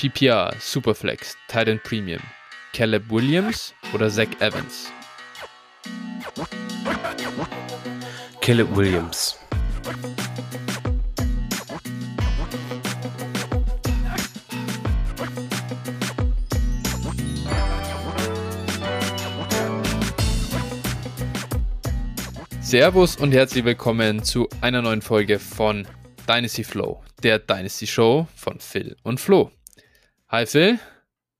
PPR, Superflex, Titan Premium, Caleb Williams oder Zach Evans? Caleb Williams. Servus und herzlich willkommen zu einer neuen Folge von Dynasty Flow, der Dynasty Show von Phil und Flo. Hi Phil,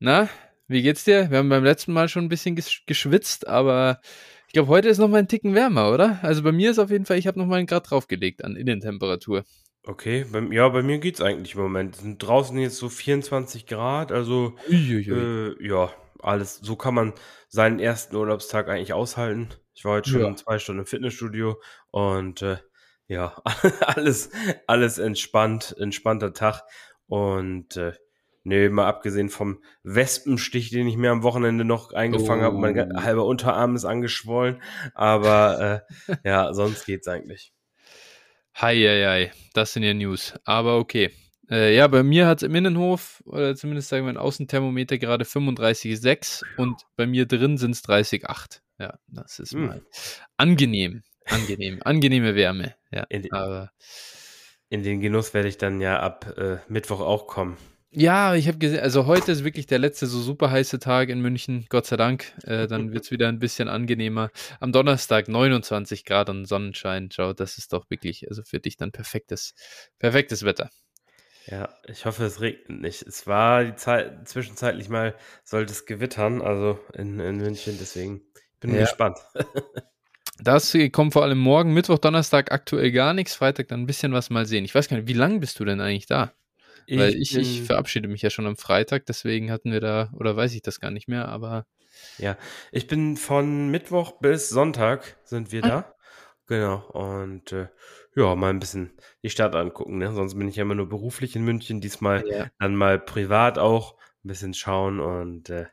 na, wie geht's dir? Wir haben beim letzten Mal schon ein bisschen geschwitzt, aber ich glaube, heute ist noch mal ein Ticken wärmer, oder? Also bei mir ist auf jeden Fall, ich habe noch mal einen Grad draufgelegt an Innentemperatur. Okay, bei, ja, bei mir geht's eigentlich im Moment. Sind draußen jetzt so 24 Grad, also äh, ja, alles. So kann man seinen ersten Urlaubstag eigentlich aushalten. Ich war heute schon ja. zwei Stunden im Fitnessstudio und äh, ja, alles, alles entspannt, entspannter Tag. Und äh, nee, mal abgesehen vom Wespenstich, den ich mir am Wochenende noch eingefangen oh. habe, mein halber Unterarm ist angeschwollen. Aber äh, ja, sonst geht's eigentlich. Hi, hi, hi, das sind ja News. Aber okay. Äh, ja, bei mir hat es im Innenhof, oder zumindest sagen wir ein Außenthermometer gerade 35,6 und bei mir drin sind es 30,8. Ja, das ist hm. mal angenehm. Angenehm. Angenehme Wärme. Ja, in, den, aber in den Genuss werde ich dann ja ab äh, Mittwoch auch kommen. Ja, ich habe gesehen, also heute ist wirklich der letzte so super heiße Tag in München, Gott sei Dank. Äh, dann wird es wieder ein bisschen angenehmer. Am Donnerstag 29 Grad und Sonnenschein. Schau, das ist doch wirklich, also für dich dann perfektes, perfektes Wetter. Ja, ich hoffe, es regnet nicht. Es war die Zeit, zwischenzeitlich mal, sollte es gewittern, also in, in München, deswegen bin ich ja. gespannt. Das kommt vor allem morgen, Mittwoch, Donnerstag aktuell gar nichts, Freitag dann ein bisschen was mal sehen. Ich weiß gar nicht, wie lange bist du denn eigentlich da? Ich Weil ich, ich verabschiede mich ja schon am Freitag, deswegen hatten wir da, oder weiß ich das gar nicht mehr, aber. Ja, ich bin von Mittwoch bis Sonntag sind wir ah. da. Genau. Und äh, ja, mal ein bisschen die Stadt angucken. Ne? Sonst bin ich ja immer nur beruflich in München. Diesmal ja. dann mal privat auch ein bisschen schauen und äh,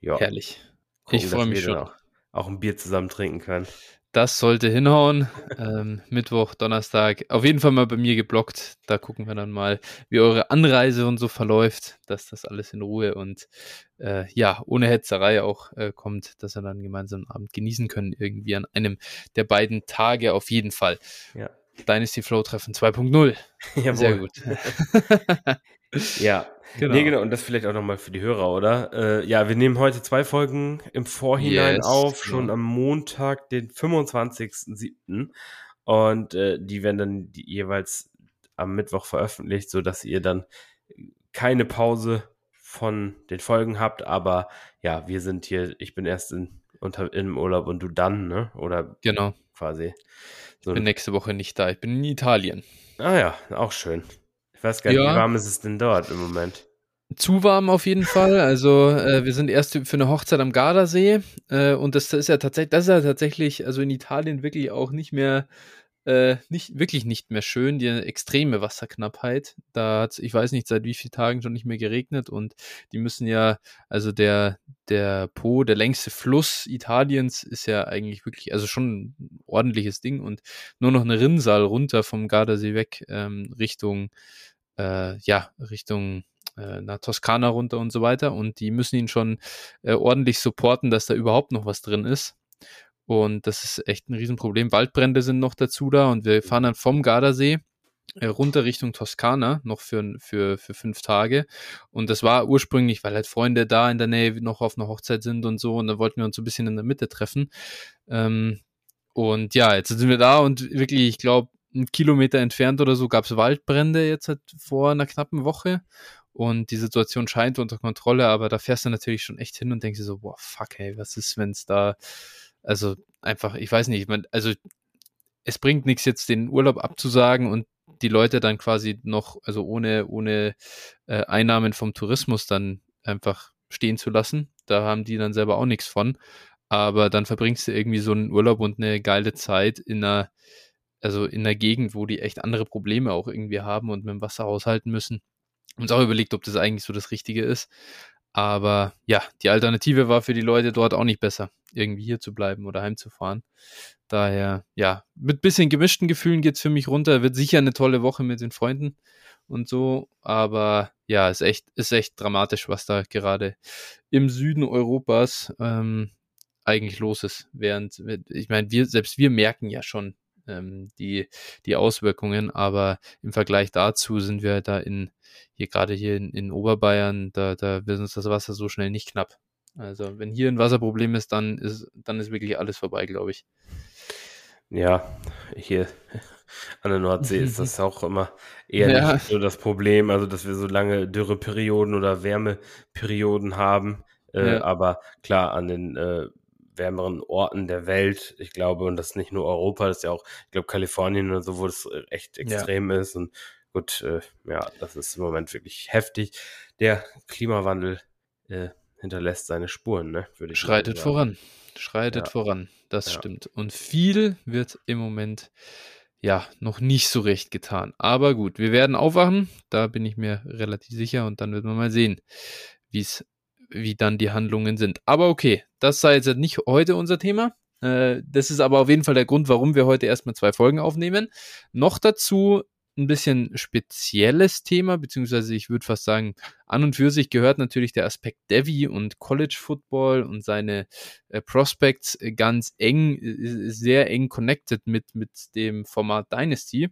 ja. Herrlich. Gucken, ich freue mich schon. Auch, auch ein Bier zusammen trinken können. Das sollte hinhauen. ähm, Mittwoch, Donnerstag. Auf jeden Fall mal bei mir geblockt. Da gucken wir dann mal, wie eure Anreise und so verläuft, dass das alles in Ruhe und äh, ja, ohne Hetzerei auch äh, kommt, dass wir dann gemeinsam einen Abend genießen können, irgendwie an einem der beiden Tage auf jeden Fall. Ja. Dynasty Flow Treffen 2.0. Sehr gut. ja, genau. Nee, genau. Und das vielleicht auch nochmal für die Hörer, oder? Äh, ja, wir nehmen heute zwei Folgen im Vorhinein yes, auf, schon ja. am Montag, den 25.07. Und äh, die werden dann die jeweils am Mittwoch veröffentlicht, sodass ihr dann keine Pause von den Folgen habt. Aber ja, wir sind hier, ich bin erst in, unter, im Urlaub und du dann, ne? Oder genau. quasi. So ich bin nächste Woche nicht da, ich bin in Italien. Ah ja, auch schön. Ich weiß gar nicht, ja. wie warm ist es denn dort im Moment? Zu warm auf jeden Fall. Also äh, wir sind erst für eine Hochzeit am Gardasee äh, und das ist ja tatsächlich, das ist ja tatsächlich, also in Italien wirklich auch nicht mehr, äh, nicht wirklich nicht mehr schön. Die extreme Wasserknappheit. Da hat ich weiß nicht seit wie vielen Tagen schon nicht mehr geregnet und die müssen ja, also der der Po, der längste Fluss Italiens ist ja eigentlich wirklich, also schon ein ordentliches Ding und nur noch eine Rinnsal runter vom Gardasee weg ähm, Richtung äh, ja, Richtung äh, nach Toskana runter und so weiter. Und die müssen ihn schon äh, ordentlich supporten, dass da überhaupt noch was drin ist. Und das ist echt ein Riesenproblem. Waldbrände sind noch dazu da und wir fahren dann vom Gardasee äh, runter Richtung Toskana noch für, für, für fünf Tage. Und das war ursprünglich, weil halt Freunde da in der Nähe noch auf einer Hochzeit sind und so. Und da wollten wir uns so ein bisschen in der Mitte treffen. Ähm, und ja, jetzt sind wir da und wirklich, ich glaube, einen Kilometer entfernt oder so gab es Waldbrände jetzt halt vor einer knappen Woche. Und die Situation scheint unter Kontrolle, aber da fährst du natürlich schon echt hin und denkst dir so, boah, fuck, ey, was ist, wenn es da, also einfach, ich weiß nicht, ich mein, also es bringt nichts jetzt den Urlaub abzusagen und die Leute dann quasi noch, also ohne, ohne äh, Einnahmen vom Tourismus dann einfach stehen zu lassen. Da haben die dann selber auch nichts von. Aber dann verbringst du irgendwie so einen Urlaub und eine geile Zeit in einer, also in der Gegend, wo die echt andere Probleme auch irgendwie haben und mit dem Wasser haushalten müssen. Uns auch überlegt, ob das eigentlich so das Richtige ist. Aber ja, die Alternative war für die Leute dort auch nicht besser, irgendwie hier zu bleiben oder heimzufahren. Daher, ja, mit bisschen gemischten Gefühlen geht es für mich runter. Wird sicher eine tolle Woche mit den Freunden und so. Aber ja, ist echt, ist echt dramatisch, was da gerade im Süden Europas ähm, eigentlich los ist. Während, ich meine, wir, selbst wir merken ja schon ähm, die, die Auswirkungen, aber im Vergleich dazu sind wir da in, hier gerade hier in, in Oberbayern, da, da wird uns das Wasser so schnell nicht knapp. Also wenn hier ein Wasserproblem ist, dann ist, dann ist wirklich alles vorbei, glaube ich. Ja, hier an der Nordsee ist das auch immer eher ja. nicht so das Problem, also dass wir so lange Dürreperioden oder Wärmeperioden haben. Äh, ja. Aber klar, an den äh, wärmeren Orten der Welt, ich glaube, und das nicht nur Europa, das ist ja auch, ich glaube, Kalifornien oder so, wo es äh, echt extrem ja. ist. Und gut, äh, ja, das ist im Moment wirklich heftig. Der Klimawandel äh, hinterlässt seine Spuren, ne? Würde ich Schreitet voran. Schreitet ja. voran. Das ja. stimmt. Und viel wird im Moment ja noch nicht so recht getan. Aber gut, wir werden aufwachen. Da bin ich mir relativ sicher. Und dann wird man mal sehen, wie es wie dann die Handlungen sind. Aber okay, das sei jetzt nicht heute unser Thema. Äh, das ist aber auf jeden Fall der Grund, warum wir heute erstmal zwei Folgen aufnehmen. Noch dazu ein bisschen spezielles Thema, beziehungsweise ich würde fast sagen, an und für sich gehört natürlich der Aspekt Devi und College Football und seine äh, Prospects ganz eng, äh, sehr eng connected mit, mit dem Format Dynasty.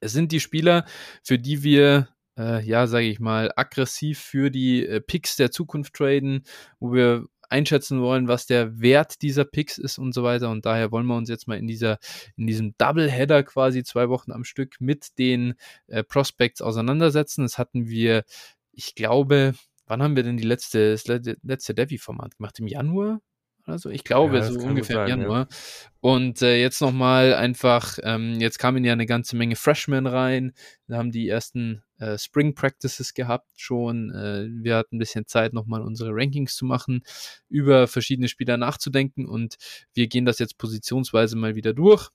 Es sind die Spieler, für die wir äh, ja, sage ich mal, aggressiv für die äh, Picks der Zukunft traden, wo wir einschätzen wollen, was der Wert dieser Picks ist und so weiter. Und daher wollen wir uns jetzt mal in dieser, in diesem Doubleheader quasi zwei Wochen am Stück mit den äh, Prospects auseinandersetzen. Das hatten wir, ich glaube, wann haben wir denn die letzte, das letzte Devi-Format gemacht? Im Januar? Also ich glaube, ja, so ungefähr sein, im Januar. Ja. Und äh, jetzt nochmal einfach, ähm, jetzt kamen ja eine ganze Menge Freshmen rein, wir haben die ersten äh, Spring Practices gehabt schon. Äh, wir hatten ein bisschen Zeit, nochmal unsere Rankings zu machen, über verschiedene Spieler nachzudenken und wir gehen das jetzt positionsweise mal wieder durch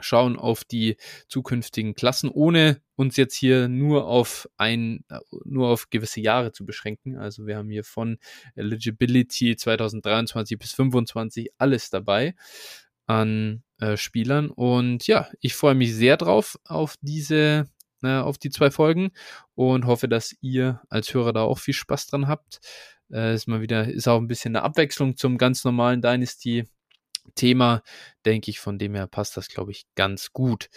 schauen auf die zukünftigen Klassen, ohne uns jetzt hier nur auf ein, nur auf gewisse Jahre zu beschränken. Also wir haben hier von Eligibility 2023 bis 2025 alles dabei an äh, Spielern. Und ja, ich freue mich sehr drauf auf diese, äh, auf die zwei Folgen und hoffe, dass ihr als Hörer da auch viel Spaß dran habt. Äh, ist mal wieder, ist auch ein bisschen eine Abwechslung zum ganz normalen Dynasty Thema, denke ich. Von dem her passt das, glaube ich, ganz gut.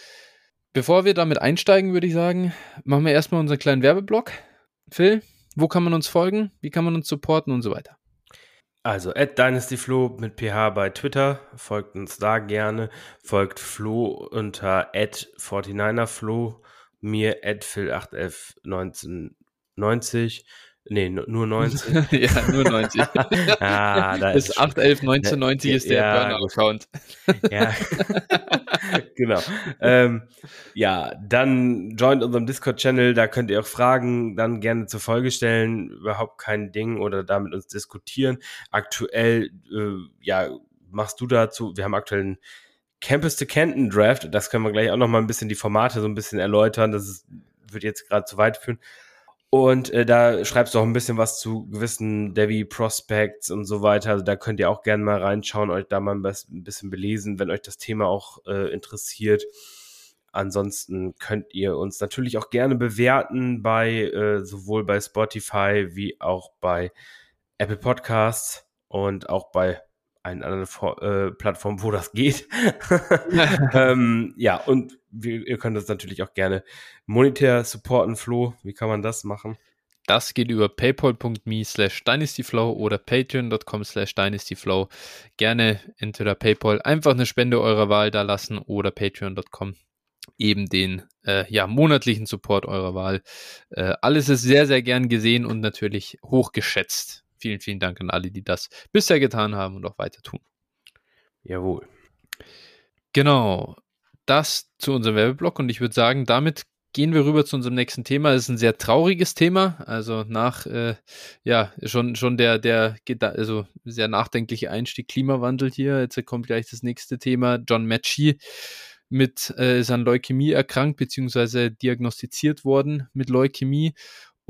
Bevor wir damit einsteigen, würde ich sagen, machen wir erstmal unseren kleinen Werbeblock. Phil, wo kann man uns folgen? Wie kann man uns supporten und so weiter? Also, at DynastyFlo mit PH bei Twitter. Folgt uns da gerne. Folgt Flo unter at 49erFlo. Mir at Phil8111990. Nee, nur 90. ja, nur 90. ah, da Bis 8, 11, 19, 90 ist der ja, Burner-Account. ja, genau. Ähm, ja, dann joint unserem Discord-Channel, da könnt ihr auch Fragen dann gerne zur Folge stellen, überhaupt kein Ding oder da mit uns diskutieren. Aktuell, äh, ja, machst du dazu, wir haben aktuell einen Campus to Canton Draft, das können wir gleich auch noch mal ein bisschen die Formate so ein bisschen erläutern, das ist, wird jetzt gerade zu weit führen. Und äh, da schreibst du auch ein bisschen was zu gewissen Devi Prospects und so weiter. Also da könnt ihr auch gerne mal reinschauen, euch da mal ein bisschen belesen, wenn euch das Thema auch äh, interessiert. Ansonsten könnt ihr uns natürlich auch gerne bewerten bei äh, sowohl bei Spotify wie auch bei Apple Podcasts und auch bei einen anderen äh, Plattform, wo das geht. ähm, ja, und wir, ihr könnt uns natürlich auch gerne monetär supporten, Flo. Wie kann man das machen? Das geht über paypal.me slash dynastyflow oder patreon.com slash dynastyflow. Gerne entweder PayPal einfach eine Spende eurer Wahl da lassen oder patreon.com eben den äh, ja, monatlichen Support eurer Wahl. Äh, alles ist sehr, sehr gern gesehen und natürlich hochgeschätzt. Vielen, vielen Dank an alle, die das bisher getan haben und auch weiter tun. Jawohl. Genau. Das zu unserem Werbeblock und ich würde sagen, damit gehen wir rüber zu unserem nächsten Thema. Es ist ein sehr trauriges Thema. Also nach, äh, ja, schon, schon der, der, also sehr nachdenkliche Einstieg Klimawandel hier. Jetzt kommt gleich das nächste Thema. John Matchy mit, äh, ist an Leukämie erkrankt, beziehungsweise diagnostiziert worden mit Leukämie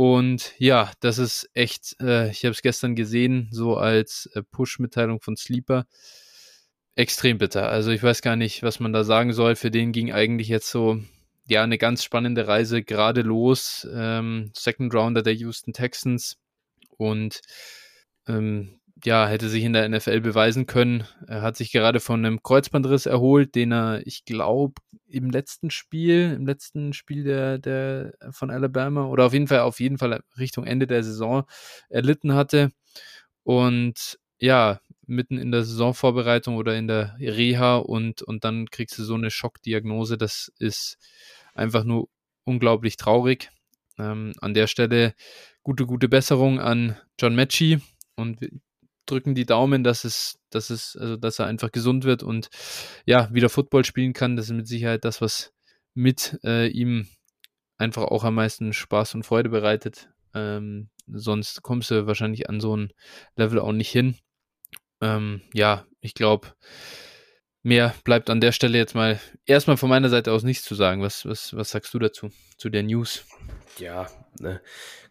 und ja, das ist echt, äh, ich habe es gestern gesehen, so als äh, Push-Mitteilung von Sleeper. Extrem bitter. Also ich weiß gar nicht, was man da sagen soll. Für den ging eigentlich jetzt so ja, eine ganz spannende Reise gerade los. Ähm, Second Rounder der Houston Texans und ähm, ja, hätte sich in der NFL beweisen können. Er hat sich gerade von einem Kreuzbandriss erholt, den er, ich glaube, im letzten Spiel, im letzten Spiel der, der von Alabama oder auf jeden Fall, auf jeden Fall Richtung Ende der Saison erlitten hatte. Und ja, mitten in der Saisonvorbereitung oder in der Reha und, und dann kriegst du so eine Schockdiagnose. Das ist einfach nur unglaublich traurig. Ähm, an der Stelle gute, gute Besserung an John Matchy und drücken die Daumen, dass es, dass es, also dass er einfach gesund wird und ja, wieder Football spielen kann. Das ist mit Sicherheit das, was mit äh, ihm einfach auch am meisten Spaß und Freude bereitet. Ähm, sonst kommst du wahrscheinlich an so ein Level auch nicht hin. Ähm, ja, ich glaube, mehr bleibt an der Stelle jetzt mal erstmal von meiner Seite aus nichts zu sagen. Was, was, was sagst du dazu, zu der News? Ja, ne,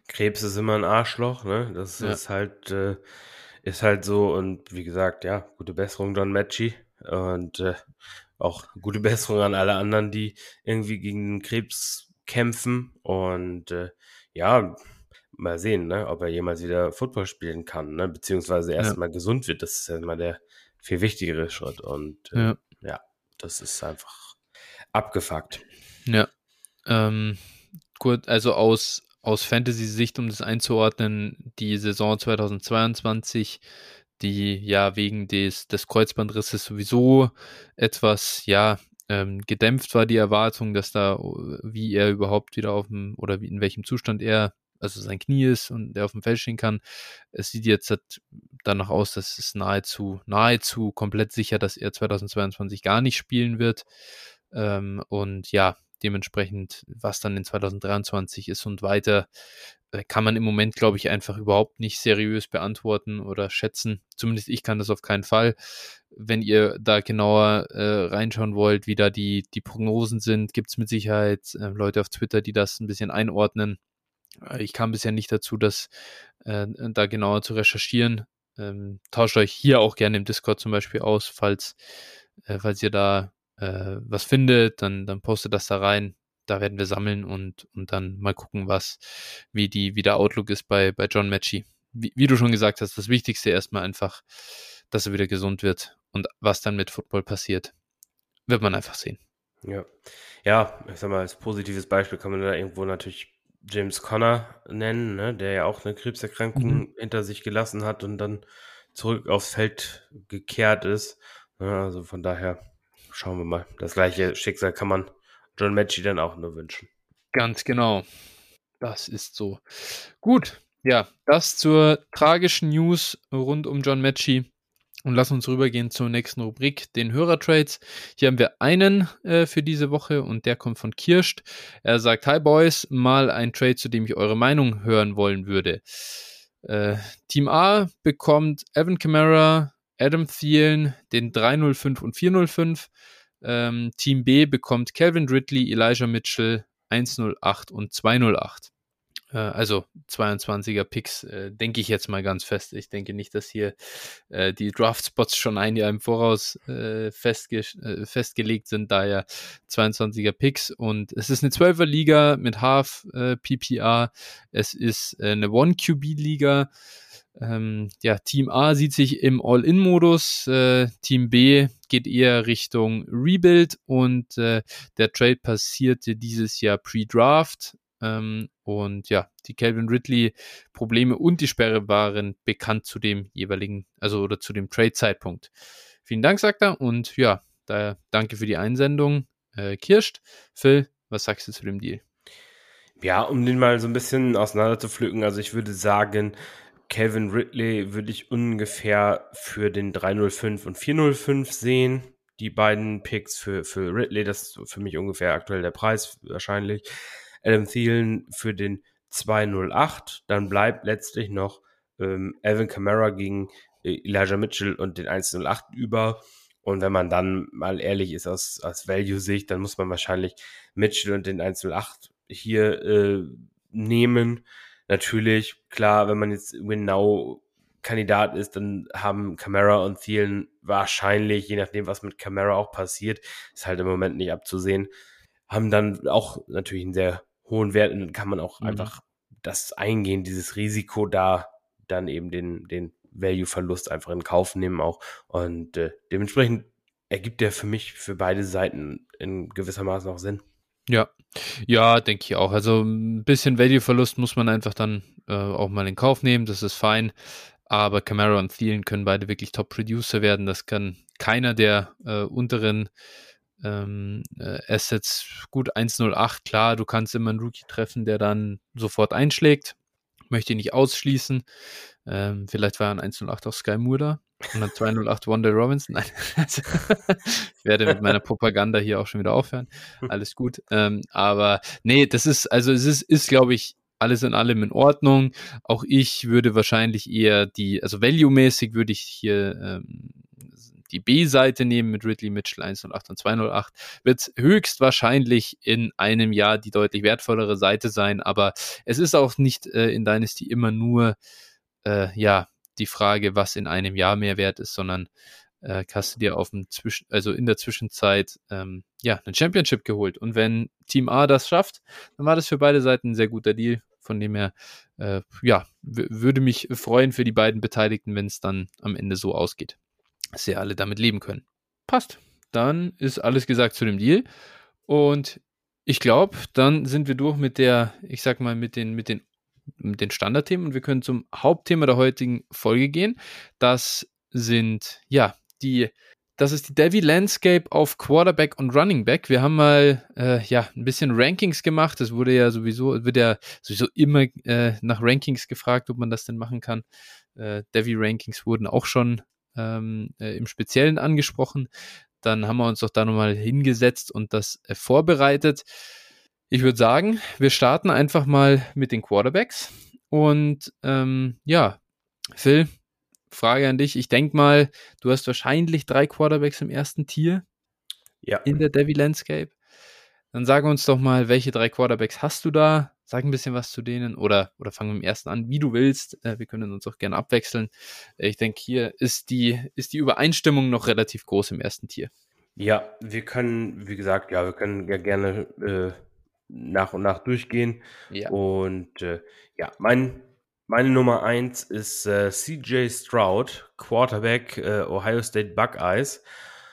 Krebs ist immer ein Arschloch, ne? Das ja. ist halt äh, ist halt so und wie gesagt, ja, gute Besserung Don Matchy und äh, auch gute Besserung an alle anderen, die irgendwie gegen den Krebs kämpfen und äh, ja, mal sehen, ne, ob er jemals wieder Football spielen kann, ne, beziehungsweise erstmal ja. gesund wird. Das ist ja immer der viel wichtigere Schritt und äh, ja. ja. das ist einfach abgefuckt. Ja, ähm, gut, also aus aus Fantasy-Sicht, um das einzuordnen, die Saison 2022, die ja wegen des, des Kreuzbandrisses sowieso etwas, ja, ähm, gedämpft war die Erwartung, dass da, wie er überhaupt wieder auf dem, oder wie, in welchem Zustand er, also sein Knie ist und der auf dem Feld stehen kann. Es sieht jetzt danach aus, dass es nahezu, nahezu komplett sicher, dass er 2022 gar nicht spielen wird. Ähm, und ja, Dementsprechend, was dann in 2023 ist und weiter, äh, kann man im Moment, glaube ich, einfach überhaupt nicht seriös beantworten oder schätzen. Zumindest ich kann das auf keinen Fall. Wenn ihr da genauer äh, reinschauen wollt, wie da die, die Prognosen sind, gibt es mit Sicherheit äh, Leute auf Twitter, die das ein bisschen einordnen. Äh, ich kam bisher nicht dazu, das äh, da genauer zu recherchieren. Ähm, tauscht euch hier auch gerne im Discord zum Beispiel aus, falls, äh, falls ihr da äh, was findet, dann, dann postet das da rein. Da werden wir sammeln und, und dann mal gucken, was, wie die, wie der Outlook ist bei, bei John Matchy. Wie, wie du schon gesagt hast, das Wichtigste erstmal einfach, dass er wieder gesund wird und was dann mit Football passiert, wird man einfach sehen. Ja. Ja, ich sag mal, als positives Beispiel kann man da irgendwo natürlich James Conner nennen, ne, der ja auch eine Krebserkrankung mhm. hinter sich gelassen hat und dann zurück aufs Feld gekehrt ist. Also von daher schauen wir mal. Das gleiche Schicksal kann man John Matchy dann auch nur wünschen. Ganz genau. Das ist so. Gut, ja, das zur tragischen News rund um John Matchy. Und lass uns rübergehen zur nächsten Rubrik, den Hörertrades. Hier haben wir einen äh, für diese Woche und der kommt von Kirscht. Er sagt, Hi Boys, mal ein Trade, zu dem ich eure Meinung hören wollen würde. Äh, Team A bekommt Evan Kamara, Adam Thielen den 305 und 405. Ähm, Team B bekommt Calvin Ridley, Elijah Mitchell 108 und 208. Äh, also 22er Picks, äh, denke ich jetzt mal ganz fest. Ich denke nicht, dass hier äh, die Draft-Spots schon ein Jahr im Voraus äh, festge äh, festgelegt sind, daher 22er Picks. Und es ist eine 12er Liga mit Half äh, PPR. Es ist eine One-QB-Liga. Ähm, ja, Team A sieht sich im All-In-Modus, äh, Team B geht eher Richtung Rebuild und äh, der Trade passierte dieses Jahr pre-Draft. Ähm, und ja, die Calvin Ridley Probleme und die Sperre waren bekannt zu dem jeweiligen, also oder zu dem Trade-Zeitpunkt. Vielen Dank, sagt er. Und ja, daher danke für die Einsendung. Äh, Kirscht, Phil, was sagst du zu dem Deal? Ja, um den mal so ein bisschen auseinander zu pflücken, also ich würde sagen, Kevin Ridley würde ich ungefähr für den 305 und 405 sehen. Die beiden Picks für, für Ridley, das ist für mich ungefähr aktuell der Preis wahrscheinlich. Adam Thielen für den 208. Dann bleibt letztlich noch ähm, Evan Kamara gegen äh, Elijah Mitchell und den 108 über. Und wenn man dann mal ehrlich ist aus, aus Value-Sicht, dann muss man wahrscheinlich Mitchell und den 108 hier äh, nehmen. Natürlich, klar, wenn man jetzt Winnow Kandidat ist, dann haben Camara und Thielen wahrscheinlich, je nachdem, was mit Camara auch passiert, ist halt im Moment nicht abzusehen, haben dann auch natürlich einen sehr hohen Wert und dann kann man auch Mhm. einfach das eingehen, dieses Risiko da dann eben den, den Value-Verlust einfach in Kauf nehmen auch. Und äh, dementsprechend ergibt der für mich für beide Seiten in gewissermaßen auch Sinn. Ja, ja, denke ich auch. Also ein bisschen Value-Verlust muss man einfach dann äh, auch mal in Kauf nehmen, das ist fein. Aber Camara und Thielen können beide wirklich Top-Producer werden. Das kann keiner der äh, unteren ähm, äh, Assets. Gut, 108, klar, du kannst immer einen Rookie treffen, der dann sofort einschlägt. Möchte ich nicht ausschließen. Ähm, vielleicht war ein 108 auch Sky Moore da. Und dann 208 Wanda Robinson. Nein, also, ich werde mit meiner Propaganda hier auch schon wieder aufhören. Alles gut. Ähm, aber nee, das ist, also es ist, ist glaube ich, alles in allem in Ordnung. Auch ich würde wahrscheinlich eher die, also value-mäßig würde ich hier ähm, die B-Seite nehmen mit Ridley Mitchell 108 und 208. Wird höchstwahrscheinlich in einem Jahr die deutlich wertvollere Seite sein, aber es ist auch nicht äh, in Dynasty immer nur, äh, ja, die Frage, was in einem Jahr mehr wert ist, sondern äh, hast du dir auf dem Zwischen, also in der Zwischenzeit ähm, ja ein Championship geholt. Und wenn Team A das schafft, dann war das für beide Seiten ein sehr guter Deal. Von dem her, äh, ja, würde mich freuen für die beiden Beteiligten, wenn es dann am Ende so ausgeht, dass sie alle damit leben können. Passt. Dann ist alles gesagt zu dem Deal. Und ich glaube, dann sind wir durch mit der, ich sag mal, mit den, mit den den Standardthemen und wir können zum Hauptthema der heutigen Folge gehen. Das sind, ja, die, das ist die Devi Landscape auf Quarterback und Running Back. Wir haben mal, äh, ja, ein bisschen Rankings gemacht. Es wurde ja sowieso, wird ja sowieso immer äh, nach Rankings gefragt, ob man das denn machen kann. Äh, Devi Rankings wurden auch schon ähm, äh, im Speziellen angesprochen. Dann haben wir uns doch da nochmal hingesetzt und das äh, vorbereitet. Ich würde sagen, wir starten einfach mal mit den Quarterbacks. Und ähm, ja, Phil, Frage an dich. Ich denke mal, du hast wahrscheinlich drei Quarterbacks im ersten Tier ja. in der Devi Landscape. Dann sag uns doch mal, welche drei Quarterbacks hast du da? Sag ein bisschen was zu denen oder, oder fangen mit dem ersten an, wie du willst. Äh, wir können uns auch gerne abwechseln. Äh, ich denke, hier ist die, ist die Übereinstimmung noch relativ groß im ersten Tier. Ja, wir können, wie gesagt, ja, wir können ja gerne äh, nach und nach durchgehen. Ja. Und äh, ja, mein, meine Nummer eins ist äh, CJ Stroud, Quarterback äh, Ohio State Buckeyes.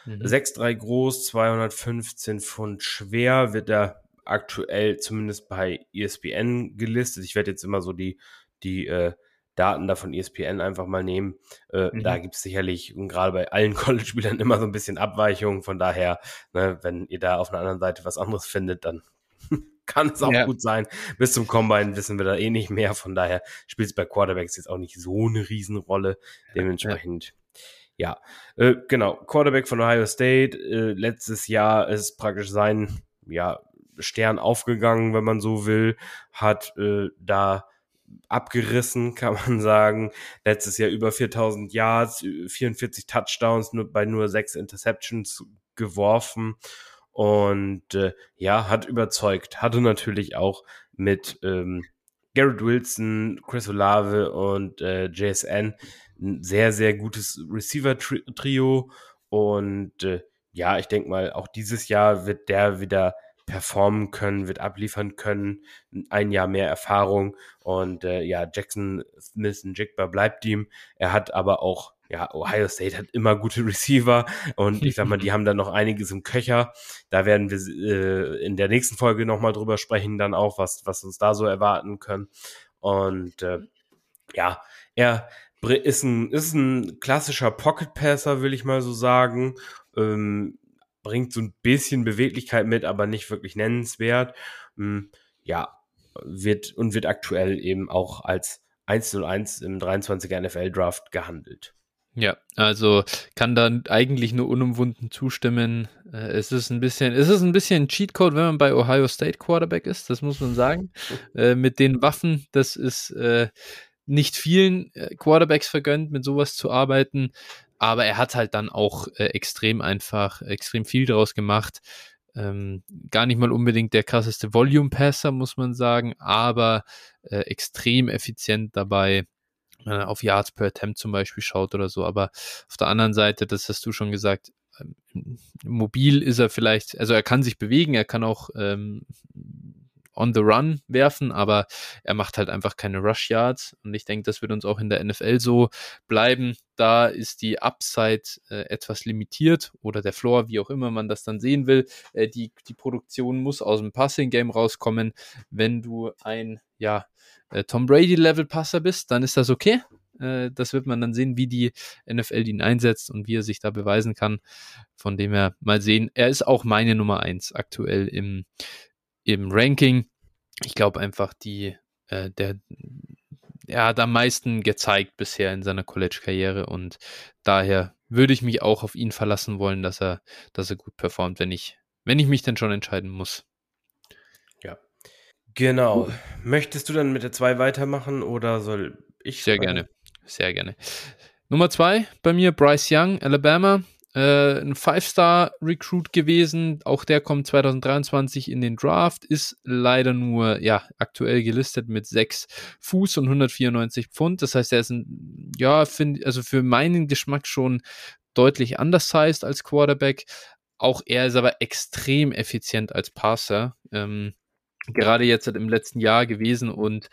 Mhm. 6'3 groß, 215 Pfund schwer, wird er aktuell zumindest bei ESPN gelistet. Ich werde jetzt immer so die, die äh, Daten da von ESPN einfach mal nehmen. Äh, Mhm. Da gibt es sicherlich, und gerade bei allen College-Spielern, immer so ein bisschen Abweichungen. Von daher, ne, wenn ihr da auf einer anderen Seite was anderes findet, dann kann es auch Ja. gut sein. Bis zum Combine wissen wir da eh nicht mehr. Von daher spielt es bei Quarterbacks jetzt auch nicht so eine Riesenrolle. Dementsprechend, ja. Äh, genau, Quarterback von Ohio State. Äh, letztes Jahr ist praktisch sein ja, Stern aufgegangen, wenn man so will. Hat äh, da abgerissen, kann man sagen. Letztes Jahr über 4000 Yards, 44 Touchdowns, nur bei nur sechs Interceptions geworfen. Und äh, ja, hat überzeugt. Hatte natürlich auch mit ähm, Garrett Wilson, Chris Olave und äh, JSN ein sehr, sehr gutes Receiver-Trio. Und äh, ja, ich denke mal, auch dieses Jahr wird der wieder performen können, wird abliefern können. Ein Jahr mehr Erfahrung. Und äh, ja, Jackson Smith Jigba bleibt ihm. Er hat aber auch, ja, Ohio State hat immer gute Receiver. Und ich sag mal, die haben da noch einiges im Köcher. Da werden wir äh, in der nächsten Folge nochmal drüber sprechen, dann auch, was, was uns da so erwarten können. Und äh, ja, er ist ein, ist ein klassischer Pocket Passer, will ich mal so sagen. Ähm, bringt so ein bisschen Beweglichkeit mit, aber nicht wirklich nennenswert. Ähm, ja, wird und wird aktuell eben auch als 101 im 23er NFL Draft gehandelt. Ja, also kann da eigentlich nur unumwunden zustimmen. Äh, Es ist ein bisschen, es ist ein bisschen Cheatcode, wenn man bei Ohio State Quarterback ist, das muss man sagen. Äh, mit den Waffen, das ist äh, nicht vielen äh, Quarterbacks vergönnt, mit sowas zu arbeiten. Aber er hat halt dann auch äh, extrem einfach, extrem viel draus gemacht. Ähm, gar nicht mal unbedingt der krasseste Volume-Passer, muss man sagen, aber äh, extrem effizient dabei äh, auf Yards per Attempt zum Beispiel schaut oder so. Aber auf der anderen Seite, das hast du schon gesagt, ähm, mobil ist er vielleicht, also er kann sich bewegen, er kann auch ähm, on the run werfen, aber er macht halt einfach keine Rush Yards und ich denke, das wird uns auch in der NFL so bleiben. Da ist die Upside äh, etwas limitiert oder der Floor, wie auch immer man das dann sehen will. Äh, die, die Produktion muss aus dem Passing Game rauskommen. Wenn du ein, ja, äh, Tom Brady Level Passer bist, dann ist das okay. Äh, das wird man dann sehen, wie die NFL ihn einsetzt und wie er sich da beweisen kann. Von dem her mal sehen. Er ist auch meine Nummer eins aktuell im, im Ranking. Ich glaube einfach, die, äh, der, er hat am meisten gezeigt bisher in seiner College-Karriere und daher würde ich mich auch auf ihn verlassen wollen, dass er, dass er gut performt, wenn ich, wenn ich mich dann schon entscheiden muss. Ja. Genau. Möchtest du dann mit der 2 weitermachen oder soll ich? Sehr gerne. Sehr gerne. Nummer 2 bei mir, Bryce Young, Alabama. Äh, ein Five-Star-Recruit gewesen. Auch der kommt 2023 in den Draft. Ist leider nur, ja, aktuell gelistet mit 6 Fuß und 194 Pfund. Das heißt, er ist ein, ja, find, also für meinen Geschmack schon deutlich undersized als Quarterback. Auch er ist aber extrem effizient als Passer. Ähm, gerade jetzt im letzten Jahr gewesen und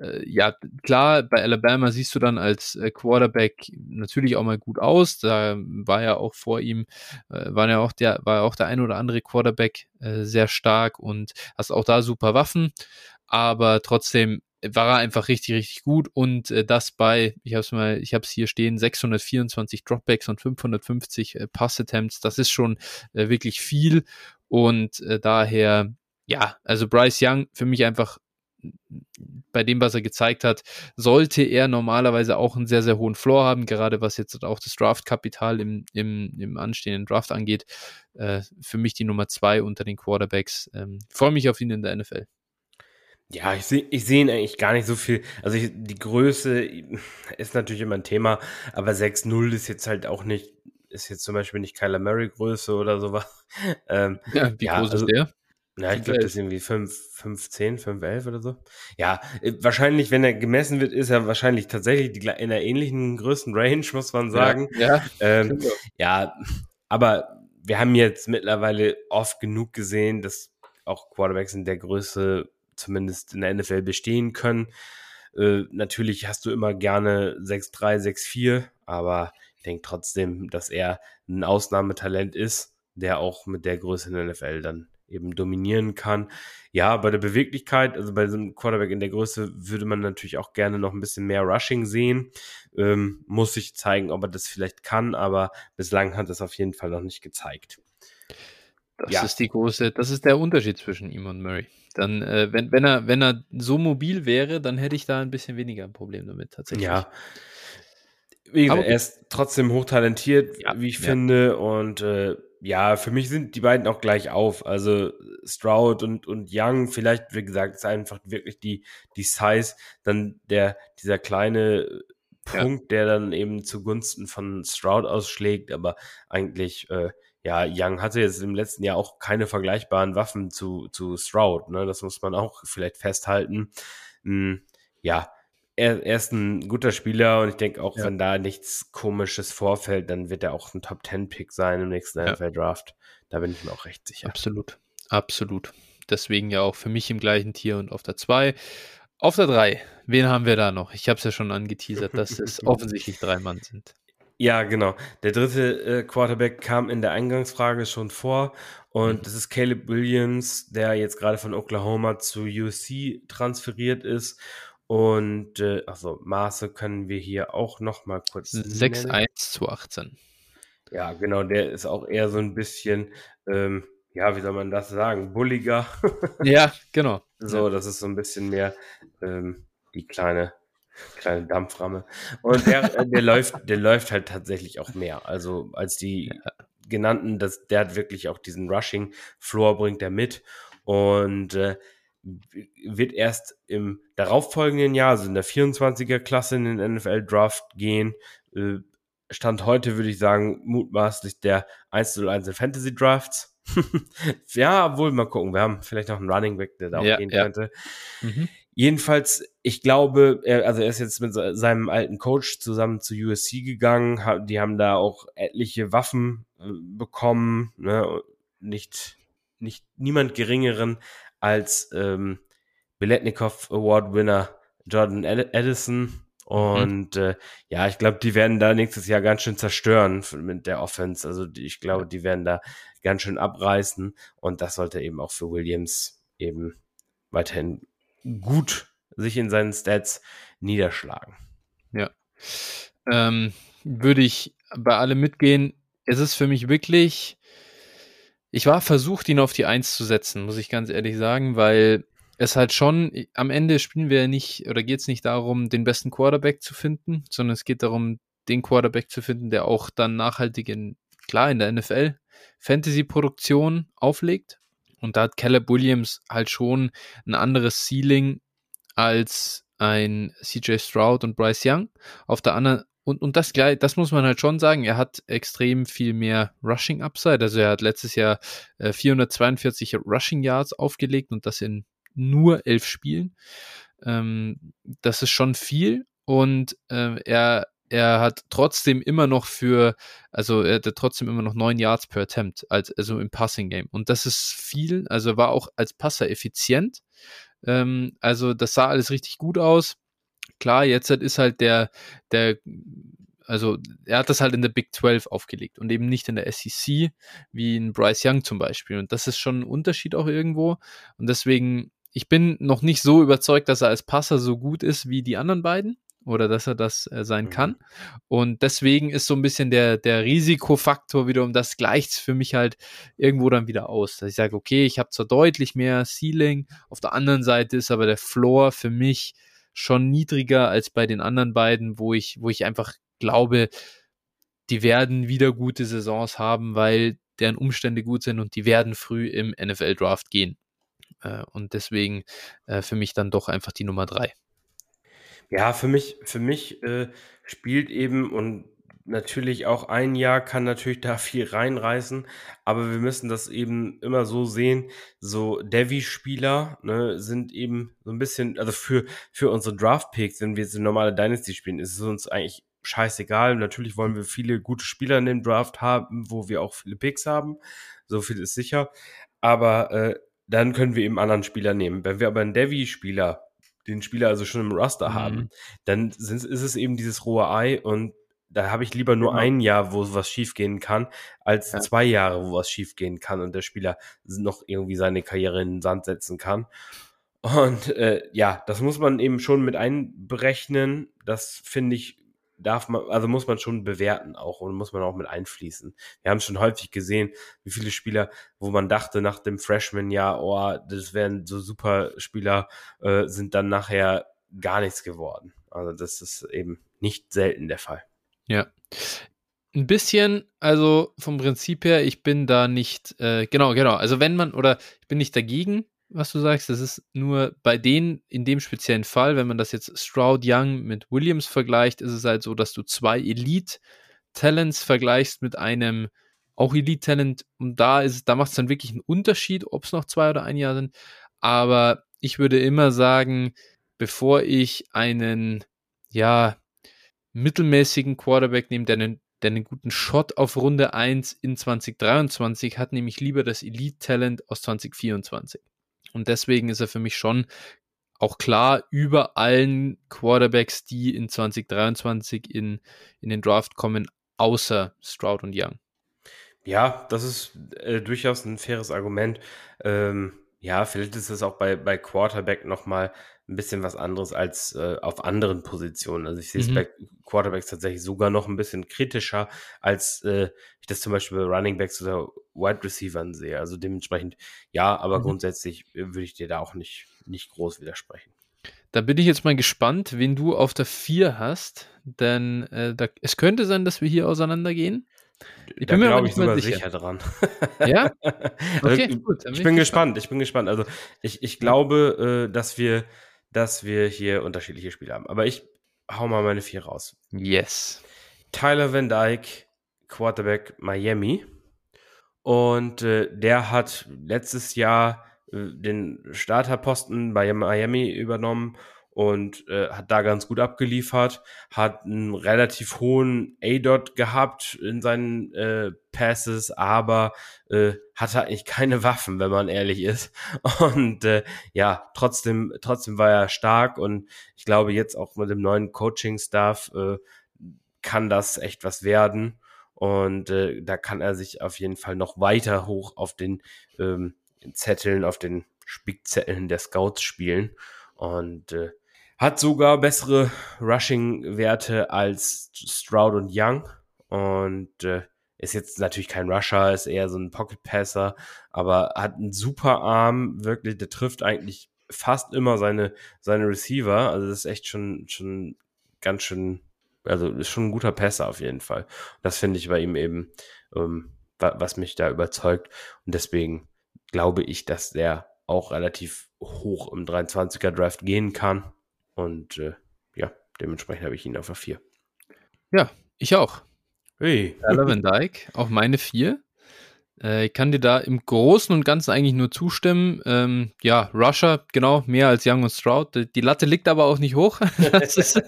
äh, ja, klar, bei Alabama siehst du dann als äh, Quarterback natürlich auch mal gut aus. Da war ja auch vor ihm, äh, war ja auch der, war auch der ein oder andere Quarterback äh, sehr stark und hast auch da super Waffen. Aber trotzdem war er einfach richtig, richtig gut und äh, das bei, ich habe es mal, ich habe es hier stehen, 624 Dropbacks und 550 äh, Pass-Attempts, das ist schon äh, wirklich viel und äh, daher ja, also Bryce Young für mich einfach bei dem, was er gezeigt hat, sollte er normalerweise auch einen sehr, sehr hohen Floor haben, gerade was jetzt auch das Draftkapital im, im, im anstehenden Draft angeht. Äh, für mich die Nummer zwei unter den Quarterbacks. Ähm, Freue mich auf ihn in der NFL. Ja, ich sehe ich seh ihn eigentlich gar nicht so viel. Also ich, die Größe ist natürlich immer ein Thema, aber 6-0 ist jetzt halt auch nicht, ist jetzt zum Beispiel nicht Kyler Murray Größe oder sowas. Ähm, ja, wie ja, groß also, ist der? Ja, ich glaube, das ist irgendwie 5, 5, 10, 5, 11 oder so. Ja, äh, wahrscheinlich, wenn er gemessen wird, ist er wahrscheinlich tatsächlich die, in einer ähnlichen größten Range, muss man sagen. Ja, ja, ähm, ja, aber wir haben jetzt mittlerweile oft genug gesehen, dass auch Quarterbacks in der Größe zumindest in der NFL bestehen können. Äh, natürlich hast du immer gerne 6-3, 6-4, aber ich denke trotzdem, dass er ein Ausnahmetalent ist, der auch mit der Größe in der NFL dann eben dominieren kann. Ja, bei der Beweglichkeit, also bei so einem Quarterback in der Größe, würde man natürlich auch gerne noch ein bisschen mehr Rushing sehen. Ähm, muss sich zeigen, ob er das vielleicht kann, aber bislang hat es auf jeden Fall noch nicht gezeigt. Das ja. ist die große, das ist der Unterschied zwischen ihm und Murray. Dann, äh, wenn, wenn er, wenn er so mobil wäre, dann hätte ich da ein bisschen weniger ein Problem damit tatsächlich. Ja. Wie gesagt, er ist trotzdem hochtalentiert, ja, wie ich ja. finde, und äh, ja, für mich sind die beiden auch gleich auf. Also Stroud und, und Young, vielleicht, wie gesagt, ist einfach wirklich die, die Size, dann der, dieser kleine Punkt, ja. der dann eben zugunsten von Stroud ausschlägt, aber eigentlich, äh, ja, Young hatte jetzt im letzten Jahr auch keine vergleichbaren Waffen zu, zu Stroud, ne? Das muss man auch vielleicht festhalten. Hm, ja, er, er ist ein guter Spieler und ich denke auch, ja. wenn da nichts Komisches vorfällt, dann wird er auch ein Top Ten Pick sein im nächsten ja. NFL Draft. Da bin ich mir auch recht sicher. Absolut, absolut. Deswegen ja auch für mich im gleichen Tier und auf der 2. Auf der 3, wen haben wir da noch? Ich habe es ja schon angeteasert, dass es offensichtlich drei Mann sind. Ja, genau. Der dritte äh, Quarterback kam in der Eingangsfrage schon vor und mhm. das ist Caleb Williams, der jetzt gerade von Oklahoma zu USC transferiert ist und äh, also Maße können wir hier auch noch mal kurz 6-1 zu 18. Ja, genau, der ist auch eher so ein bisschen, ähm, ja, wie soll man das sagen, bulliger. ja, genau. So, das ist so ein bisschen mehr ähm, die kleine kleine Dampframme. Und der, äh, der läuft, der läuft halt tatsächlich auch mehr. Also als die ja. genannten, das, der hat wirklich auch diesen Rushing Floor bringt er mit. Und äh, wird erst im darauffolgenden Jahr, also in der 24er Klasse in den NFL Draft gehen. Äh, Stand heute würde ich sagen, mutmaßlich der 101 in Fantasy Drafts. ja, wohl mal gucken. Wir haben vielleicht noch einen Running Back, der da auch ja, gehen ja. könnte. Mhm. Jedenfalls, ich glaube, er, also er ist jetzt mit seinem alten Coach zusammen zu USC gegangen. Die haben da auch etliche Waffen äh, bekommen, ne? nicht, nicht niemand geringeren als ähm, Biletnikov Award Winner Jordan Edison. Mhm. Und mhm. äh, ja, ich glaube, die werden da nächstes Jahr ganz schön zerstören mit der Offense. Also ich glaube, die werden da ganz schön abreißen. Und das sollte eben auch für Williams eben weiterhin gut sich in seinen Stats niederschlagen. Ja. Ähm, würde ich bei allem mitgehen. Es ist für mich wirklich, ich war versucht, ihn auf die Eins zu setzen, muss ich ganz ehrlich sagen, weil es halt schon, am Ende spielen wir ja nicht, oder geht es nicht darum, den besten Quarterback zu finden, sondern es geht darum, den Quarterback zu finden, der auch dann nachhaltig in, klar, in der NFL Fantasy-Produktion auflegt. Und da hat Caleb Williams halt schon ein anderes Ceiling als ein CJ Stroud und Bryce Young. Auf der anderen und, und das das muss man halt schon sagen, er hat extrem viel mehr Rushing Upside. Also er hat letztes Jahr äh, 442 Rushing Yards aufgelegt und das in nur elf Spielen. Ähm, das ist schon viel und äh, er er hat trotzdem immer noch für, also er hatte trotzdem immer noch neun Yards per Attempt, als, also im Passing Game. Und das ist viel, also war auch als Passer effizient. Ähm, also das sah alles richtig gut aus. Klar, jetzt ist halt der, der, also er hat das halt in der Big 12 aufgelegt und eben nicht in der SEC, wie in Bryce Young zum Beispiel. Und das ist schon ein Unterschied auch irgendwo. Und deswegen, ich bin noch nicht so überzeugt, dass er als Passer so gut ist wie die anderen beiden oder dass er das äh, sein mhm. kann. Und deswegen ist so ein bisschen der, der Risikofaktor wiederum, das gleicht für mich halt irgendwo dann wieder aus. Dass ich sage, okay, ich habe zwar deutlich mehr Ceiling, auf der anderen Seite ist aber der Floor für mich schon niedriger als bei den anderen beiden, wo ich, wo ich einfach glaube, die werden wieder gute Saisons haben, weil deren Umstände gut sind und die werden früh im NFL-Draft gehen. Äh, und deswegen äh, für mich dann doch einfach die Nummer drei. Ja, für mich, für mich äh, spielt eben und natürlich auch ein Jahr kann natürlich da viel reinreißen, aber wir müssen das eben immer so sehen. So Devi-Spieler ne, sind eben so ein bisschen, also für, für unsere Draft-Picks, wenn wir jetzt eine normale Dynasty spielen, ist es uns eigentlich scheißegal. Natürlich wollen wir viele gute Spieler in dem Draft haben, wo wir auch viele Picks haben. So viel ist sicher. Aber äh, dann können wir eben anderen Spieler nehmen. Wenn wir aber einen Devi-Spieler den Spieler also schon im Roster mhm. haben, dann sind, ist es eben dieses rohe Ei und da habe ich lieber nur genau. ein Jahr, wo was schiefgehen kann, als ja. zwei Jahre, wo was schiefgehen kann und der Spieler noch irgendwie seine Karriere in den Sand setzen kann. Und äh, ja, das muss man eben schon mit einberechnen. Das finde ich darf man, also muss man schon bewerten auch und muss man auch mit einfließen. Wir haben schon häufig gesehen, wie viele Spieler, wo man dachte nach dem Freshman-Jahr, oh, das wären so super Spieler, äh, sind dann nachher gar nichts geworden. Also das ist eben nicht selten der Fall. Ja. Ein bisschen, also vom Prinzip her, ich bin da nicht, äh, genau, genau. Also wenn man, oder ich bin nicht dagegen, was du sagst. Das ist nur bei denen in dem speziellen Fall, wenn man das jetzt Stroud Young mit Williams vergleicht, ist es halt so, dass du zwei Elite-Talents vergleichst mit einem auch Elite-Talent und da ist, da macht es dann wirklich einen Unterschied, ob es noch zwei oder ein Jahr sind. Aber ich würde immer sagen, bevor ich einen, ja, mittelmäßigen Quarterback nehme, der einen, der einen guten Shot auf Runde 1 in 2023 hat, nehme ich lieber das Elite-Talent aus 2024. Und deswegen ist er für mich schon auch klar über allen Quarterbacks, die in 2023 in, in den Draft kommen, außer Stroud und Young. Ja, das ist äh, durchaus ein faires Argument. Ähm, ja, vielleicht ist es auch bei, bei Quarterback nochmal ein bisschen was anderes als äh, auf anderen Positionen. Also ich sehe es mhm. bei Quarterbacks tatsächlich sogar noch ein bisschen kritischer, als äh, ich das zum Beispiel bei Running Backs oder Wide Receivers sehe. Also dementsprechend ja, aber mhm. grundsätzlich äh, würde ich dir da auch nicht, nicht groß widersprechen. Da bin ich jetzt mal gespannt, wen du auf der 4 hast, denn äh, da, es könnte sein, dass wir hier auseinandergehen. Ich bin da mir ich sogar sicher. sicher. dran. Ja? Okay, also, gut. Ich bin gespannt. gespannt. Ich bin gespannt. Also ich, ich glaube, äh, dass wir, dass wir hier unterschiedliche Spiele haben. Aber ich hau mal meine vier raus. Yes. Tyler Van Dyke, Quarterback Miami. Und äh, der hat letztes Jahr äh, den Starterposten bei Miami übernommen und äh, hat da ganz gut abgeliefert, hat einen relativ hohen A-Dot gehabt in seinen äh, Passes, aber äh, hatte eigentlich keine Waffen, wenn man ehrlich ist. Und äh, ja, trotzdem, trotzdem war er stark und ich glaube jetzt auch mit dem neuen Coaching-Staff äh, kann das echt was werden. Und äh, da kann er sich auf jeden Fall noch weiter hoch auf den ähm, Zetteln, auf den Spickzetteln der Scouts spielen. Und äh, hat sogar bessere Rushing-Werte als Stroud und Young. Und äh, ist jetzt natürlich kein Rusher, ist eher so ein Pocket-Passer, aber hat einen super Arm, wirklich, der trifft eigentlich fast immer seine, seine Receiver. Also das ist echt schon, schon ganz schön, also ist schon ein guter Passer auf jeden Fall. Das finde ich bei ihm eben, ähm, was mich da überzeugt. Und deswegen glaube ich, dass der auch relativ hoch im 23er Draft gehen kann. Und äh, ja, dementsprechend habe ich ihn auf der 4. Ja, ich auch. Hey. Van Dyke, auch meine 4. Äh, ich kann dir da im Großen und Ganzen eigentlich nur zustimmen. Ähm, ja, Russia, genau, mehr als Young und Stroud. Die Latte liegt aber auch nicht hoch. Das ist,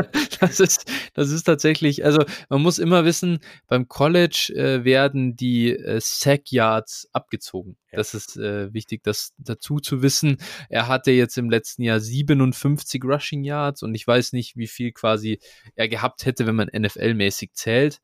das ist, das ist tatsächlich, also man muss immer wissen, beim College äh, werden die äh, Sack Yards abgezogen. Ja. Das ist äh, wichtig, das dazu zu wissen. Er hatte jetzt im letzten Jahr 57 Rushing Yards und ich weiß nicht, wie viel quasi er gehabt hätte, wenn man NFL-mäßig zählt.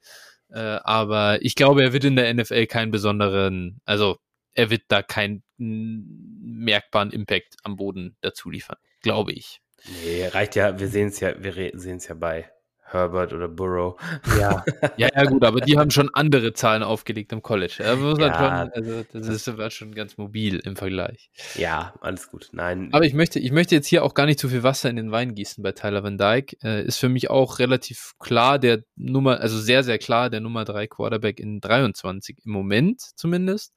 Äh, aber ich glaube, er wird in der NFL keinen besonderen, also er wird da keinen merkbaren Impact am Boden dazu liefern, glaube ich. Nee, reicht ja, wir sehen es ja, wir sehen es ja bei Herbert oder Burrow. Ja. ja, ja, gut, aber die haben schon andere Zahlen aufgelegt im College. Muss ja, schon, also das ist war schon ganz mobil im Vergleich. Ja, alles gut. Nein. Aber ich möchte, ich möchte jetzt hier auch gar nicht zu viel Wasser in den Wein gießen bei Tyler Van Dyke. Äh, ist für mich auch relativ klar der Nummer, also sehr, sehr klar der Nummer 3 Quarterback in 23 im Moment zumindest.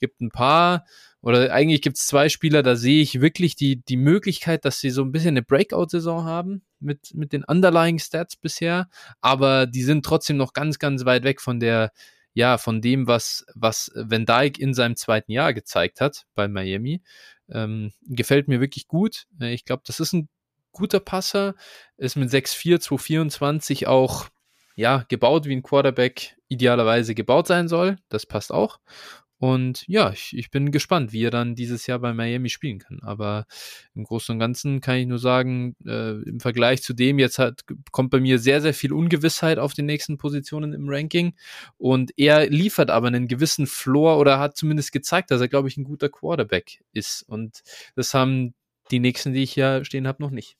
Gibt ein paar oder eigentlich gibt es zwei Spieler, da sehe ich wirklich die, die Möglichkeit, dass sie so ein bisschen eine Breakout-Saison haben mit, mit den Underlying Stats bisher, aber die sind trotzdem noch ganz, ganz weit weg von der, ja, von dem, was, was Van Dyke in seinem zweiten Jahr gezeigt hat bei Miami. Ähm, gefällt mir wirklich gut. Äh, ich glaube, das ist ein guter Passer, ist mit 6'4, 224 auch ja, gebaut wie ein Quarterback idealerweise gebaut sein soll. Das passt auch. Und ja, ich, ich bin gespannt, wie er dann dieses Jahr bei Miami spielen kann. Aber im Großen und Ganzen kann ich nur sagen, äh, im Vergleich zu dem jetzt hat, kommt bei mir sehr, sehr viel Ungewissheit auf den nächsten Positionen im Ranking. Und er liefert aber einen gewissen Floor oder hat zumindest gezeigt, dass er, glaube ich, ein guter Quarterback ist. Und das haben die nächsten, die ich hier stehen habe, noch nicht.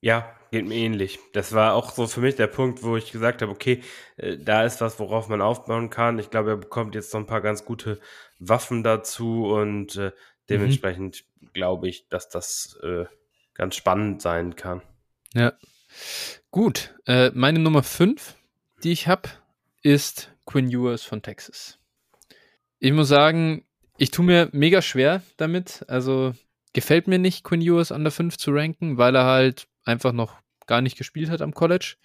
Ja, geht mir ähnlich. Das war auch so für mich der Punkt, wo ich gesagt habe, okay, äh, da ist was, worauf man aufbauen kann. Ich glaube, er bekommt jetzt noch ein paar ganz gute Waffen dazu und äh, dementsprechend mhm. glaube ich, dass das äh, ganz spannend sein kann. Ja. Gut. Äh, meine Nummer 5, die ich habe, ist Quinn Ewers von Texas. Ich muss sagen, ich tue mir mega schwer damit. Also gefällt mir nicht, Quinn Ewers an der 5 zu ranken, weil er halt einfach noch gar nicht gespielt hat am College.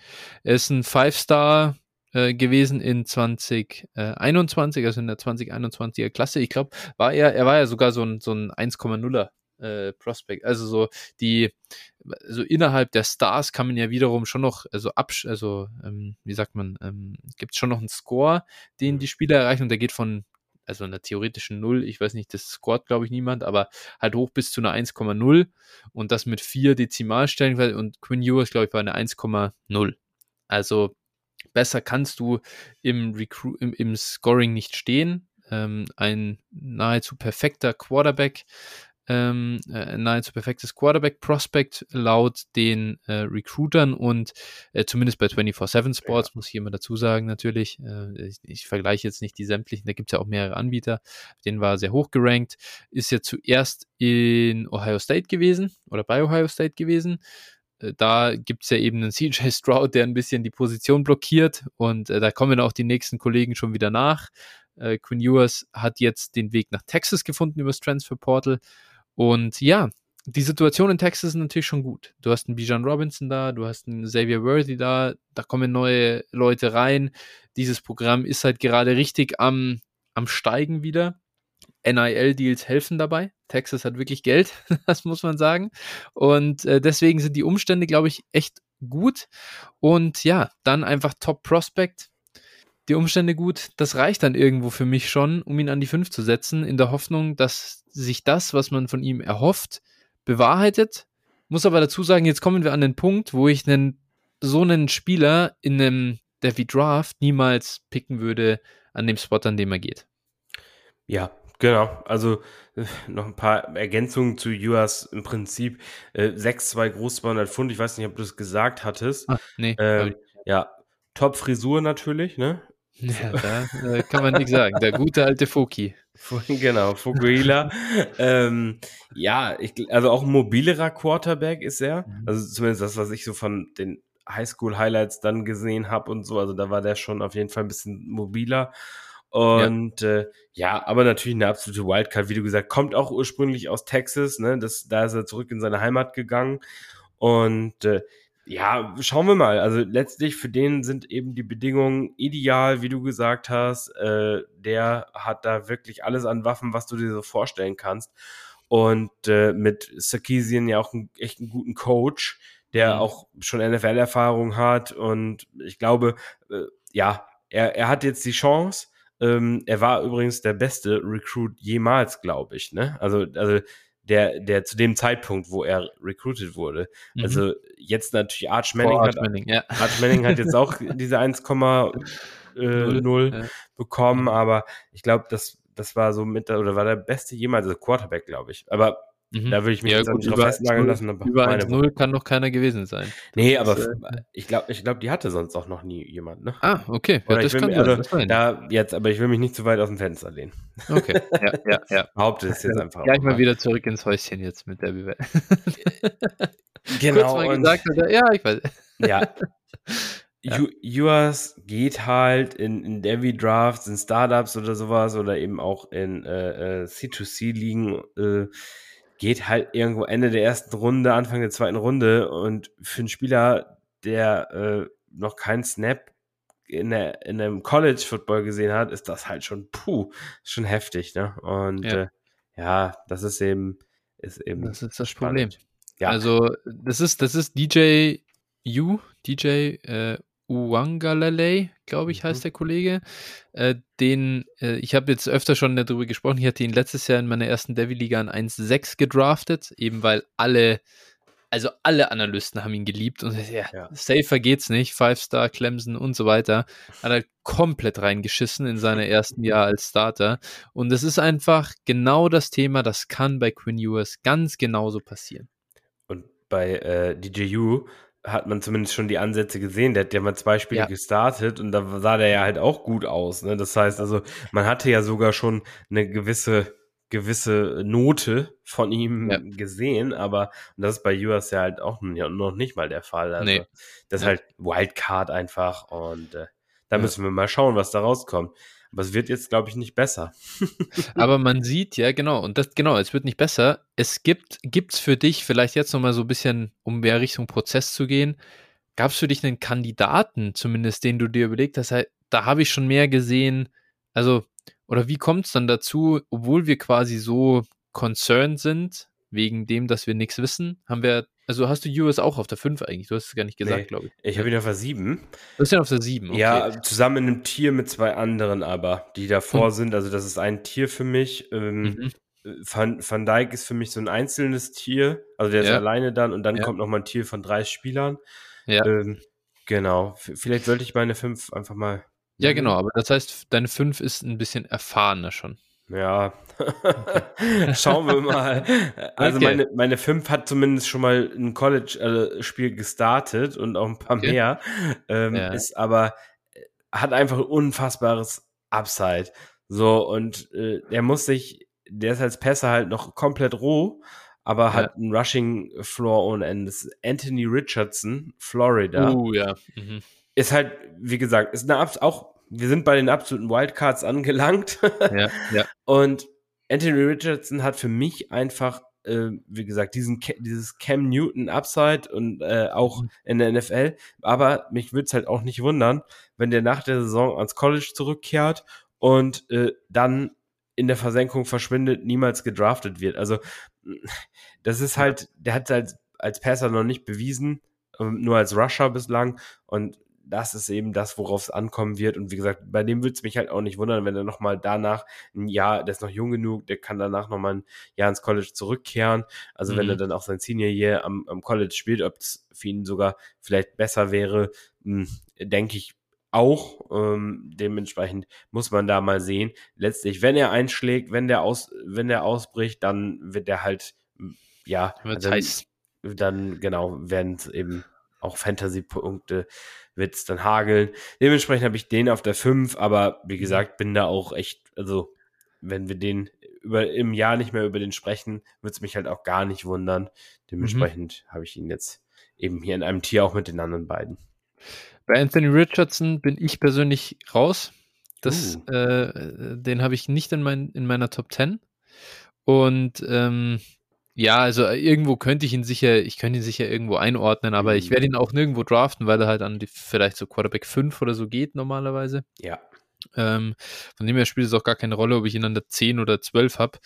Er ist ein Five-Star äh, gewesen in 2021, also in der 2021er Klasse. Ich glaube, war er, er war ja sogar so ein, so ein 1,0er äh, Prospect. Also so die, so innerhalb der Stars kann man ja wiederum schon noch, also ab, also ähm, wie sagt man, ähm, gibt es schon noch einen Score, den die Spieler erreichen und der geht von also einer theoretischen Null, ich weiß nicht, das scoret, glaube ich, niemand, aber halt hoch bis zu einer 1,0 und das mit vier Dezimalstellen und Quinn Ewers, glaube ich, war eine 1,0. Also besser kannst du im, Recru im, im Scoring nicht stehen. Ähm, ein nahezu perfekter Quarterback ähm, äh, nahezu perfektes Quarterback-Prospect laut den äh, Recruitern und äh, zumindest bei 24-7 Sports, ja. muss ich immer dazu sagen, natürlich. Äh, ich, ich, vergleiche jetzt nicht die sämtlichen, da gibt es ja auch mehrere Anbieter. Den war sehr hoch gerankt. Ist ja zuerst in Ohio State gewesen oder bei Ohio State gewesen äh, da gibt es ja eben einen CJ Stroud, der ein bisschen die Position blockiert und äh, da kommen auch die nächsten Kollegen schon wieder nach. Äh, Quinn Ewers hat jetzt den Weg nach Texas gefunden über das Transfer Portal und ja, die Situation in Texas ist natürlich schon gut. Du hast einen Bijan Robinson da, du hast einen Xavier Worthy da, da kommen neue Leute rein. Dieses Programm ist halt gerade richtig am, am Steigen wieder. NIL-Deals helfen dabei. Texas hat wirklich Geld, das muss man sagen. Und äh, deswegen sind die Umstände, glaube ich, echt gut. Und ja, dann einfach Top Prospect. Die Umstände gut, das reicht dann irgendwo für mich schon, um ihn an die 5 zu setzen, in der Hoffnung, dass sich das, was man von ihm erhofft, bewahrheitet. Muss aber dazu sagen, jetzt kommen wir an den Punkt, wo ich einen, so einen Spieler in einem Devi Draft niemals picken würde an dem Spot, an dem er geht. Ja, Genau, also äh, noch ein paar Ergänzungen zu Juas im Prinzip. Äh, 6-2 groß 200 Pfund, ich weiß nicht, ob du es gesagt hattest. Ach, nee. Ähm, ja, Top-Frisur natürlich, ne? Ja, da äh, kann man nichts sagen. Der gute alte Foki. Genau, Fuguila. ähm, ja, ich, also auch ein mobilerer Quarterback ist er. Mhm. Also zumindest das, was ich so von den Highschool-Highlights dann gesehen habe und so. Also da war der schon auf jeden Fall ein bisschen mobiler. Und ja. Äh, ja, aber natürlich eine absolute Wildcard, wie du gesagt, kommt auch ursprünglich aus Texas, ne? Das, da ist er zurück in seine Heimat gegangen. Und äh, ja, schauen wir mal. Also letztlich für den sind eben die Bedingungen ideal, wie du gesagt hast. Äh, der hat da wirklich alles an Waffen, was du dir so vorstellen kannst. Und äh, mit Sarkisian ja auch einen, echt einen guten Coach, der mhm. auch schon NFL-Erfahrung hat. Und ich glaube, äh, ja, er, er hat jetzt die Chance, ähm, er war übrigens der beste Recruit jemals, glaube ich. Ne? Also, also der, der zu dem Zeitpunkt, wo er recruited wurde. Mhm. Also jetzt natürlich Arch Manning, Arch hat, Manning, ja. Arch Manning hat jetzt auch diese 1,0 äh, ja. bekommen, aber ich glaube, das, das war so mit, oder war der beste jemals, also Quarterback, glaube ich. Aber Mhm. Da würde ich mich ja, jetzt gut, nicht drauf festnageln lassen. Aber über 1-0 kann noch keiner gewesen sein. Nee, aber das, äh, ich glaube, ich glaub, die hatte sonst auch noch nie jemand, ne? Ah, okay. Ja, das kann mich, also, sein. Da, jetzt, aber ich will mich nicht zu weit aus dem Fenster lehnen. Okay, ja, ja, ja. Behaupte es jetzt einfach. Gleich mal wieder zurück ins Häuschen jetzt mit der Bewertung. genau. Kurz mal gesagt, oder? ja, ich weiß. Ja. Ja. US geht halt in, in Devi Drafts, in Startups oder sowas oder eben auch in äh C2C-Ligen äh, geht halt irgendwo Ende der ersten Runde, Anfang der zweiten Runde und für einen Spieler, der äh, noch keinen Snap in, der, in einem College Football gesehen hat, ist das halt schon puh, schon heftig, ne? Und ja, äh, ja das ist eben ist eben das ist das spannend. Problem. Ja. Also das ist das ist DJ U, DJ äh, Uwangalele, glaube ich, heißt mhm. der Kollege. Äh, den, äh, ich habe jetzt öfter schon darüber gesprochen, ich hatte ihn letztes Jahr in meiner ersten Devil-Liga an 1,6 gedraftet, eben weil alle, also alle Analysten haben ihn geliebt und ja, ja. safer geht's nicht, Five-Star, Clemson und so weiter. Hat er komplett reingeschissen in seinem ersten Jahr als Starter. Und das ist einfach genau das Thema, das kann bei Quinn Ewers ganz genauso passieren. Und bei äh, DJU hat man zumindest schon die Ansätze gesehen. Der hat ja mal zwei Spiele ja. gestartet und da sah der ja halt auch gut aus. Ne? Das heißt also, man hatte ja sogar schon eine gewisse gewisse Note von ihm ja. gesehen, aber das ist bei US ja halt auch noch nicht mal der Fall. Also nee. das ist ja. halt Wildcard einfach und äh, da müssen wir mal schauen, was da rauskommt. Aber es wird jetzt, glaube ich, nicht besser. Aber man sieht, ja, genau, und das, genau, es wird nicht besser. Es gibt, gibt's für dich vielleicht jetzt nochmal so ein bisschen, um mehr Richtung Prozess zu gehen, gab es für dich einen Kandidaten, zumindest, den du dir überlegt hast, da habe ich schon mehr gesehen, also, oder wie kommt es dann dazu, obwohl wir quasi so concerned sind, wegen dem, dass wir nichts wissen, haben wir also hast du US auch auf der 5 eigentlich? Du hast es gar nicht gesagt, nee, glaube ich. Ich habe ihn auf der 7. Du hast ihn auf der 7, okay. Ja, zusammen in einem Tier mit zwei anderen aber, die davor hm. sind. Also das ist ein Tier für mich. Ähm, mhm. Van, Van Dijk ist für mich so ein einzelnes Tier. Also der ist alleine dann und dann ja. kommt noch mal ein Tier von drei Spielern. Ja. Ähm, genau. Vielleicht sollte ich meine 5 einfach mal. Ja, genau, aber das heißt, deine 5 ist ein bisschen erfahrener schon. Ja, schauen wir mal. Also okay. meine, meine 5 hat zumindest schon mal ein College-Spiel gestartet und auch ein paar okay. mehr. Ähm, ja. Ist aber, äh, hat einfach ein unfassbares Upside. So, und äh, er muss sich, der ist als Pässer halt noch komplett roh, aber ja. hat einen Rushing Floor ohne Ende. Das ist Anthony Richardson, Florida. Uh, ja. Mhm. Ist halt, wie gesagt, ist eine, auch wir sind bei den absoluten Wildcards angelangt. Ja, ja. Und Anthony Richardson hat für mich einfach, äh, wie gesagt, diesen, dieses Cam Newton Upside und äh, auch mhm. in der NFL. Aber mich würde es halt auch nicht wundern, wenn der nach der Saison ans College zurückkehrt und äh, dann in der Versenkung verschwindet, niemals gedraftet wird. Also, das ist halt, der hat halt als Passer noch nicht bewiesen, ähm, nur als Rusher bislang. Und das ist eben das, worauf es ankommen wird. Und wie gesagt, bei dem würde es mich halt auch nicht wundern, wenn er nochmal danach ein Jahr, der ist noch jung genug, der kann danach nochmal ein Jahr ins College zurückkehren. Also mhm. wenn er dann auch sein Senior Year am, am College spielt, ob es für ihn sogar vielleicht besser wäre, hm, denke ich auch. Ähm, dementsprechend muss man da mal sehen. Letztlich, wenn er einschlägt, wenn der aus, wenn der ausbricht, dann wird er halt, hm, ja, dann, dann genau, werden es eben auch Fantasy-Punkte wird es dann hageln. Dementsprechend habe ich den auf der 5, aber wie mhm. gesagt, bin da auch echt, also wenn wir den über, im Jahr nicht mehr über den sprechen, wird es mich halt auch gar nicht wundern. Dementsprechend mhm. habe ich ihn jetzt eben hier in einem Tier auch mit den anderen beiden. Bei Anthony Richardson bin ich persönlich raus. Das, uh. äh, den habe ich nicht in, mein, in meiner Top 10. Und ähm, ja, also äh, irgendwo könnte ich ihn sicher, ich könnte ihn sicher irgendwo einordnen, aber mhm. ich werde ihn auch nirgendwo draften, weil er halt an die vielleicht so Quarterback 5 oder so geht normalerweise. Ja. Ähm, von dem her spielt es auch gar keine Rolle, ob ich ihn an der 10 oder 12 habe.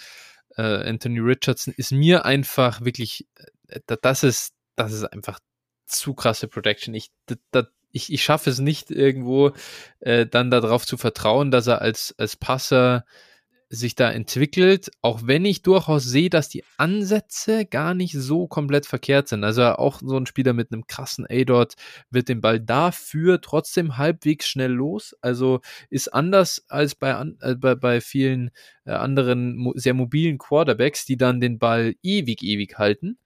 Äh, Anthony Richardson ist mir einfach wirklich, äh, das ist, das ist einfach zu krasse Protection. Ich, ich, ich schaffe es nicht irgendwo äh, dann darauf zu vertrauen, dass er als, als Passer sich da entwickelt, auch wenn ich durchaus sehe, dass die Ansätze gar nicht so komplett verkehrt sind. Also auch so ein Spieler mit einem krassen A-Dot wird den Ball dafür trotzdem halbwegs schnell los. Also ist anders als bei, äh, bei, bei vielen äh, anderen sehr mobilen Quarterbacks, die dann den Ball ewig, ewig halten.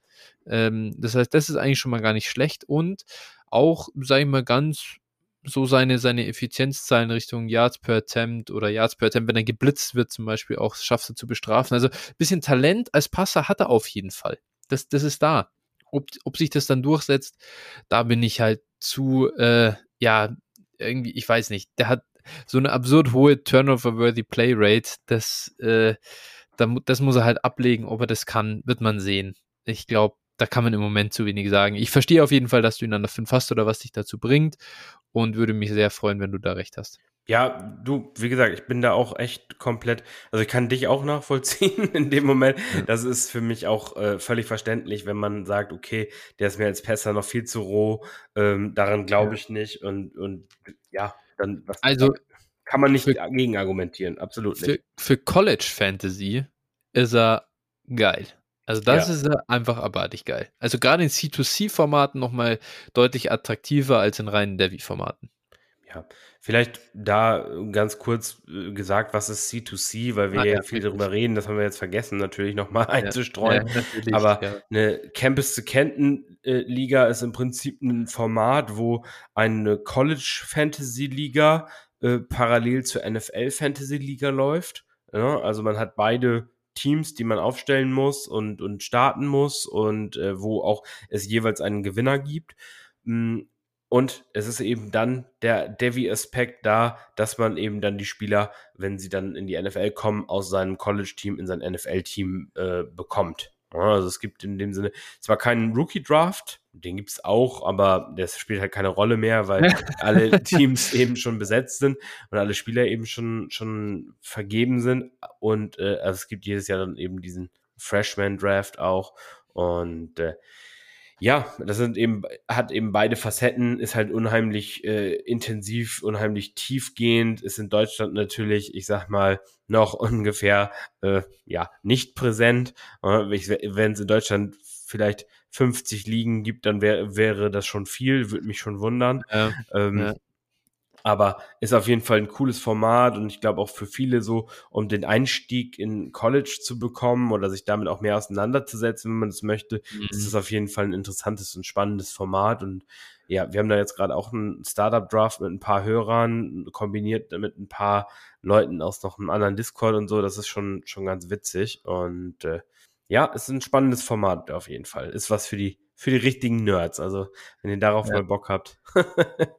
Ähm, das heißt, das ist eigentlich schon mal gar nicht schlecht und auch, sage ich mal, ganz so seine, seine Effizienzzahlen Richtung Yards per Attempt oder Yards per Attempt, wenn er geblitzt wird zum Beispiel, auch schafft er zu bestrafen. Also ein bisschen Talent als Passer hat er auf jeden Fall. Das, das ist da. Ob, ob sich das dann durchsetzt, da bin ich halt zu, äh, ja, irgendwie, ich weiß nicht, der hat so eine absurd hohe Turnover-worthy Play Rate, das, äh, das muss er halt ablegen, ob er das kann, wird man sehen. Ich glaube, da kann man im Moment zu wenig sagen. Ich verstehe auf jeden Fall, dass du ihn an der 5 hast oder was dich dazu bringt und würde mich sehr freuen, wenn du da recht hast. Ja, du, wie gesagt, ich bin da auch echt komplett, also ich kann dich auch nachvollziehen in dem Moment. Das ist für mich auch äh, völlig verständlich, wenn man sagt, okay, der ist mir als Pässer noch viel zu roh, ähm, daran glaube ich nicht und, und ja, dann was, also, kann man nicht für, dagegen argumentieren, absolut nicht. Für, für College Fantasy ist er geil. Also das ja. ist einfach abartig geil. Also gerade in C2C-Formaten nochmal deutlich attraktiver als in reinen Devi-Formaten. Ja, vielleicht da ganz kurz äh, gesagt, was ist C2C, weil wir ah, ja, ja viel darüber reden, das haben wir jetzt vergessen, natürlich nochmal ja, einzustreuen. Ja, Aber eine Campus to Kenton äh, Liga ist im Prinzip ein Format, wo eine College Fantasy Liga äh, parallel zur NFL Fantasy Liga läuft. also man hat beide Teams, die man aufstellen muss und, und starten muss und äh, wo auch es jeweils einen Gewinner gibt. Mm, und es ist eben dann der Devi-Aspekt da, dass man eben dann die Spieler, wenn sie dann in die NFL kommen, aus seinem College-Team in sein NFL-Team äh, bekommt. Also es gibt in dem Sinne zwar keinen Rookie-Draft, den gibt es auch, aber das spielt halt keine Rolle mehr, weil alle Teams eben schon besetzt sind und alle Spieler eben schon, schon vergeben sind. Und äh, also es gibt jedes Jahr dann eben diesen Freshman-Draft auch. Und äh, ja, das sind eben, hat eben beide Facetten, ist halt unheimlich äh, intensiv, unheimlich tiefgehend, ist in Deutschland natürlich, ich sag mal, noch ungefähr äh, ja nicht präsent. Wenn es in Deutschland vielleicht 50 Ligen gibt, dann wär, wäre das schon viel, würde mich schon wundern. Ja, ähm, ja. Aber ist auf jeden Fall ein cooles Format und ich glaube auch für viele so, um den Einstieg in College zu bekommen oder sich damit auch mehr auseinanderzusetzen, wenn man es möchte, mhm. ist das auf jeden Fall ein interessantes und spannendes Format. Und ja, wir haben da jetzt gerade auch einen Startup-Draft mit ein paar Hörern, kombiniert mit ein paar Leuten aus noch einem anderen Discord und so. Das ist schon, schon ganz witzig. Und äh, ja, es ist ein spannendes Format auf jeden Fall. Ist was für die, für die richtigen Nerds. Also, wenn ihr darauf ja. mal Bock habt.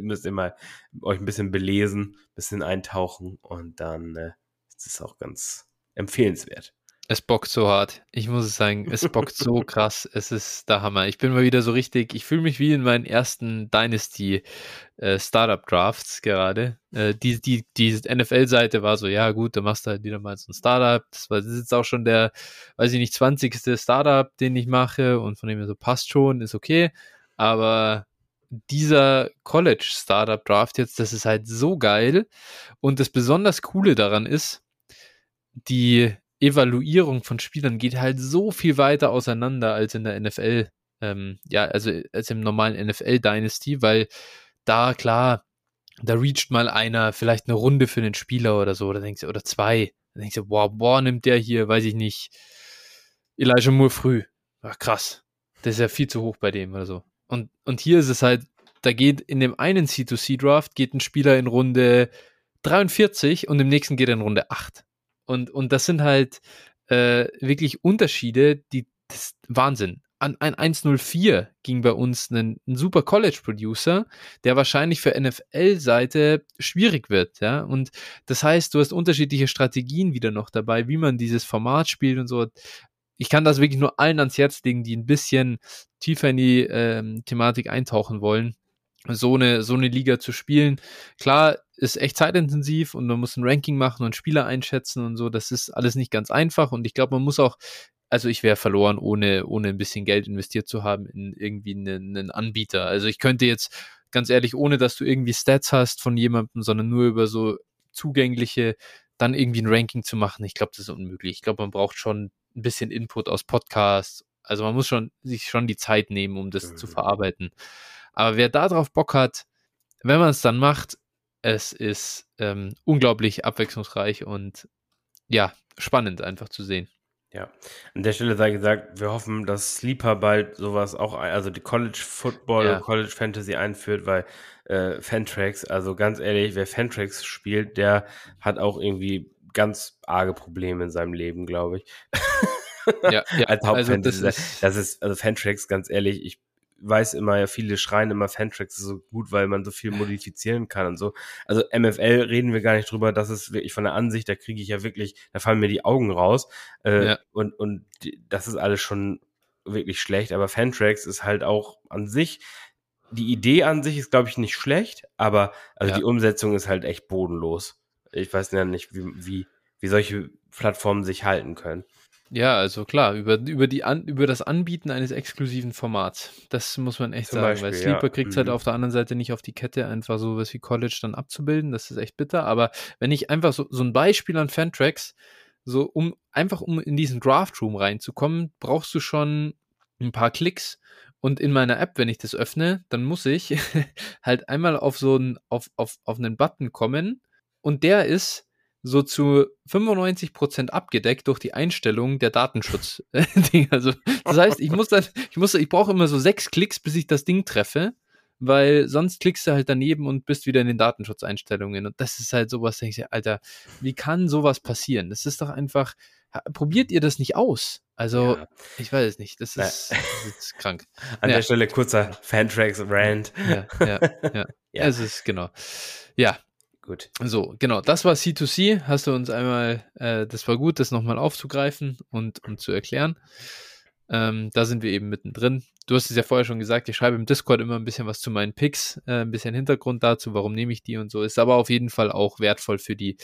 müsst ihr mal euch ein bisschen belesen, ein bisschen eintauchen und dann äh, ist es auch ganz empfehlenswert. Es bockt so hart. Ich muss es sagen, es bockt so krass. Es ist der Hammer. Ich bin mal wieder so richtig, ich fühle mich wie in meinen ersten Dynasty äh, Startup Drafts gerade. Äh, die die, die NFL-Seite war so, ja gut, da machst du halt wieder mal so ein Startup. Das, war, das ist jetzt auch schon der, weiß ich nicht, 20. Startup, den ich mache und von dem her so passt schon, ist okay. Aber dieser College Startup Draft jetzt, das ist halt so geil. Und das besonders Coole daran ist, die Evaluierung von Spielern geht halt so viel weiter auseinander als in der NFL, ähm, ja, also als im normalen NFL Dynasty, weil da klar, da reacht mal einer vielleicht eine Runde für den Spieler oder so, oder denkst du, oder zwei, dann denkst du, boah, boah, nimmt der hier, weiß ich nicht, Elijah Moore früh. Ach, krass. Das ist ja viel zu hoch bei dem oder so. Und, und hier ist es halt, da geht in dem einen C2C-Draft geht ein Spieler in Runde 43 und im nächsten geht er in Runde 8. Und, und das sind halt äh, wirklich Unterschiede, die das Wahnsinn. An ein 104 ging bei uns ein, ein super College Producer, der wahrscheinlich für NFL-Seite schwierig wird, ja. Und das heißt, du hast unterschiedliche Strategien wieder noch dabei, wie man dieses Format spielt und so. Ich kann das wirklich nur allen ans Herz legen, die ein bisschen tiefer in die ähm, Thematik eintauchen wollen so eine, so eine Liga zu spielen. Klar, ist echt zeitintensiv und man muss ein Ranking machen und Spieler einschätzen und so. Das ist alles nicht ganz einfach und ich glaube, man muss auch, also ich wäre verloren, ohne, ohne ein bisschen Geld investiert zu haben in irgendwie einen, einen Anbieter. Also ich könnte jetzt ganz ehrlich, ohne dass du irgendwie Stats hast von jemandem, sondern nur über so zugängliche, dann irgendwie ein Ranking zu machen, ich glaube, das ist unmöglich. Ich glaube, man braucht schon ein bisschen Input aus Podcasts. Also man muss schon sich schon die Zeit nehmen, um das mhm. zu verarbeiten. Aber wer da drauf Bock hat, wenn man es dann macht, es ist ähm, unglaublich abwechslungsreich und ja, spannend einfach zu sehen. Ja, an der Stelle sei gesagt, wir hoffen, dass Sleeper bald sowas auch, also die College Football ja. und College Fantasy einführt, weil äh, Fantrax, also ganz ehrlich, wer Fantrax spielt, der hat auch irgendwie ganz arge Probleme in seinem Leben, glaube ich. Ja, ja. Als Hauptfantasy. Also das, ist, das ist, also Fantrax, ganz ehrlich, ich weiß immer, viele schreien immer Fantracks so gut, weil man so viel modifizieren kann und so. Also MFL reden wir gar nicht drüber, das ist wirklich von der Ansicht, da kriege ich ja wirklich, da fallen mir die Augen raus. Äh, ja. Und, und das ist alles schon wirklich schlecht, aber Fantracks ist halt auch an sich, die Idee an sich ist, glaube ich, nicht schlecht, aber also ja. die Umsetzung ist halt echt bodenlos. Ich weiß ja nicht, wie, wie, wie solche Plattformen sich halten können. Ja, also klar, über, über, die An über das Anbieten eines exklusiven Formats. Das muss man echt Zum sagen, Beispiel, weil Sleeper ja. kriegt es halt mhm. auf der anderen Seite nicht auf die Kette, einfach so was wie College dann abzubilden. Das ist echt bitter. Aber wenn ich einfach so, so ein Beispiel an Fantracks, so um einfach um in diesen Draftroom reinzukommen, brauchst du schon ein paar Klicks. Und in meiner App, wenn ich das öffne, dann muss ich halt einmal auf so einen, auf, auf, auf einen Button kommen. Und der ist so zu 95% abgedeckt durch die Einstellung der Datenschutz. also, das heißt, ich muss dann, ich muss, ich brauche immer so sechs Klicks, bis ich das Ding treffe, weil sonst klickst du halt daneben und bist wieder in den Datenschutzeinstellungen. Und das ist halt sowas, denke ich, Alter, wie kann sowas passieren? Das ist doch einfach, probiert ihr das nicht aus? Also, ja. ich weiß es nicht. Das ist, das ist krank. An ja. der Stelle kurzer Fantracks-Rant. Ja, ja, ja, ja. Es ist, genau. Ja, Gut. So, genau, das war C2C. Hast du uns einmal, äh, das war gut, das nochmal aufzugreifen und, und zu erklären. Ähm, da sind wir eben mittendrin. Du hast es ja vorher schon gesagt, ich schreibe im Discord immer ein bisschen was zu meinen Picks, äh, ein bisschen Hintergrund dazu, warum nehme ich die und so. Ist aber auf jeden Fall auch wertvoll für die,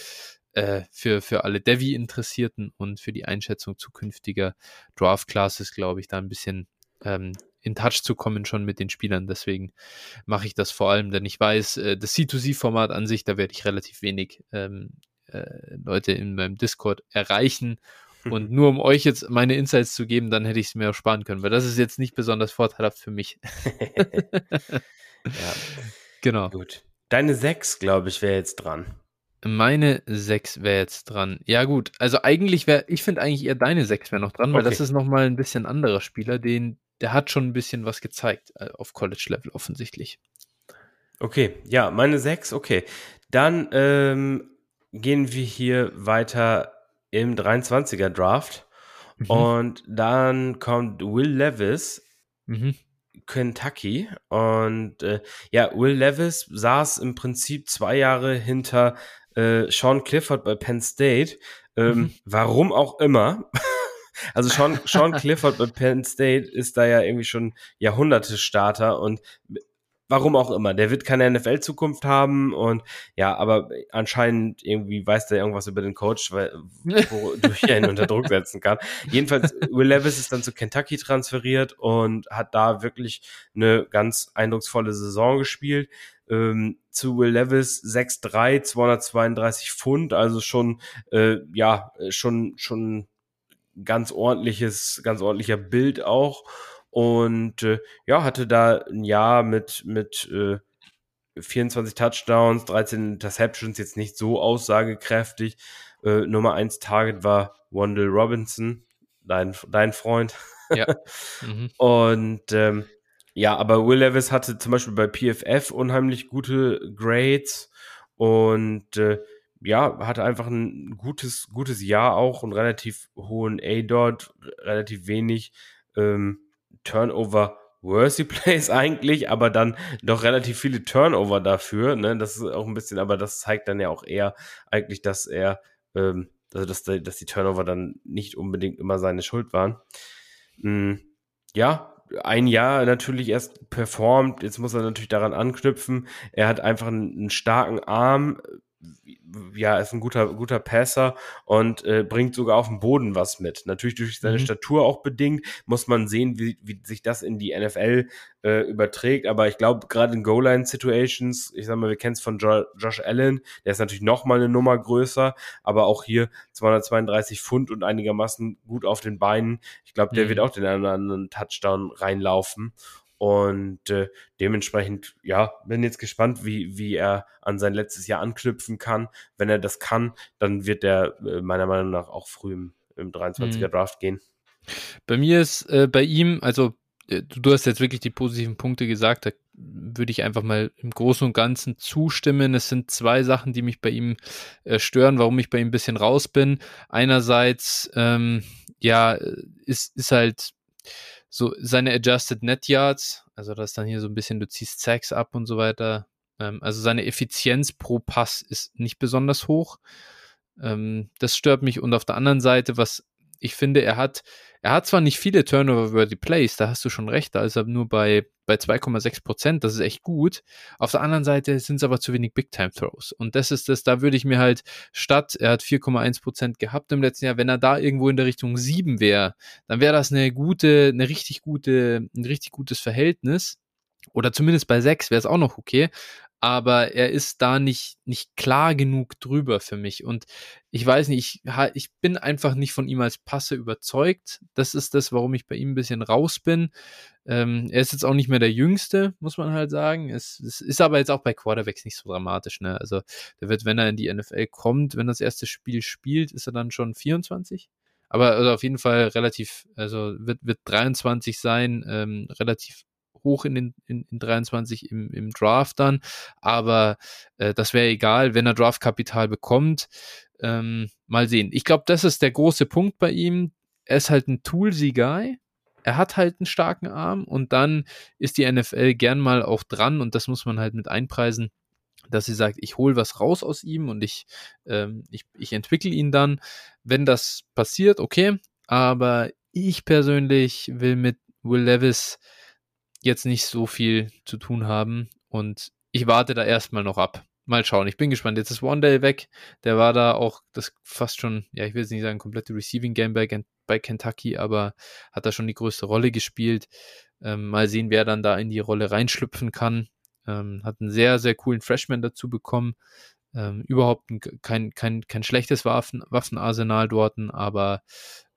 äh, für, für alle Devi-Interessierten und für die Einschätzung zukünftiger Draft-Classes, glaube ich, da ein bisschen ähm, in Touch zu kommen schon mit den Spielern. Deswegen mache ich das vor allem, denn ich weiß, äh, das C2C-Format an sich, da werde ich relativ wenig ähm, äh, Leute in meinem Discord erreichen. Und nur um euch jetzt meine Insights zu geben, dann hätte ich es mir auch sparen können, weil das ist jetzt nicht besonders vorteilhaft für mich. ja. Genau. Gut. Deine 6, glaube ich, wäre jetzt dran. Meine 6 wäre jetzt dran. Ja, gut. Also eigentlich wäre, ich finde eigentlich eher deine 6 wäre noch dran, weil okay. das ist nochmal ein bisschen anderer Spieler, den, der hat schon ein bisschen was gezeigt äh, auf College-Level offensichtlich. Okay, ja, meine sechs, okay. Dann ähm, gehen wir hier weiter im 23er Draft. Mhm. Und dann kommt Will Levis, mhm. Kentucky. Und äh, ja, Will Levis saß im Prinzip zwei Jahre hinter äh, Sean Clifford bei Penn State. Ähm, mhm. Warum auch immer. Also Sean, Sean Clifford bei Penn State ist da ja irgendwie schon Jahrhunderte-Starter und warum auch immer. Der wird keine NFL-Zukunft haben und ja, aber anscheinend irgendwie weiß der irgendwas über den Coach, weil, wodurch er ihn unter Druck setzen kann. Jedenfalls, Will Levis ist dann zu Kentucky transferiert und hat da wirklich eine ganz eindrucksvolle Saison gespielt. Ähm, zu Will Levis 6'3, 232 Pfund, also schon, äh, ja, schon, schon ganz ordentliches, ganz ordentlicher Bild auch und äh, ja, hatte da ein Jahr mit, mit äh, 24 Touchdowns, 13 Interceptions, jetzt nicht so aussagekräftig. Äh, Nummer 1 Target war Wandel Robinson, dein, dein Freund. Ja. Mhm. Und ähm, ja, aber Will Levis hatte zum Beispiel bei PFF unheimlich gute Grades und äh, ja, hatte einfach ein gutes, gutes Jahr auch und relativ hohen A-Dot, relativ wenig ähm, Turnover worthy Plays eigentlich, aber dann doch relativ viele Turnover dafür. Ne? Das ist auch ein bisschen, aber das zeigt dann ja auch eher eigentlich, dass er, ähm, also dass, dass die Turnover dann nicht unbedingt immer seine Schuld waren. Mhm. Ja, ein Jahr natürlich erst performt. Jetzt muss er natürlich daran anknüpfen. Er hat einfach einen, einen starken Arm, ja, ist ein guter, guter Passer und äh, bringt sogar auf dem Boden was mit. Natürlich durch seine mhm. Statur auch bedingt, muss man sehen, wie, wie sich das in die NFL äh, überträgt. Aber ich glaube, gerade in Goal-Line-Situations, ich sag mal, wir kennen es von jo Josh Allen, der ist natürlich noch mal eine Nummer größer, aber auch hier 232 Pfund und einigermaßen gut auf den Beinen. Ich glaube, der mhm. wird auch den anderen Touchdown reinlaufen. Und äh, dementsprechend, ja, bin jetzt gespannt, wie, wie er an sein letztes Jahr anknüpfen kann. Wenn er das kann, dann wird er äh, meiner Meinung nach auch früh im, im 23er mhm. Draft gehen. Bei mir ist äh, bei ihm, also äh, du, du hast jetzt wirklich die positiven Punkte gesagt, da würde ich einfach mal im Großen und Ganzen zustimmen. Es sind zwei Sachen, die mich bei ihm äh, stören, warum ich bei ihm ein bisschen raus bin. Einerseits, ähm, ja, ist, ist halt so seine Adjusted Net Yards, also das dann hier so ein bisschen, du ziehst Sacks ab und so weiter. Ähm, also seine Effizienz pro Pass ist nicht besonders hoch. Ähm, das stört mich. Und auf der anderen Seite, was ich finde, er hat, er hat zwar nicht viele Turnover-worthy Plays, da hast du schon recht, da ist er nur bei, bei 2,6 Prozent, das ist echt gut. Auf der anderen Seite sind es aber zu wenig Big-Time-Throws. Und das ist das, da würde ich mir halt statt, er hat 4,1 Prozent gehabt im letzten Jahr, wenn er da irgendwo in der Richtung 7 wäre, dann wäre das eine gute, eine richtig gute, ein richtig gutes Verhältnis. Oder zumindest bei 6 wäre es auch noch okay aber er ist da nicht, nicht klar genug drüber für mich. Und ich weiß nicht, ich, ich bin einfach nicht von ihm als Passe überzeugt. Das ist das, warum ich bei ihm ein bisschen raus bin. Ähm, er ist jetzt auch nicht mehr der Jüngste, muss man halt sagen. Es, es ist aber jetzt auch bei Quarterbacks nicht so dramatisch. Ne? Also der wird, wenn er in die NFL kommt, wenn das erste Spiel spielt, ist er dann schon 24. Aber also auf jeden Fall relativ, also wird, wird 23 sein, ähm, relativ hoch in den in, in 23 im, im Draft dann. Aber äh, das wäre egal, wenn er Draftkapital bekommt. Ähm, mal sehen. Ich glaube, das ist der große Punkt bei ihm. Er ist halt ein Toolsy-Guy. Er hat halt einen starken Arm und dann ist die NFL gern mal auch dran und das muss man halt mit einpreisen dass sie sagt, ich hole was raus aus ihm und ich, ähm, ich, ich entwickle ihn dann. Wenn das passiert, okay, aber ich persönlich will mit Will Levis jetzt nicht so viel zu tun haben. Und ich warte da erstmal noch ab. Mal schauen. Ich bin gespannt. Jetzt ist Day weg. Der war da auch das fast schon, ja, ich will jetzt nicht sagen, komplette Receiving Game bei, bei Kentucky, aber hat da schon die größte Rolle gespielt. Ähm, mal sehen, wer dann da in die Rolle reinschlüpfen kann. Ähm, hat einen sehr, sehr coolen Freshman dazu bekommen. Ähm, überhaupt ein, kein, kein, kein schlechtes Waffen, Waffenarsenal dort, aber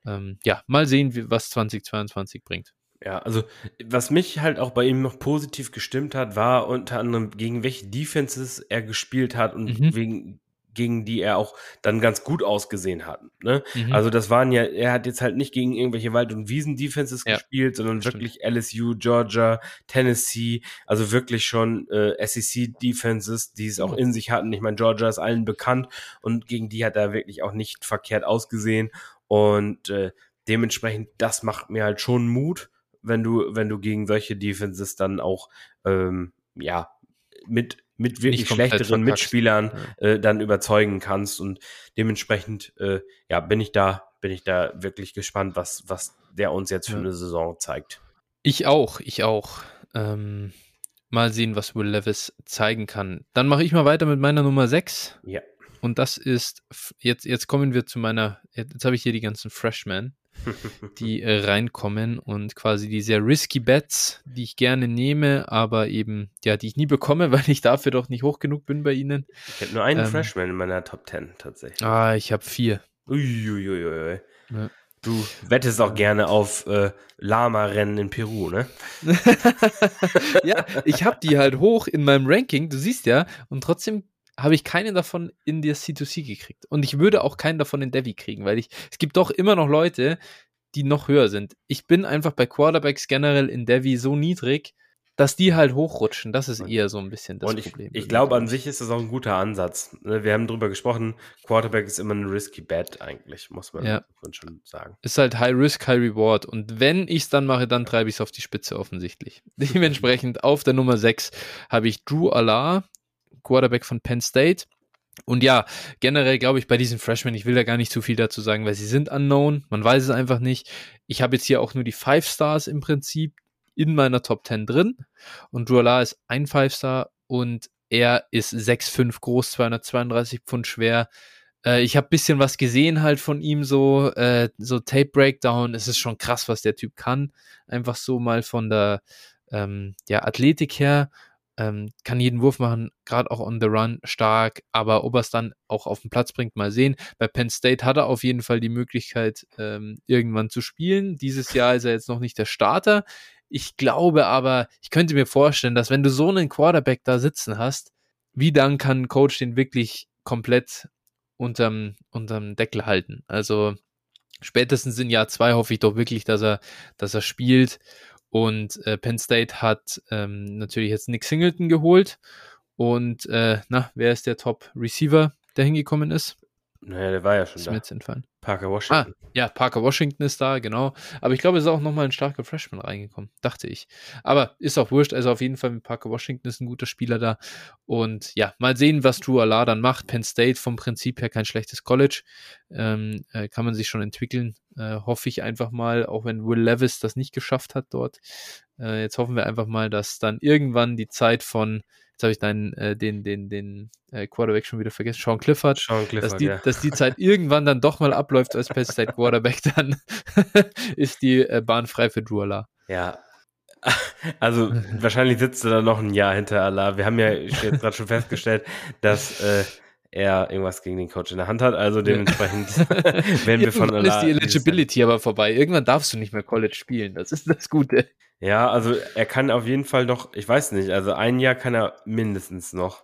ähm, ja, mal sehen, was 2022 bringt. Ja, also was mich halt auch bei ihm noch positiv gestimmt hat, war unter anderem, gegen welche Defenses er gespielt hat und mhm. wegen, gegen die er auch dann ganz gut ausgesehen hat. Ne? Mhm. Also das waren ja, er hat jetzt halt nicht gegen irgendwelche Wald- und Wiesen-Defenses ja, gespielt, sondern wirklich stimmt. LSU, Georgia, Tennessee, also wirklich schon äh, SEC-Defenses, die es auch in sich hatten. Ich meine, Georgia ist allen bekannt und gegen die hat er wirklich auch nicht verkehrt ausgesehen. Und äh, dementsprechend, das macht mir halt schon Mut wenn du, wenn du gegen solche Defenses dann auch, ähm, ja, mit, mit wirklich schlechteren. Mitspielern äh, dann überzeugen kannst. Und dementsprechend, äh, ja, bin ich da, bin ich da wirklich gespannt, was, was der uns jetzt für eine Saison zeigt. Ich auch, ich auch. Ähm, mal sehen, was Will Levis zeigen kann. Dann mache ich mal weiter mit meiner Nummer 6. Ja. Und das ist, jetzt, jetzt kommen wir zu meiner, jetzt habe ich hier die ganzen Freshmen, die äh, reinkommen und quasi die sehr risky Bets, die ich gerne nehme, aber eben, ja, die ich nie bekomme, weil ich dafür doch nicht hoch genug bin bei ihnen. Ich habe nur einen ähm, Freshman in meiner Top 10 tatsächlich. Ah, ich habe vier. Uiuiui. Ja. Du wettest auch gerne auf äh, Lama-Rennen in Peru, ne? ja, ich habe die halt hoch in meinem Ranking, du siehst ja, und trotzdem habe ich keinen davon in der C2C gekriegt. Und ich würde auch keinen davon in Devi kriegen, weil ich, es gibt doch immer noch Leute, die noch höher sind. Ich bin einfach bei Quarterbacks generell in Devi so niedrig, dass die halt hochrutschen. Das ist eher so ein bisschen das und ich, Problem. Ich glaube, an sich ist das auch ein guter Ansatz. Ne, wir haben drüber gesprochen, Quarterback ist immer ein risky bet eigentlich, muss man, ja. schon sagen. Ist halt High Risk, High Reward. Und wenn ich es dann mache, dann treibe ich es auf die Spitze offensichtlich. Dementsprechend auf der Nummer 6 habe ich Drew Allah, Quarterback von Penn State. Und ja, generell glaube ich bei diesen Freshmen, ich will da gar nicht zu viel dazu sagen, weil sie sind unknown, man weiß es einfach nicht. Ich habe jetzt hier auch nur die Five Stars im Prinzip in meiner Top 10 drin und Duala ist ein Five Star und er ist 6'5 groß, 232 Pfund schwer. Äh, ich habe bisschen was gesehen halt von ihm, so, äh, so Tape Breakdown. Es ist schon krass, was der Typ kann. Einfach so mal von der ähm, ja, Athletik her ähm, kann jeden Wurf machen, gerade auch on the run stark, aber ob er es dann auch auf den Platz bringt, mal sehen. Bei Penn State hat er auf jeden Fall die Möglichkeit, ähm, irgendwann zu spielen. Dieses Jahr ist er jetzt noch nicht der Starter. Ich glaube aber, ich könnte mir vorstellen, dass wenn du so einen Quarterback da sitzen hast, wie dann kann ein Coach den wirklich komplett unterm, unterm Deckel halten? Also spätestens in Jahr zwei hoffe ich doch wirklich, dass er, dass er spielt und äh, Penn State hat ähm, natürlich jetzt Nick Singleton geholt. Und äh, na, wer ist der Top-Receiver, der hingekommen ist? Naja, der war ja schon ist da. Mir jetzt entfallen. Parker Washington. Ah, ja, Parker Washington ist da, genau. Aber ich glaube, es ist auch nochmal ein starker Freshman reingekommen, dachte ich. Aber ist auch wurscht. Also auf jeden Fall mit Parker Washington ist ein guter Spieler da. Und ja, mal sehen, was Allah dann macht. Penn State vom Prinzip her kein schlechtes College. Ähm, äh, kann man sich schon entwickeln. Äh, hoffe ich einfach mal, auch wenn Will Levis das nicht geschafft hat dort. Äh, jetzt hoffen wir einfach mal, dass dann irgendwann die Zeit von jetzt habe ich deinen, äh, den, den, den äh, Quarterback schon wieder vergessen, Sean Clifford, Sean Clifford dass, die, ja. dass die Zeit irgendwann dann doch mal abläuft als Penn State Quarterback, dann ist die äh, Bahn frei für Drew Allah. Ja, also wahrscheinlich sitzt er da noch ein Jahr hinter Allah. Wir haben ja jetzt gerade schon festgestellt, dass äh, er irgendwas gegen den Coach in der Hand hat. Also dementsprechend werden wir von Allah. ist die Eligibility aber vorbei. Irgendwann darfst du nicht mehr College spielen. Das ist das Gute. Ja, also er kann auf jeden Fall noch, ich weiß nicht, also ein Jahr kann er mindestens noch.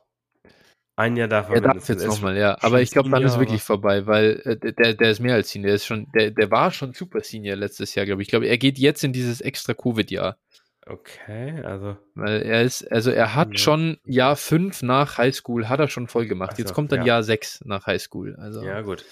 Ein Jahr darf er, er darf jetzt nochmal, ja. Aber ich glaube, dann ist wirklich vorbei, weil äh, der, der ist mehr als Senior. Der, ist schon, der, der war schon Super Senior letztes Jahr, glaube ich. Ich glaube, er geht jetzt in dieses extra Covid-Jahr. Okay, also. Weil er ist, also er hat ja. schon Jahr 5 nach Highschool, hat er schon voll gemacht. So, jetzt kommt dann ja. Jahr 6 nach Highschool. Also. Ja, gut.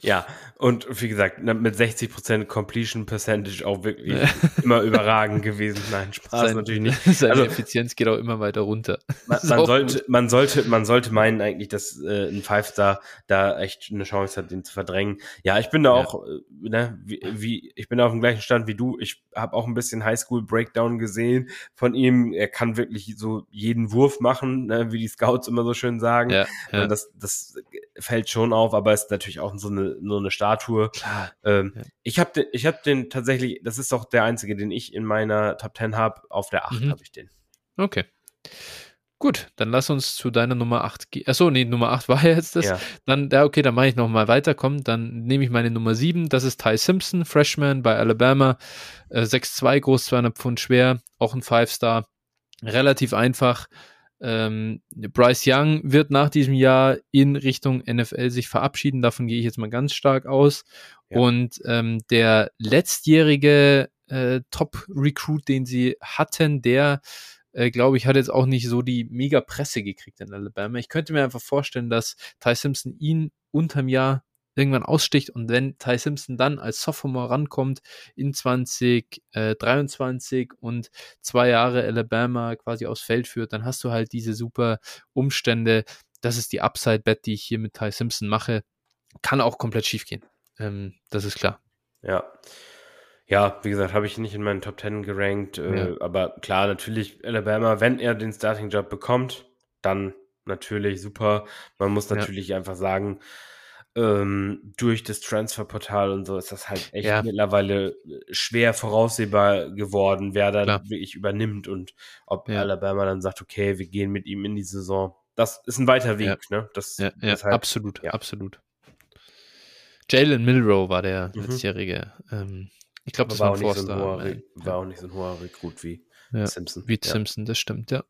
Ja, und wie gesagt, mit 60% Completion Percentage auch wirklich immer überragend gewesen. Nein, Spaß Sein, natürlich nicht. Seine also, Effizienz geht auch immer weiter runter. Man, man sollte, man, sollte, man sollte meinen eigentlich, dass äh, ein Five-Star da echt eine Chance hat, den zu verdrängen. Ja, ich bin da ja. auch, äh, ne, wie, wie, ich bin auf dem gleichen Stand wie du. Ich habe auch ein bisschen Highschool-Breakdown gesehen von ihm. Er kann wirklich so jeden Wurf machen, ne, wie die Scouts immer so schön sagen. Ja, ja. Das, das fällt schon auf, aber ist natürlich auch so eine, so eine Statue. Klar. Ähm, ja. Ich habe den, ich hab den tatsächlich, das ist doch der einzige, den ich in meiner Top 10 habe. Auf der 8 mhm. habe ich den. Okay. Gut, dann lass uns zu deiner Nummer 8 gehen. Achso, nee, Nummer 8 war ja jetzt das. Ja. Dann, ja, okay, dann mache ich nochmal weiterkommen. Dann nehme ich meine Nummer 7. Das ist Ty Simpson, Freshman bei Alabama. Äh, 6'2 groß, 200 Pfund schwer. Auch ein 5-Star. Relativ einfach. Ähm, Bryce Young wird nach diesem Jahr in Richtung NFL sich verabschieden. Davon gehe ich jetzt mal ganz stark aus. Ja. Und ähm, der letztjährige äh, Top-Recruit, den sie hatten, der äh, glaube ich, hat jetzt auch nicht so die mega Presse gekriegt in Alabama. Ich könnte mir einfach vorstellen, dass Ty Simpson ihn unterm Jahr irgendwann aussticht und wenn Ty Simpson dann als Sophomore rankommt in 2023 äh, und zwei Jahre Alabama quasi aufs Feld führt, dann hast du halt diese super Umstände. Das ist die Upside-Bet, die ich hier mit Ty Simpson mache. Kann auch komplett schief gehen. Ähm, das ist klar. Ja. Ja, wie gesagt, habe ich nicht in meinen Top 10 gerankt, äh, ja. aber klar, natürlich Alabama, wenn er den Starting-Job bekommt, dann natürlich super. Man muss natürlich ja. einfach sagen, ähm, durch das Transferportal und so ist das halt echt ja. mittlerweile äh, schwer voraussehbar geworden, wer dann Klar. wirklich übernimmt und ob ja. Alabama dann sagt, okay, wir gehen mit ihm in die Saison. Das ist ein weiter Weg, ja. ne? Das, ja, ja halt, absolut, absolut. Jalen Milrow war der mhm. letztjährige. Ähm, ich glaube, das war, war, auch nicht so ein hoher, Re war auch nicht so ein hoher Rekrut wie Simpson. Wie Simpson, das stimmt, ja.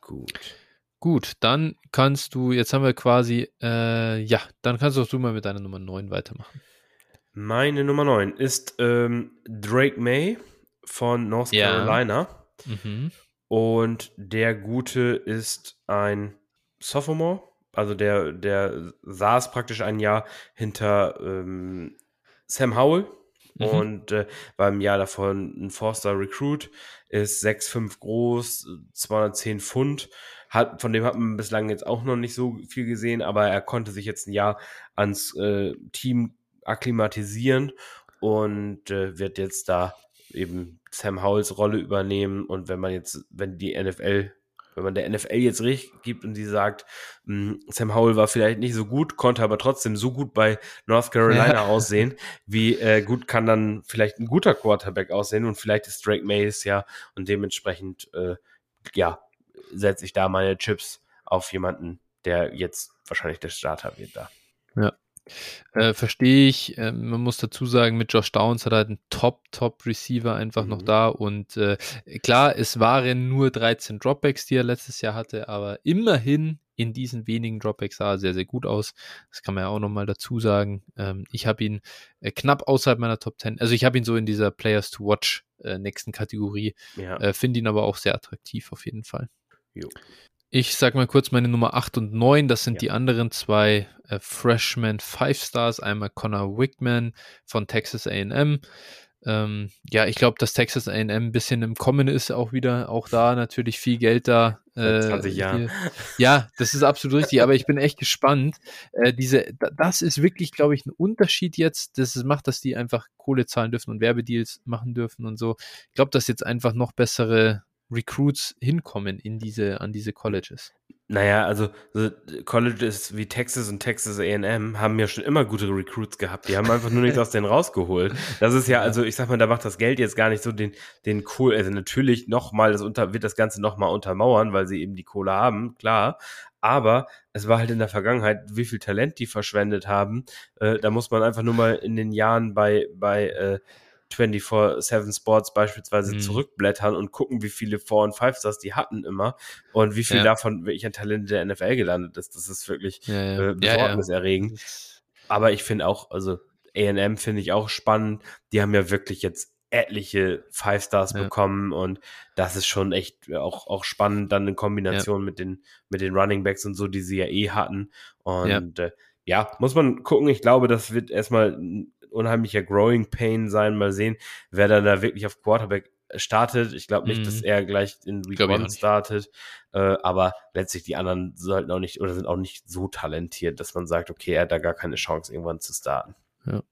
Gut. Gut, dann kannst du, jetzt haben wir quasi, äh, ja, dann kannst auch du mal mit deiner Nummer 9 weitermachen. Meine Nummer 9 ist ähm, Drake May von North Carolina. Ja. Mhm. Und der Gute ist ein Sophomore, also der, der saß praktisch ein Jahr hinter ähm, Sam Howell mhm. und äh, war im Jahr davon ein Forster Recruit, ist 6'5 groß, 210 Pfund hat, von dem hat man bislang jetzt auch noch nicht so viel gesehen, aber er konnte sich jetzt ein Jahr ans äh, Team akklimatisieren und äh, wird jetzt da eben Sam Howells Rolle übernehmen. Und wenn man jetzt, wenn die NFL, wenn man der NFL jetzt recht gibt und sie sagt, mh, hm, Sam Howell war vielleicht nicht so gut, konnte aber trotzdem so gut bei North Carolina ja. aussehen, wie äh, gut kann dann vielleicht ein guter Quarterback aussehen und vielleicht ist Drake Mays ja und dementsprechend äh, ja setze ich da meine Chips auf jemanden, der jetzt wahrscheinlich der Starter wird da. Ja. Äh, Verstehe ich. Äh, man muss dazu sagen, mit Josh Downs hat er halt einen Top-Top-Receiver einfach mhm. noch da. Und äh, klar, es waren nur 13 Dropbacks, die er letztes Jahr hatte, aber immerhin in diesen wenigen Dropbacks sah er sehr, sehr gut aus. Das kann man ja auch nochmal dazu sagen. Ähm, ich habe ihn äh, knapp außerhalb meiner Top 10. Also ich habe ihn so in dieser Players to Watch äh, nächsten Kategorie. Ja. Äh, finde ihn aber auch sehr attraktiv auf jeden Fall. Jo. Ich sag mal kurz meine Nummer 8 und 9. Das sind ja. die anderen zwei äh, Freshman Five Stars. Einmal Connor Wickman von Texas AM. Ähm, ja, ich glaube, dass Texas AM ein bisschen im Kommen ist, auch wieder. Auch da natürlich viel Geld da. Äh, 20 Jahre. Ja, das ist absolut richtig. aber ich bin echt gespannt. Äh, diese, das ist wirklich, glaube ich, ein Unterschied jetzt. Das macht, dass die einfach Kohle zahlen dürfen und Werbedeals machen dürfen und so. Ich glaube, dass jetzt einfach noch bessere Recruits hinkommen in diese, an diese Colleges? Naja, also so Colleges wie Texas und Texas AM haben ja schon immer gute Recruits gehabt. Die haben einfach nur nichts aus denen rausgeholt. Das ist ja, also ich sag mal, da macht das Geld jetzt gar nicht so den, den cool, also natürlich nochmal, das unter, wird das Ganze nochmal untermauern, weil sie eben die Kohle haben, klar. Aber es war halt in der Vergangenheit, wie viel Talent die verschwendet haben. Äh, da muss man einfach nur mal in den Jahren bei, bei äh, 24-7 Sports beispielsweise mhm. zurückblättern und gucken, wie viele 4- und 5-Stars die hatten immer und wie viel ja. davon wirklich an Talente der NFL gelandet ist. Das ist wirklich ja, ja. Äh, besorgniserregend. Aber ich finde auch, also AM finde ich auch spannend. Die haben ja wirklich jetzt etliche Five Stars bekommen und das ist schon echt auch, auch spannend dann in Kombination mit den mit den Running Backs und so, die sie ja eh hatten und äh, ja, muss man gucken. Ich glaube, das wird erstmal unheimlicher Growing Pain sein. Mal sehen, wer dann da wirklich auf Quarterback startet. Ich glaube nicht, mhm. dass er gleich in Week One startet. Äh, aber letztlich die anderen sollten auch nicht oder sind auch nicht so talentiert, dass man sagt, okay, er hat da gar keine Chance, irgendwann zu starten. Ja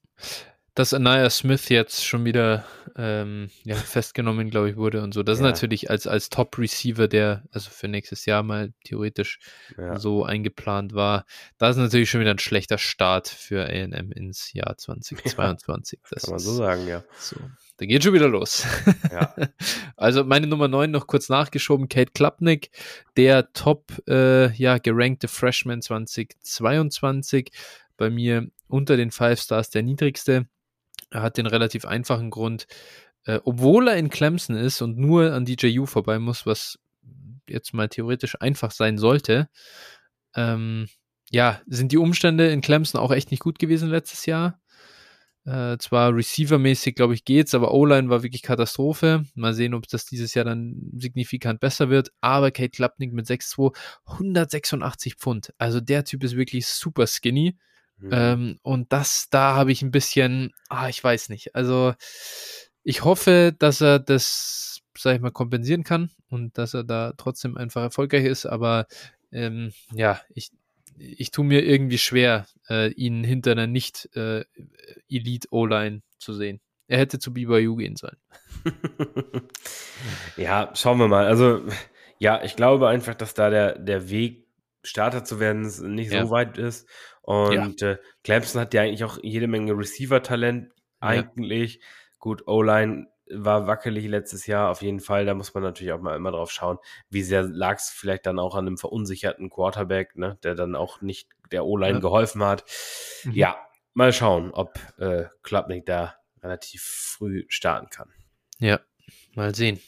dass Anaya Smith jetzt schon wieder ähm, ja, festgenommen, glaube ich, wurde und so. Das ja. ist natürlich als, als Top-Receiver, der also für nächstes Jahr mal theoretisch ja. so eingeplant war, das ist natürlich schon wieder ein schlechter Start für AM ins Jahr 2022. Ja, das kann man so sagen, ja. So. Da geht schon wieder los. Ja. also meine Nummer 9 noch kurz nachgeschoben, Kate Klapnick, der top äh, ja, gerankte Freshman 2022. Bei mir unter den Five Stars der niedrigste. Er hat den relativ einfachen Grund, äh, obwohl er in Clemson ist und nur an DJU vorbei muss, was jetzt mal theoretisch einfach sein sollte, ähm, ja, sind die Umstände in Clemson auch echt nicht gut gewesen letztes Jahr. Äh, zwar receivermäßig, glaube ich, geht's, aber O-Line war wirklich Katastrophe. Mal sehen, ob das dieses Jahr dann signifikant besser wird. Aber Kate Klapnick mit 6'2, 186 Pfund. Also der Typ ist wirklich super skinny. Mhm. Ähm, und das, da habe ich ein bisschen, ah, ich weiß nicht. Also ich hoffe, dass er das, sag ich mal, kompensieren kann und dass er da trotzdem einfach erfolgreich ist. Aber ähm, ja, ich, ich tue mir irgendwie schwer, äh, ihn hinter einer nicht äh, Elite O-Line zu sehen. Er hätte zu BYU gehen sollen. ja, schauen wir mal. Also, ja, ich glaube einfach, dass da der, der Weg, Starter zu werden, nicht ja. so weit ist. Und ja. äh, Clemson hat ja eigentlich auch jede Menge Receiver-Talent eigentlich. Ja. Gut, O-Line war wackelig letztes Jahr auf jeden Fall. Da muss man natürlich auch mal immer drauf schauen, wie sehr lag es vielleicht dann auch an einem verunsicherten Quarterback, ne, der dann auch nicht der O-Line ja. geholfen hat. Mhm. Ja, mal schauen, ob äh, Klubnik da relativ früh starten kann. Ja, mal sehen.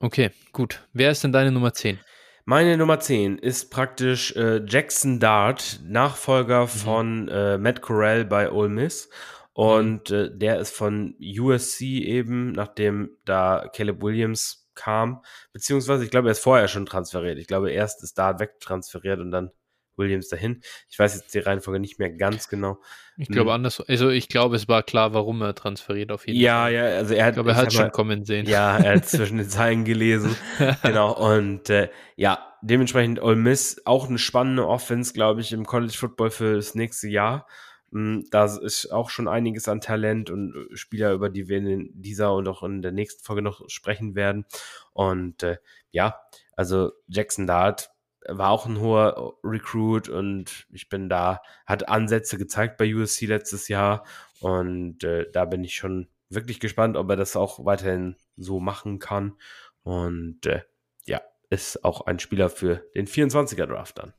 Okay, gut. Wer ist denn deine Nummer 10? Meine Nummer 10 ist praktisch äh, Jackson Dart, Nachfolger mhm. von äh, Matt Corral bei Ole Miss. Und mhm. äh, der ist von USC eben, nachdem da Caleb Williams kam, beziehungsweise ich glaube, er ist vorher schon transferiert. Ich glaube, erst ist Dart wegtransferiert und dann Williams dahin. Ich weiß jetzt die Reihenfolge nicht mehr ganz genau. Ich glaube hm. anders. Also ich glaube, es war klar, warum er transferiert auf jeden ja, Fall. Ja, ja, also er hat, ich glaube, er hat schon mal, kommen sehen. Ja, er hat zwischen den Zeilen gelesen. genau. Und äh, ja, dementsprechend Ole Miss auch eine spannende Offense, glaube ich, im College Football für das nächste Jahr. Hm, da ist auch schon einiges an Talent und Spieler, über die wir in dieser und auch in der nächsten Folge noch sprechen werden. Und äh, ja, also Jackson Dart war auch ein hoher Recruit und ich bin da, hat Ansätze gezeigt bei USC letztes Jahr und äh, da bin ich schon wirklich gespannt, ob er das auch weiterhin so machen kann. Und äh, ja, ist auch ein Spieler für den 24er Draft dann.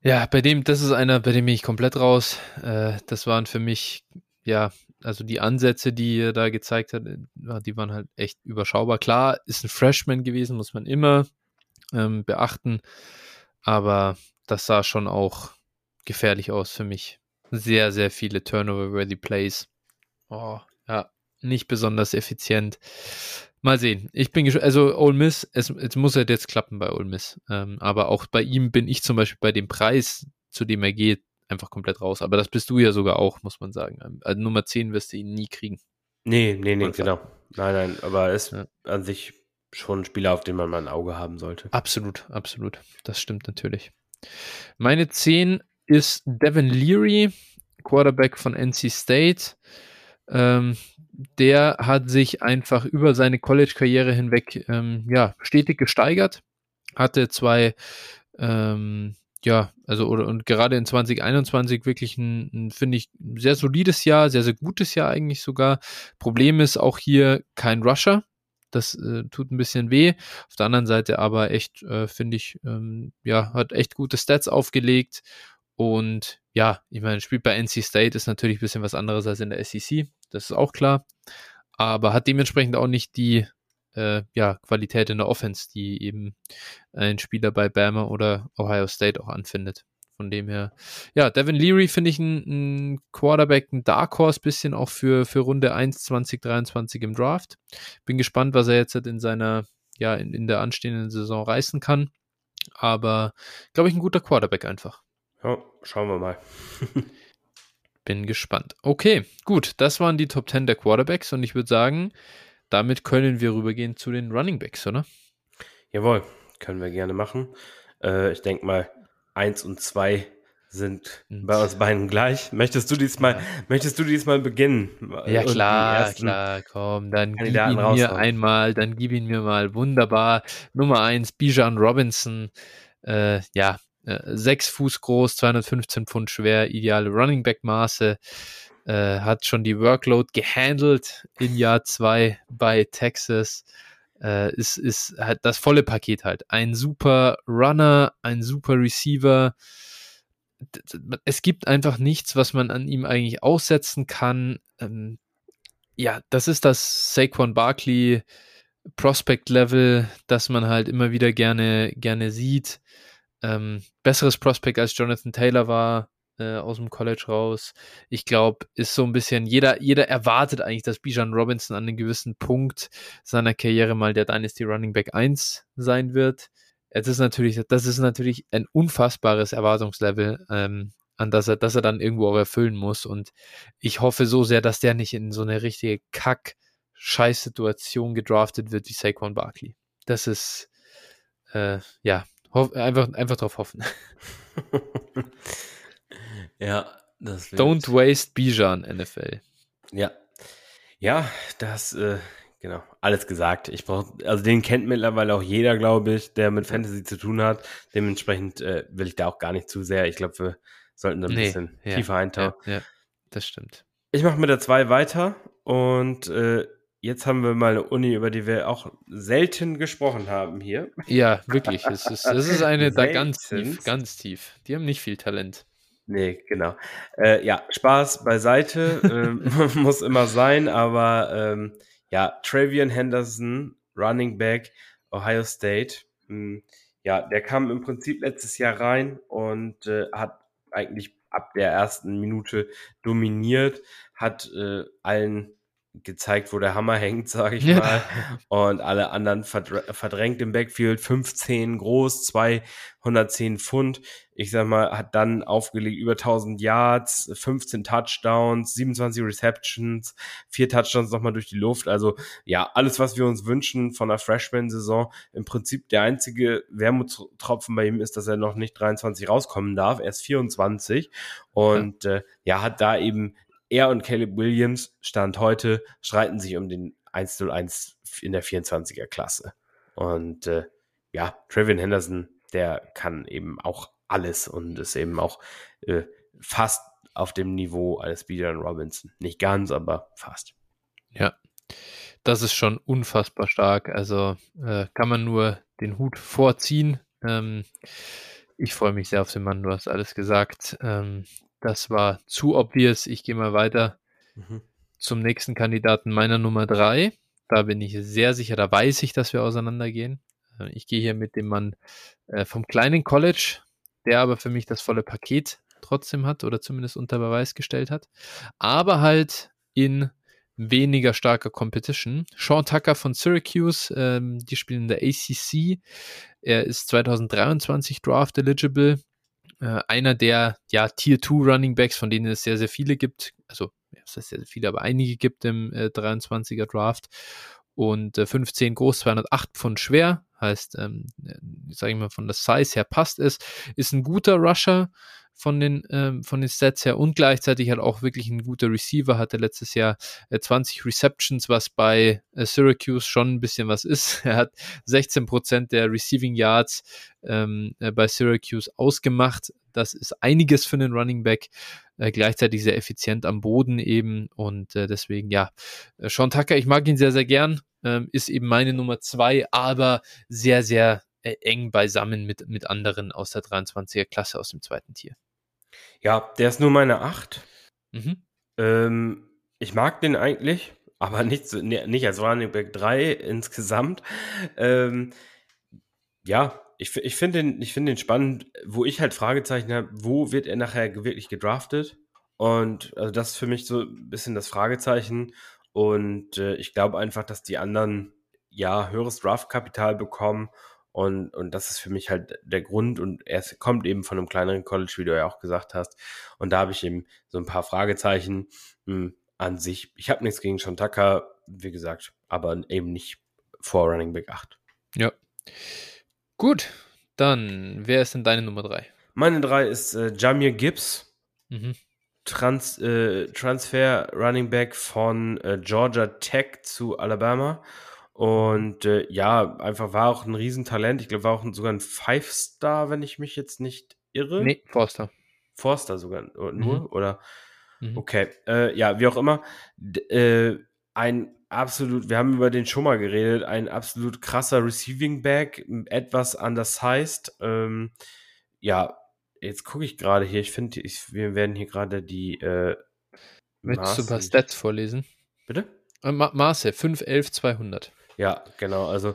Ja, bei dem, das ist einer, bei dem bin ich komplett raus. Äh, das waren für mich, ja, also die Ansätze, die er da gezeigt hat, äh, die waren halt echt überschaubar. Klar, ist ein Freshman gewesen, muss man immer ähm, beachten. Aber das sah schon auch gefährlich aus für mich. Sehr, sehr viele Turnover-worthy Plays. Oh, ja, nicht besonders effizient. Mal sehen. Ich bin also Ole Miss, es, es muss halt jetzt klappen bei Ole Miss. Ähm, aber auch bei ihm bin ich zum Beispiel bei dem Preis, zu dem er geht, einfach komplett raus. Aber das bist du ja sogar auch, muss man sagen. Also Nummer 10 wirst du ihn nie kriegen. Nee, nee, nee, genau. Nein, nein, aber er ist ja. an sich schon ein Spieler, auf den man mal ein Auge haben sollte. Absolut, absolut. Das stimmt natürlich. Meine 10 ist Devin Leary, Quarterback von NC State. Ähm, der hat sich einfach über seine College-Karriere hinweg ähm, ja, stetig gesteigert. Hatte zwei, ähm, ja, also oder und gerade in 2021 wirklich ein, ein finde ich, sehr solides Jahr, sehr, sehr gutes Jahr eigentlich sogar. Problem ist auch hier kein Rusher. Das äh, tut ein bisschen weh. Auf der anderen Seite aber echt, äh, finde ich, ähm, ja, hat echt gute Stats aufgelegt. Und ja, ich meine, spielt bei NC State ist natürlich ein bisschen was anderes als in der SEC. Das ist auch klar. Aber hat dementsprechend auch nicht die äh, ja, Qualität in der Offense, die eben ein Spieler bei Bama oder Ohio State auch anfindet. Von dem her, ja, Devin Leary finde ich ein, ein, Quarterback, ein Dark Horse bisschen auch für, für Runde 1 2023 im Draft. Bin gespannt, was er jetzt in seiner, ja, in, in der anstehenden Saison reißen kann. Aber, glaube ich, ein guter Quarterback einfach. Ja, schauen wir mal. Bin gespannt. Okay, gut. Das waren die Top 10 der Quarterbacks und ich würde sagen, damit können wir rübergehen zu den Running Backs, oder? Jawohl, können wir gerne machen. Äh, ich denke mal, 1 und 2 sind bei uns beiden gleich. Möchtest du diesmal, ja. möchtest du diesmal beginnen? Ja, klar, klar, komm, dann gib ihn mir einmal, dann gib ihn mir mal. Wunderbar. Nummer 1, Bijan Robinson. Äh, ja, äh, 6 Fuß groß, 215 Pfund schwer, ideale Running Back Maße. Äh, hat schon die Workload gehandelt in Jahr 2 bei Texas äh, ist, ist halt das volle Paket halt. Ein super Runner, ein super Receiver. Es gibt einfach nichts, was man an ihm eigentlich aussetzen kann. Ähm, ja, das ist das Saquon Barkley Prospect Level, das man halt immer wieder gerne, gerne sieht. Ähm, besseres Prospect als Jonathan Taylor war, äh, aus dem College raus. Ich glaube, ist so ein bisschen, jeder, jeder erwartet eigentlich, dass Bijan Robinson an einem gewissen Punkt seiner Karriere mal der Dynasty Running Back 1 sein wird. Es ist natürlich, das ist natürlich ein unfassbares Erwartungslevel, ähm, an das er, dass er dann irgendwo auch erfüllen muss. Und ich hoffe so sehr, dass der nicht in so eine richtige Kack-Scheiß-Situation gedraftet wird wie Saquon Barkley. Das ist, äh, ja, einfach, einfach drauf hoffen. ja, das. Don't waste Bijan, NFL. Ja. Ja, das, äh, genau, alles gesagt. Ich brauche, also den kennt mittlerweile auch jeder, glaube ich, der mit Fantasy zu tun hat. Dementsprechend äh, will ich da auch gar nicht zu sehr. Ich glaube, wir sollten da ein nee, bisschen ja, tiefer eintauchen. Ja, ja, das stimmt. Ich mache mit der 2 weiter und äh, jetzt haben wir mal eine Uni, über die wir auch selten gesprochen haben hier. Ja, wirklich. Es ist, es ist eine da ganz tief, ganz tief. Die haben nicht viel Talent. Nee, genau. Äh, ja, Spaß beiseite. ähm, muss immer sein, aber ähm, ja, Travian Henderson, Running Back, Ohio State. Mh, hm, ja, der kam im Prinzip letztes Jahr rein und äh, hat eigentlich ab der ersten Minute dominiert, hat äh, allen gezeigt, wo der Hammer hängt, sage ich mal. Und alle anderen verdrängt im Backfield. 15 groß, 210 Pfund. Ich sag mal, hat dann aufgelegt über 1000 Yards, 15 Touchdowns, 27 Receptions, vier Touchdowns nochmal durch die Luft. Also ja, alles, was wir uns wünschen von der Freshman-Saison. Im Prinzip der einzige Wermutstropfen bei ihm ist, dass er noch nicht 23 rauskommen darf. Er ist 24 und ja, äh, ja hat da eben er und Caleb Williams, Stand heute, streiten sich um den 101 in der 24er Klasse. Und äh, ja, Trevian Henderson, der kann eben auch alles und ist eben auch äh, fast auf dem Niveau eines Bijan Robinson. Nicht ganz, aber fast. Ja, das ist schon unfassbar stark. Also äh, kann man nur den Hut vorziehen. Ähm, ich freue mich sehr auf den Mann, du hast alles gesagt. Ähm, das war zu obvious. Ich gehe mal weiter mhm. zum nächsten Kandidaten meiner Nummer drei. Da bin ich sehr sicher, da weiß ich, dass wir auseinandergehen. Äh, ich gehe hier mit dem Mann äh, vom kleinen College, der aber für mich das volle Paket trotzdem hat oder zumindest unter Beweis gestellt hat. Aber halt in weniger starker Competition. Sean Tucker von Syracuse, ähm, die spielen in der ACC. Er ist 2023 Draft eligible äh, einer der ja, Tier 2 Running Backs, von denen es sehr, sehr viele gibt. Also, ja, das heißt sehr, sehr viele, aber einige gibt im äh, 23er Draft. Und äh, 15 groß, 208 Pfund schwer. Heißt, ähm, äh, sage ich mal, von der Size her passt es. Ist ein guter Rusher von den, ähm, von den Stats her und gleichzeitig halt auch wirklich ein guter Receiver, hatte letztes Jahr äh, 20 Receptions, was bei äh, Syracuse schon ein bisschen was ist. Er hat 16% der Receiving Yards ähm, äh, bei Syracuse ausgemacht. Das ist einiges für einen Running Back. Äh, gleichzeitig sehr effizient am Boden eben und äh, deswegen ja, äh, Sean Tucker, ich mag ihn sehr, sehr gern, ähm, ist eben meine Nummer zwei, aber sehr, sehr eng beisammen mit, mit anderen aus der 23er Klasse aus dem zweiten Tier. Ja, der ist nur meine 8. Mhm. Ähm, ich mag den eigentlich, aber nicht, so, nicht als Running Back 3 insgesamt. Ähm, ja, ich, ich finde den, find den spannend, wo ich halt Fragezeichen habe, wo wird er nachher wirklich gedraftet? Und also das ist für mich so ein bisschen das Fragezeichen. Und äh, ich glaube einfach, dass die anderen ja höheres Draftkapital bekommen und, und das ist für mich halt der Grund. Und er kommt eben von einem kleineren College, wie du ja auch gesagt hast. Und da habe ich eben so ein paar Fragezeichen mh, hm, an sich. Ich habe nichts gegen Sean Tucker, wie gesagt, aber eben nicht vor Running Back 8. Ja. Gut, dann, wer ist denn deine Nummer 3? Meine 3 ist äh, Jamir Gibbs. Mhm. Trans, äh, Transfer Running Back von äh, Georgia Tech zu Alabama. Und äh, ja, einfach war auch ein Riesentalent. Ich glaube, war auch sogar ein Five-Star, wenn ich mich jetzt nicht irre. Nee, Forster. Forster sogar nur, mhm. oder? Mhm. Okay, äh, ja, wie auch immer. D äh, ein absolut, wir haben über den schon mal geredet, ein absolut krasser Receiving Back, etwas undersized. Ähm, ja, jetzt gucke ich gerade hier, ich finde, wir werden hier gerade die äh, Möchtest du ein paar Stats vorlesen? Bitte? Äh, Ma Maße, 5, 11, 200. Ja, genau. Also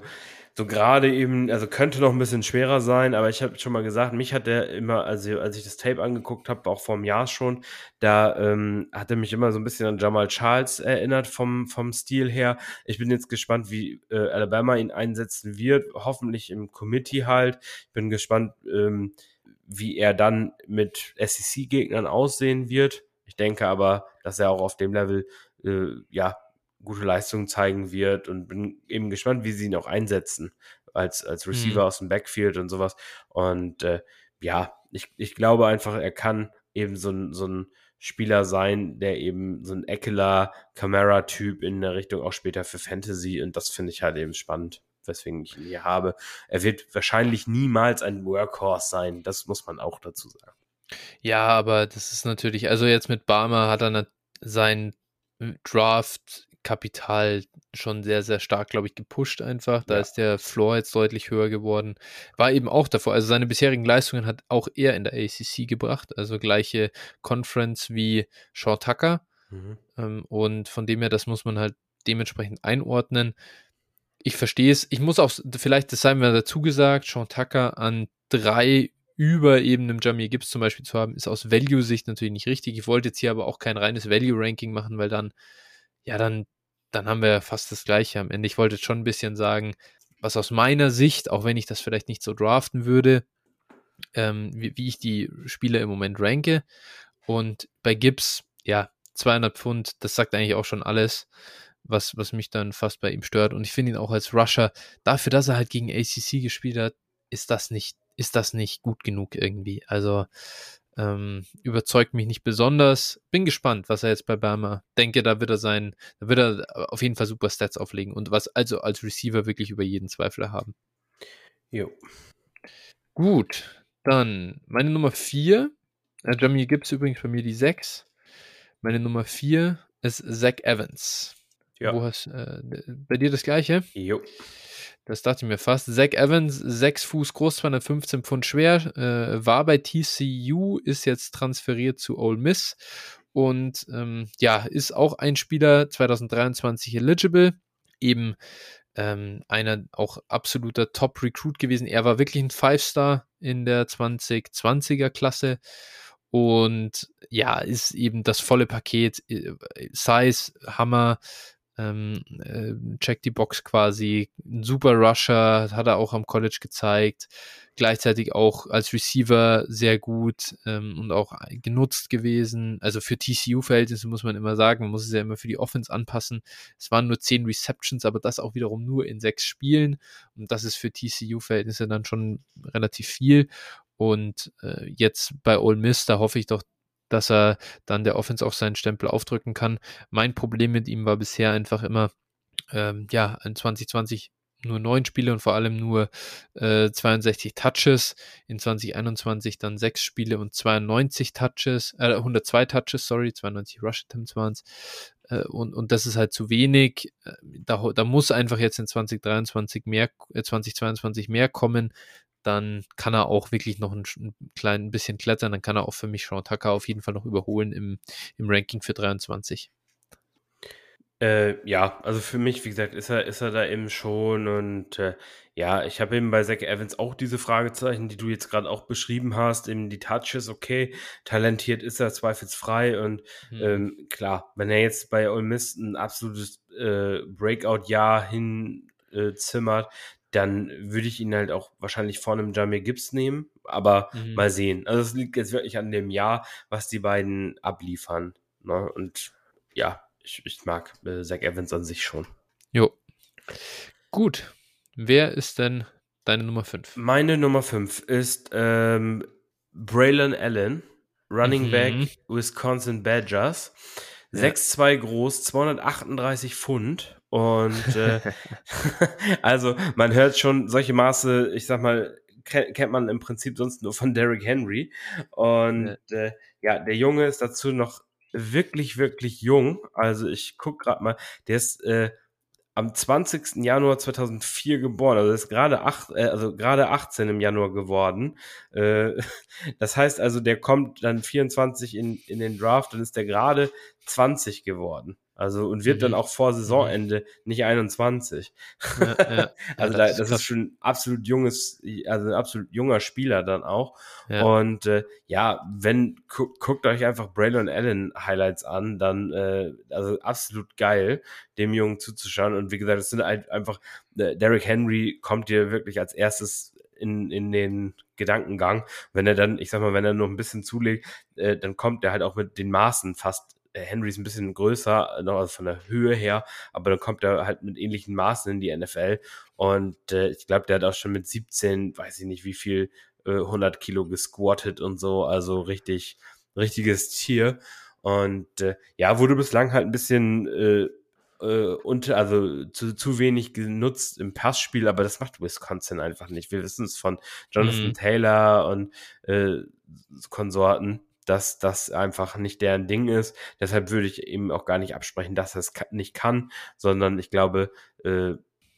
so gerade eben, also könnte noch ein bisschen schwerer sein, aber ich habe schon mal gesagt, mich hat der immer, also als ich das Tape angeguckt habe, auch vor einem Jahr schon, da ähm, hat er mich immer so ein bisschen an Jamal Charles erinnert vom, vom Stil her. Ich bin jetzt gespannt, wie äh, Alabama ihn einsetzen wird, hoffentlich im Committee halt. Ich bin gespannt, ähm, wie er dann mit SEC-Gegnern aussehen wird. Ich denke aber, dass er auch auf dem Level äh, ja gute Leistungen zeigen wird und bin eben gespannt, wie sie ihn auch einsetzen. als, als Receiver mhm. aus dem Backfield und sowas. Und äh, ja, ich, ich glaube einfach, er kann eben so ein, so ein Spieler sein, der eben so ein Eckler, Camara-Typ in der Richtung auch später für Fantasy und das finde ich halt eben spannend, weswegen ich ihn hier habe. Er wird wahrscheinlich niemals ein Workhorse sein, das muss man auch dazu sagen. Ja, aber das ist natürlich, also jetzt mit Barmer hat er sein Draft Kapital schon sehr, sehr stark, glaube ich, gepusht einfach. Da ja. ist der Floor jetzt deutlich höher geworden. War eben auch davor. Also seine bisherigen Leistungen hat auch er in der ACC gebracht. Also gleiche Conference wie Shaw Tucker. Mhm. Ähm, und von dem her, das muss man halt dementsprechend einordnen. Ich verstehe es. Ich muss auch, vielleicht, das sei mir dazu gesagt, Sean Tucker an drei über eben einem Jamie Gibbs zum Beispiel zu haben, ist aus Value-Sicht natürlich nicht richtig. Ich wollte jetzt hier aber auch kein reines Value-Ranking machen, weil dann, ja, dann dann haben wir fast das Gleiche am Ende. Ich wollte schon ein bisschen sagen, was aus meiner Sicht, auch wenn ich das vielleicht nicht so draften würde, ähm, wie, wie, ich die Spieler im Moment ranke. Und bei Gibbs, ja, 200 Pfund, das sagt eigentlich auch schon alles, was, was mich dann fast bei ihm stört. Und ich finde ihn auch als Rusher, dafür, dass er halt gegen ACC gespielt hat, ist das nicht, ist das nicht gut genug irgendwie. Also ähm, überzeugt mich nicht besonders. Bin gespannt, was er jetzt bei Bama. Denke, da wird er sein, da wird er auf jeden Fall super Stats auflegen und was also als Receiver wirklich über jeden Zweifler haben. Jo. Gut, dann meine Nummer 4. Äh, Jamie Gibbs übrigens bei mir die 6. Meine Nummer 4 ist Zach Evans. Ja. Wo hast, äh, bei dir das gleiche? Jo. Das dachte ich mir fast. Zach Evans, 6 Fuß groß, 215 Pfund schwer, äh, war bei TCU, ist jetzt transferiert zu Ole Miss und ähm, ja, ist auch ein Spieler 2023 eligible, eben ähm, einer auch absoluter Top-Recruit gewesen. Er war wirklich ein Five-Star in der 2020er Klasse und ja, ist eben das volle Paket. Äh, Size, Hammer, ähm, äh, check die Box quasi. Super Rusher, hat er auch am College gezeigt. Gleichzeitig auch als Receiver sehr gut ähm, und auch genutzt gewesen. Also für TCU-Verhältnisse muss man immer sagen, man muss es ja immer für die Offense anpassen. Es waren nur zehn Receptions, aber das auch wiederum nur in sechs Spielen. Und das ist für TCU-Verhältnisse dann schon relativ viel. Und äh, jetzt bei Ole Miss, da hoffe ich doch, dass er dann der Offense auch seinen Stempel aufdrücken kann. Mein Problem mit ihm war bisher einfach immer, ähm, ja, in 2020 nur neun Spiele und vor allem nur äh, 62 Touches. In 2021 dann sechs Spiele und 92 Touches, äh, 102 Touches, sorry, 92 Rush Attempts waren es. Äh, und, und das ist halt zu wenig. Äh, da, da muss einfach jetzt in 2023 mehr, äh, 2022 mehr kommen dann kann er auch wirklich noch ein, ein klein bisschen klettern. Dann kann er auch für mich Sean Tucker auf jeden Fall noch überholen im, im Ranking für 23. Äh, ja, also für mich, wie gesagt, ist er, ist er da eben schon und äh, ja, ich habe eben bei Zach Evans auch diese Fragezeichen, die du jetzt gerade auch beschrieben hast, eben die Touches, okay, talentiert ist er zweifelsfrei und mhm. ähm, klar, wenn er jetzt bei Ole Miss ein absolutes äh, Breakout-Jahr hinzimmert, äh, dann würde ich ihn halt auch wahrscheinlich vor einem Jamie Gibbs nehmen, aber mhm. mal sehen. Also es liegt jetzt wirklich an dem Jahr, was die beiden abliefern. Ne? Und ja, ich, ich mag äh, Zach Evans an sich schon. Jo. Gut. Wer ist denn deine Nummer 5? Meine Nummer 5 ist ähm, Braylon Allen, Running mhm. Back Wisconsin Badgers. Ja. 6'2 groß, 238 Pfund und äh, also man hört schon solche Maße, ich sag mal, kennt man im Prinzip sonst nur von Derrick Henry. Und ja. Äh, ja, der Junge ist dazu noch wirklich, wirklich jung. Also ich guck gerade mal, der ist äh, am 20. Januar 2004 geboren, also ist gerade acht, äh, also gerade 18 im Januar geworden. Äh, das heißt also, der kommt dann 24 in, in den Draft, dann ist der gerade 20 geworden. Also und wird mhm. dann auch vor mhm. Saisonende nicht 21. Ja, ja. also ja, das, da, das ist, schon absolut junges, also ein absolut junger Spieler dann auch. Und äh, ja, wenn gu guckt euch einfach Braylon Allen Highlights an, dann äh, also absolut geil, dem Jungen zuzuschauen. Und wie gesagt, es sind halt einfach äh, Derrick Henry kommt dir wirklich als erstes in, in den Gedankengang. Wenn er dann, ich sag mal, wenn er noch ein bisschen zulegt, äh, dann kommt er halt auch mit den Maßen fast Henry ist ein bisschen größer, noch also von der Höhe her, aber dann kommt er halt mit ähnlichen Maßen in die NFL. Und äh, ich glaube, der hat auch schon mit 17, weiß ich nicht wie viel, äh, 100 Kilo gesquattet und so, also richtig, richtiges Tier. Und äh, ja, wurde bislang halt ein bisschen äh, äh, unter, also zu, zu wenig genutzt im Passspiel, aber das macht Wisconsin einfach nicht. Wir wissen es von Jonathan mhm. Taylor und äh, Konsorten, dass das einfach nicht deren Ding ist. Deshalb würde ich eben auch gar nicht absprechen, dass er es nicht kann, sondern ich glaube, äh,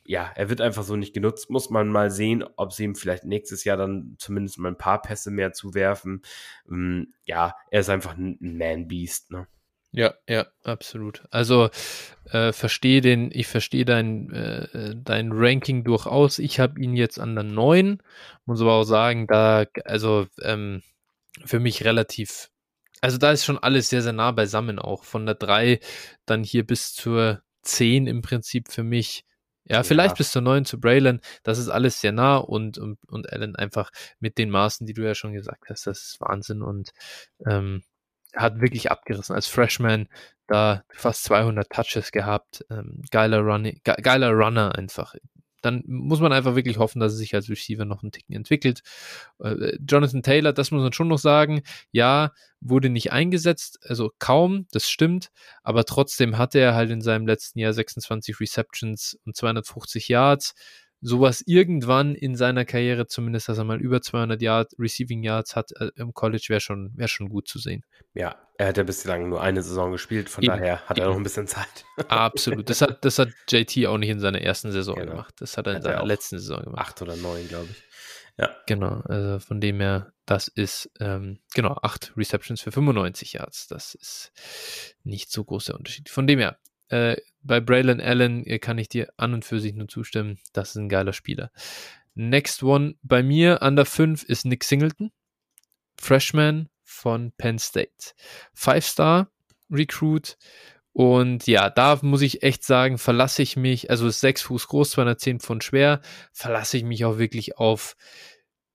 ja, er wird einfach so nicht genutzt. Muss man mal sehen, ob sie ihm vielleicht nächstes Jahr dann zumindest mal ein paar Pässe mehr zuwerfen. Ähm, ja, er ist einfach ein Man-Beast, ne? Ja, ja, absolut. Also äh, verstehe den, ich verstehe dein, äh, dein Ranking durchaus. Ich habe ihn jetzt an der 9, muss aber auch sagen, da, also ähm, für mich relativ, also da ist schon alles sehr, sehr nah beisammen auch. Von der 3 dann hier bis zur 10 im Prinzip für mich. Ja, vielleicht ja. bis zur 9 zu Braylon, das ist alles sehr nah und, und, und Allen einfach mit den Maßen, die du ja schon gesagt hast, das ist Wahnsinn und ähm, hat wirklich abgerissen. Als Freshman da fast 200 Touches gehabt. Ähm, geiler, Running, ge geiler Runner einfach. Dann muss man einfach wirklich hoffen, dass er sich als Receiver noch einen Ticken entwickelt. Äh, Jonathan Taylor, das muss man schon noch sagen. Ja, wurde nicht eingesetzt, also kaum, das stimmt. Aber trotzdem hatte er halt in seinem letzten Jahr 26 Receptions und 250 Yards sowas irgendwann in seiner Karriere, zumindest, dass er mal über 200 Yard, Receiving Yards hat äh, im College, wäre schon, wär schon gut zu sehen. Ja, er hat ja bislang nur eine Saison gespielt, von eben, daher hat eben. er noch ein bisschen Zeit. Absolut. Das hat, das hat JT auch nicht in seiner ersten Saison genau. gemacht. Das hat er in hat seiner er letzten Saison gemacht. Acht oder neun, glaube ich. Ja. Genau, also von dem her, das ist, ähm, genau, acht Receptions für 95 Yards. Das ist nicht so groß der Unterschied. Von dem her, äh, bei Braylon Allen äh, kann ich dir an und für sich nur zustimmen. Das ist ein geiler Spieler. Next one bei mir an der 5 ist Nick Singleton, Freshman von Penn State. Five-Star Recruit. Und ja, da muss ich echt sagen, verlasse ich mich, also ist 6 Fuß groß, 210 Pfund schwer, verlasse ich mich auch wirklich auf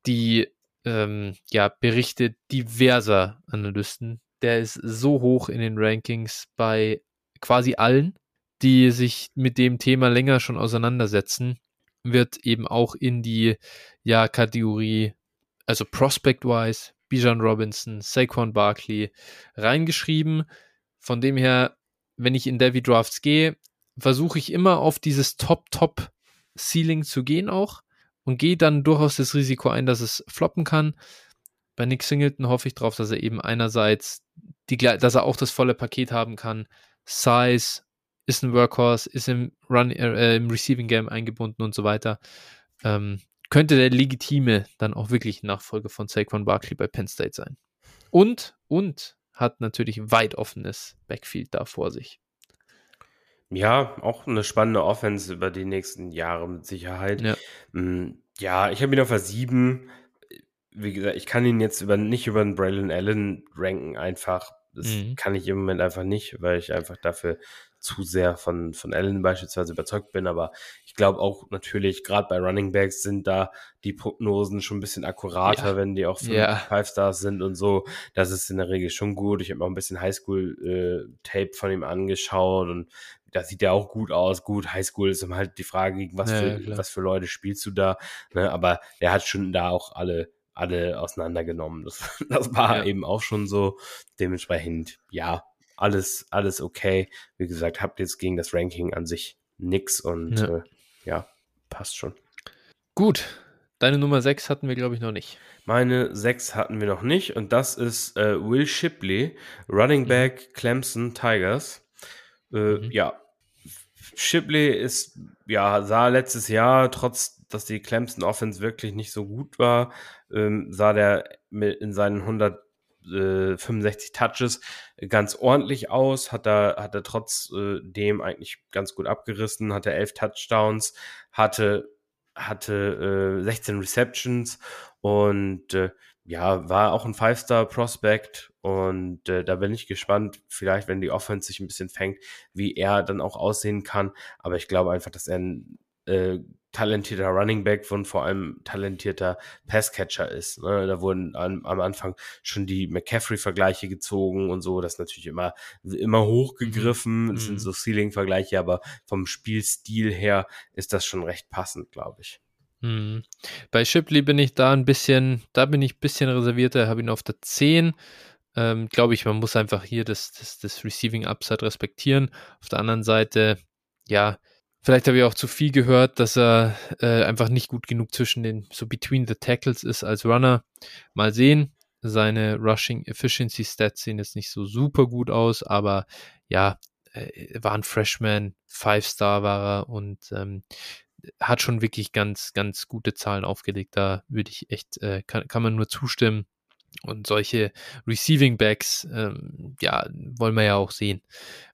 die ähm, ja, Berichte diverser Analysten. Der ist so hoch in den Rankings bei quasi allen, die sich mit dem Thema länger schon auseinandersetzen, wird eben auch in die ja, Kategorie, also Prospect-wise, Bijan Robinson, Saquon Barkley reingeschrieben. Von dem her, wenn ich in Devi Drafts gehe, versuche ich immer auf dieses Top-Top-Ceiling zu gehen auch und gehe dann durchaus das Risiko ein, dass es floppen kann. Bei Nick Singleton hoffe ich darauf, dass er eben einerseits die, dass er auch das volle Paket haben kann, Size, ist ein Workhorse, ist im, Run, äh, im Receiving Game eingebunden und so weiter. Ähm, könnte der legitime dann auch wirklich Nachfolger von Saquon Barkley bei Penn State sein. Und, und hat natürlich weit offenes Backfield da vor sich. Ja, auch eine spannende Offense über die nächsten Jahre mit Sicherheit. Ja, mm, ja ich habe ihn auf der 7. Wie gesagt, ich kann ihn jetzt über, nicht über den Braylon Allen ranken, einfach das mhm. kann ich im Moment einfach nicht, weil ich einfach dafür zu sehr von, von Allen beispielsweise überzeugt bin. Aber ich glaube auch natürlich, gerade bei Running Backs sind da die Prognosen schon ein bisschen akkurater, ja. wenn die auch fünf, ja. Five Stars sind und so. Das ist in der Regel schon gut. Ich habe auch ein bisschen Highschool-Tape äh, von ihm angeschaut und da sieht er auch gut aus. Gut, Highschool ist immer halt die Frage, was, ja, für, was für Leute spielst du da. Ne? Aber er hat schon da auch alle alle auseinandergenommen. Das, das war ja. eben auch schon so. Dementsprechend, ja, alles, alles okay. Wie gesagt, habt jetzt gegen das Ranking an sich nix und ja, äh, ja passt schon. Gut. Deine Nummer 6 hatten wir, glaube ich, noch nicht. Meine 6 hatten wir noch nicht und das ist äh, Will Shipley, Running mhm. Back Clemson Tigers. Äh, mhm. Ja, Shipley ist, ja, sah letztes Jahr trotz dass die Clemson Offense wirklich nicht so gut war, ähm, sah der in seinen 165 äh, Touches ganz ordentlich aus, hat er, hat er trotzdem äh, eigentlich ganz gut abgerissen, hatte elf Touchdowns, hatte, hatte äh, 16 Receptions und äh, ja, war auch ein Five-Star-Prospect und äh, da bin ich gespannt, vielleicht, wenn die Offense sich ein bisschen fängt, wie er dann auch aussehen kann. Aber ich glaube einfach, dass er ein äh, talentierter Running Back und vor allem talentierter Passcatcher ist. Ne? Da wurden an, am Anfang schon die McCaffrey-Vergleiche gezogen und so. Das ist natürlich immer, immer hochgegriffen. Mhm. Das sind mhm. so Ceiling-Vergleiche, aber vom Spielstil her ist das schon recht passend, glaube ich. Mhm. Bei Shipley bin ich da ein bisschen, da bin ich ein bisschen reservierter, habe ihn auf der 10. Ähm, glaube ich, man muss einfach hier das, das, das Receiving Upside respektieren. Auf der anderen Seite, ja, Vielleicht habe ich auch zu viel gehört, dass er äh, einfach nicht gut genug zwischen den, so between the tackles ist als Runner. Mal sehen. Seine Rushing Efficiency Stats sehen jetzt nicht so super gut aus, aber ja, äh, war ein Freshman, Five-Star war er und ähm, hat schon wirklich ganz, ganz gute Zahlen aufgelegt. Da würde ich echt, äh, kann, kann man nur zustimmen. Und solche Receiving Backs, ähm, ja, wollen wir ja auch sehen.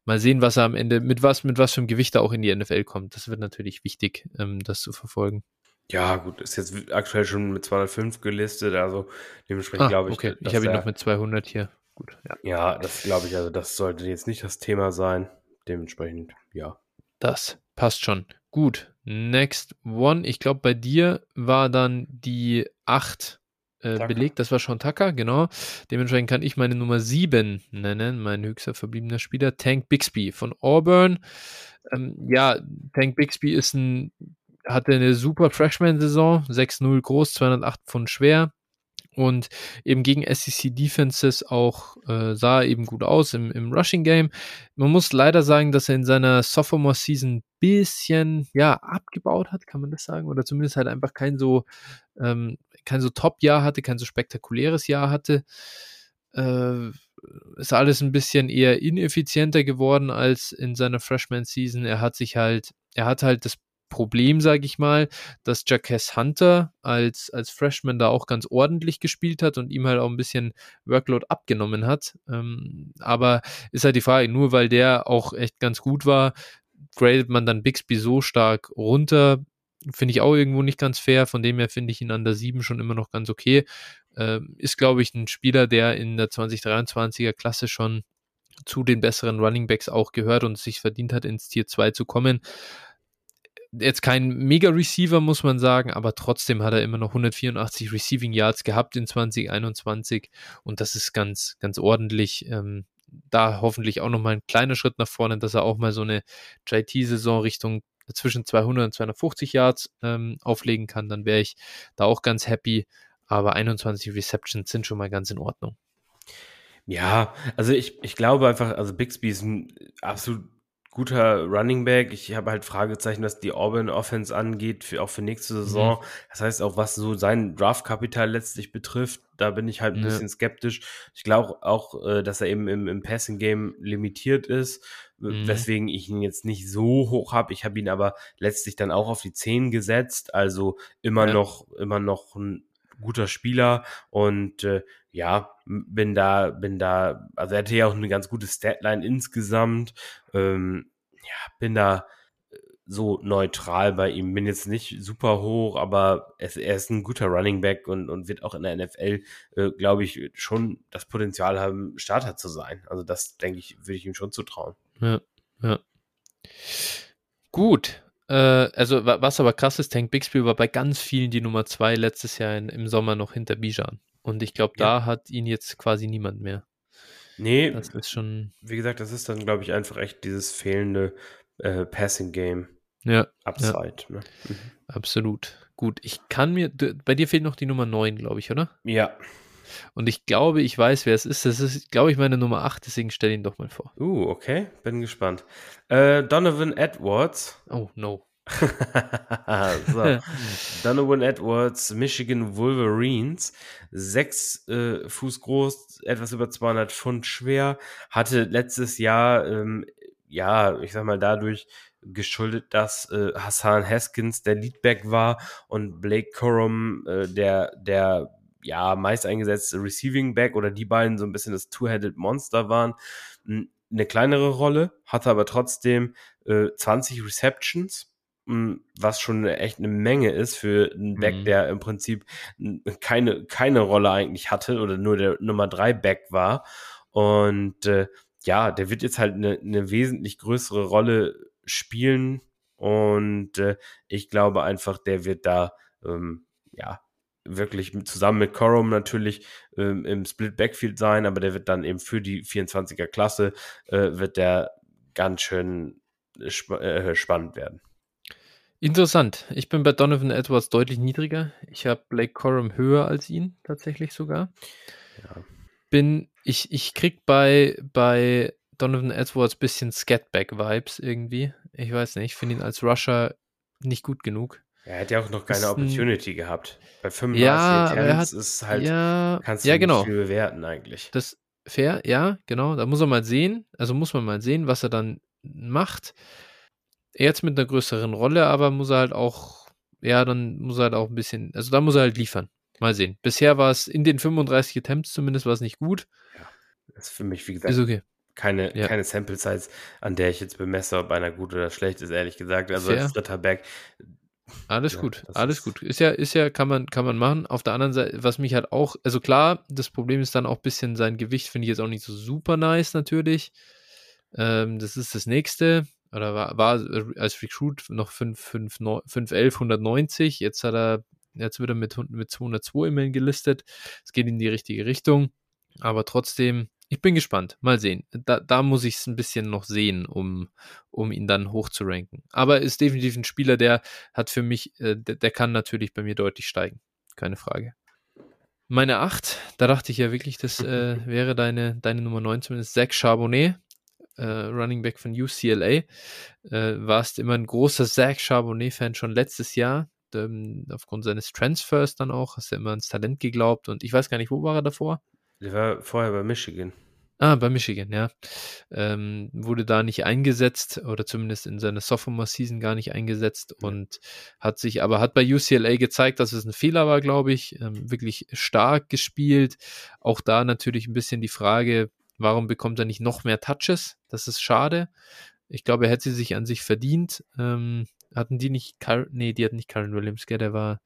Mal sehen, was er am Ende, mit was, mit was für einem Gewicht er auch in die NFL kommt. Das wird natürlich wichtig, ähm, das zu verfolgen. Ja, gut, ist jetzt aktuell schon mit 205 gelistet, also dementsprechend ah, glaube ich. Okay, ich habe ihn noch mit 200 hier. Gut, ja. Ja, das glaube ich, also das sollte jetzt nicht das Thema sein. Dementsprechend, ja. Das passt schon. Gut, next one. Ich glaube, bei dir war dann die 8 äh, belegt. Das war schon Tucker, genau. Dementsprechend kann ich meine Nummer 7 nennen, mein höchster verbliebener Spieler, Tank Bixby von Auburn. Ähm, ja, Tank Bixby ist ein, hatte eine super Freshman-Saison, 6-0 groß, 208 Pfund schwer, und eben gegen SEC Defenses auch äh, sah eben gut aus im, im Rushing Game. Man muss leider sagen, dass er in seiner Sophomore Season bisschen ja abgebaut hat, kann man das sagen, oder zumindest halt einfach kein so ähm, kein so Top-Jahr hatte, kein so spektakuläres Jahr hatte. Äh, ist alles ein bisschen eher ineffizienter geworden als in seiner Freshman Season. Er hat sich halt, er hat halt das Problem, sage ich mal, dass Jacques Hunter als, als Freshman da auch ganz ordentlich gespielt hat und ihm halt auch ein bisschen Workload abgenommen hat. Ähm, aber ist halt die Frage, nur weil der auch echt ganz gut war, gradet man dann Bixby so stark runter. Finde ich auch irgendwo nicht ganz fair. Von dem her finde ich ihn an der 7 schon immer noch ganz okay. Ähm, ist, glaube ich, ein Spieler, der in der 2023er Klasse schon zu den besseren Running Backs auch gehört und sich verdient hat, ins Tier 2 zu kommen jetzt kein Mega-Receiver, muss man sagen, aber trotzdem hat er immer noch 184 Receiving Yards gehabt in 2021 und das ist ganz, ganz ordentlich. Ähm, da hoffentlich auch nochmal ein kleiner Schritt nach vorne, dass er auch mal so eine JT-Saison Richtung zwischen 200 und 250 Yards ähm, auflegen kann, dann wäre ich da auch ganz happy. Aber 21 Receptions sind schon mal ganz in Ordnung. Ja, also ich, ich glaube einfach, also Bixby ist ein absolut guter Running Back. Ich habe halt Fragezeichen, was die Auburn Offense angeht, für, auch für nächste Saison. Mhm. Das heißt auch, was so sein Draftkapital letztlich betrifft, da bin ich halt ein ja. bisschen skeptisch. Ich glaube auch, äh, dass er eben im, im Passing Game limitiert ist, mhm. weswegen ich ihn jetzt nicht so hoch habe. Ich habe ihn aber letztlich dann auch auf die 10 gesetzt, also immer ja. noch, immer noch ein guter Spieler und äh, ja, bin da, bin da, also er hatte ja auch eine ganz gute Statline insgesamt. Ähm, ja, bin da äh, so neutral bei ihm. Bin jetzt nicht super hoch, aber es, er ist ein guter Running Back und, und wird auch in der NFL, äh, glaube ich, schon das Potenzial haben, Starter zu sein. Also das, denke ich, würde ich ihm schon zutrauen. Ja, ja. Gut. Äh, also was aber krass ist, Tank Bixby war bei ganz vielen die Nummer zwei letztes Jahr in, im Sommer noch hinter Bijan. Und ich glaube, da ja. hat ihn jetzt quasi niemand mehr. Nee, das ist schon. Wie gesagt, das ist dann, glaube ich, einfach echt dieses fehlende äh, Passing Game. Ja. Upside. Ja. Ne? Mhm. Absolut. Gut, ich kann mir. Bei dir fehlt noch die Nummer 9, glaube ich, oder? Ja. Und ich glaube, ich weiß, wer es ist. Das ist, glaube ich, meine Nummer 8, deswegen stell ihn doch mal vor. Uh, okay. Bin gespannt. Äh, Donovan Edwards. Oh, no. so. Donovan Edwards, Michigan Wolverines, sechs äh, Fuß groß, etwas über 200 Pfund schwer, hatte letztes Jahr, ähm, ja, ich sag mal, dadurch geschuldet, dass äh, Hassan Haskins der Leadback war und Blake Corum äh, der, der ja, meist eingesetzte Receiving Back oder die beiden so ein bisschen das Two-Headed Monster waren. Eine kleinere Rolle, hatte aber trotzdem äh, 20 Receptions was schon echt eine Menge ist für einen Back, mhm. der im Prinzip keine, keine Rolle eigentlich hatte oder nur der Nummer 3 Back war. Und äh, ja, der wird jetzt halt eine, eine wesentlich größere Rolle spielen Und äh, ich glaube einfach, der wird da, ähm, ja, wirklich zusammen mit Corum natürlich ähm, im Split Backfield sein, aber der wird dann eben für die 24er Klasse, äh, wird der ganz schön sp äh, spannend werden. Interessant. Ich bin bei Donovan Edwards deutlich niedriger. Ich habe Blake Corum höher als ihn, tatsächlich sogar. Ja. Bin, ich, ich krieg bei, bei Donovan Edwards bisschen Scatback-Vibes irgendwie. Ich weiß nicht, ich finde ihn als Rusher nicht gut genug. Er hat ja auch noch keine Opportunity ein, gehabt. Bei 35 ja, Attempts ist halt, ja, kannst du ja, genau. nicht viel bewerten eigentlich. Das fair, ja, genau. Da muss er mal sehen. Also muss man mal sehen, was er dann macht. Jetzt mit einer größeren Rolle, aber muss er halt auch, ja, dann muss er halt auch ein bisschen, also da muss er halt liefern. Mal sehen. Bisher war es in den 35 Attempts zumindest war es nicht gut. Ja, das ist für mich, wie gesagt, ist okay. keine, ja. keine Sample Size, an der ich jetzt bemesse, ob einer gut oder schlecht ist, ehrlich gesagt. Also Fair. als dritter Back. Alles ja, gut, alles ist gut. Ist ja, ist ja, kann man, kann man machen. Auf der anderen Seite, was mich halt auch, also klar, das Problem ist dann auch ein bisschen sein Gewicht, finde ich jetzt auch nicht so super nice natürlich. Ähm, das ist das nächste oder war, war als Recruit noch 5, 5, 9, 5 11, 190. Jetzt hat er, jetzt wird er mit, mit 202 immerhin gelistet. Es geht in die richtige Richtung. Aber trotzdem, ich bin gespannt. Mal sehen. Da, da muss ich es ein bisschen noch sehen, um, um ihn dann hoch zu ranken. Aber ist definitiv ein Spieler, der hat für mich, äh, der, der kann natürlich bei mir deutlich steigen. Keine Frage. Meine 8, da dachte ich ja wirklich, das äh, wäre deine, deine Nummer 9 zumindest. Zach Charbonnet äh, Running Back von UCLA. Äh, warst immer ein großer Zach Charbonnet-Fan schon letztes Jahr. Ähm, aufgrund seines Transfers dann auch, hast du immer ans Talent geglaubt und ich weiß gar nicht, wo war er davor? Der war vorher bei Michigan. Ah, bei Michigan, ja. Ähm, wurde da nicht eingesetzt oder zumindest in seiner Sophomore-Season gar nicht eingesetzt und hat sich, aber hat bei UCLA gezeigt, dass es ein Fehler war, glaube ich. Ähm, wirklich stark gespielt. Auch da natürlich ein bisschen die Frage, Warum bekommt er nicht noch mehr Touches? Das ist schade. Ich glaube, er hätte sie sich an sich verdient. Ähm, hatten die nicht, Car nee, die hatten nicht Karen Williams, gell? Der war,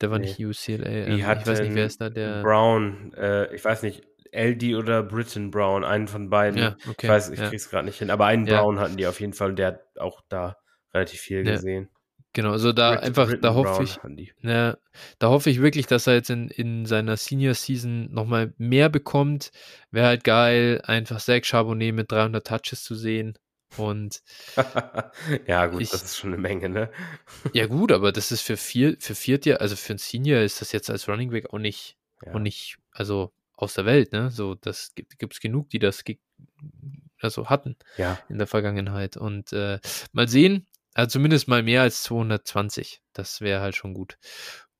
der war nee. nicht UCLA. Ähm, ich weiß nicht, wer ist da der. Brown, äh, ich weiß nicht, LD oder Britton Brown, einen von beiden. Ja, okay, ich weiß, ich ja. krieg's gerade nicht hin, aber einen ja. Brown hatten die auf jeden Fall, der hat auch da relativ viel gesehen. Genau, also da Brit einfach, da hoffe ich, ja, da hoffe ich wirklich, dass er jetzt in, in seiner Senior Season nochmal mehr bekommt. Wäre halt geil, einfach Zach Charbonnet mit 300 Touches zu sehen. Und ja, gut, ich, das ist schon eine Menge, ne? ja, gut, aber das ist für vier, für Viertjahr, also für ein Senior ist das jetzt als Running Back auch nicht, ja. auch nicht, also aus der Welt, ne? So, das gibt es genug, die das also hatten ja. in der Vergangenheit. Und äh, mal sehen, also zumindest mal mehr als 220. Das wäre halt schon gut.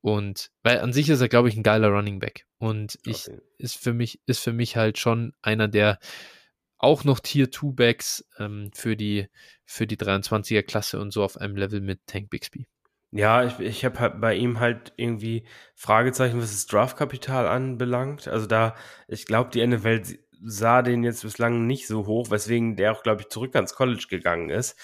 Und weil an sich ist er, glaube ich, ein geiler Running Back. Und ich okay. ist für mich, ist für mich halt schon einer der auch noch Tier 2 Backs ähm, für die, für die 23er Klasse und so auf einem Level mit Tank Bixby. Ja, ich, ich habe halt bei ihm halt irgendwie Fragezeichen, was das Draftkapital anbelangt. Also da, ich glaube, die NFL sah den jetzt bislang nicht so hoch, weswegen der auch, glaube ich, zurück ans College gegangen ist.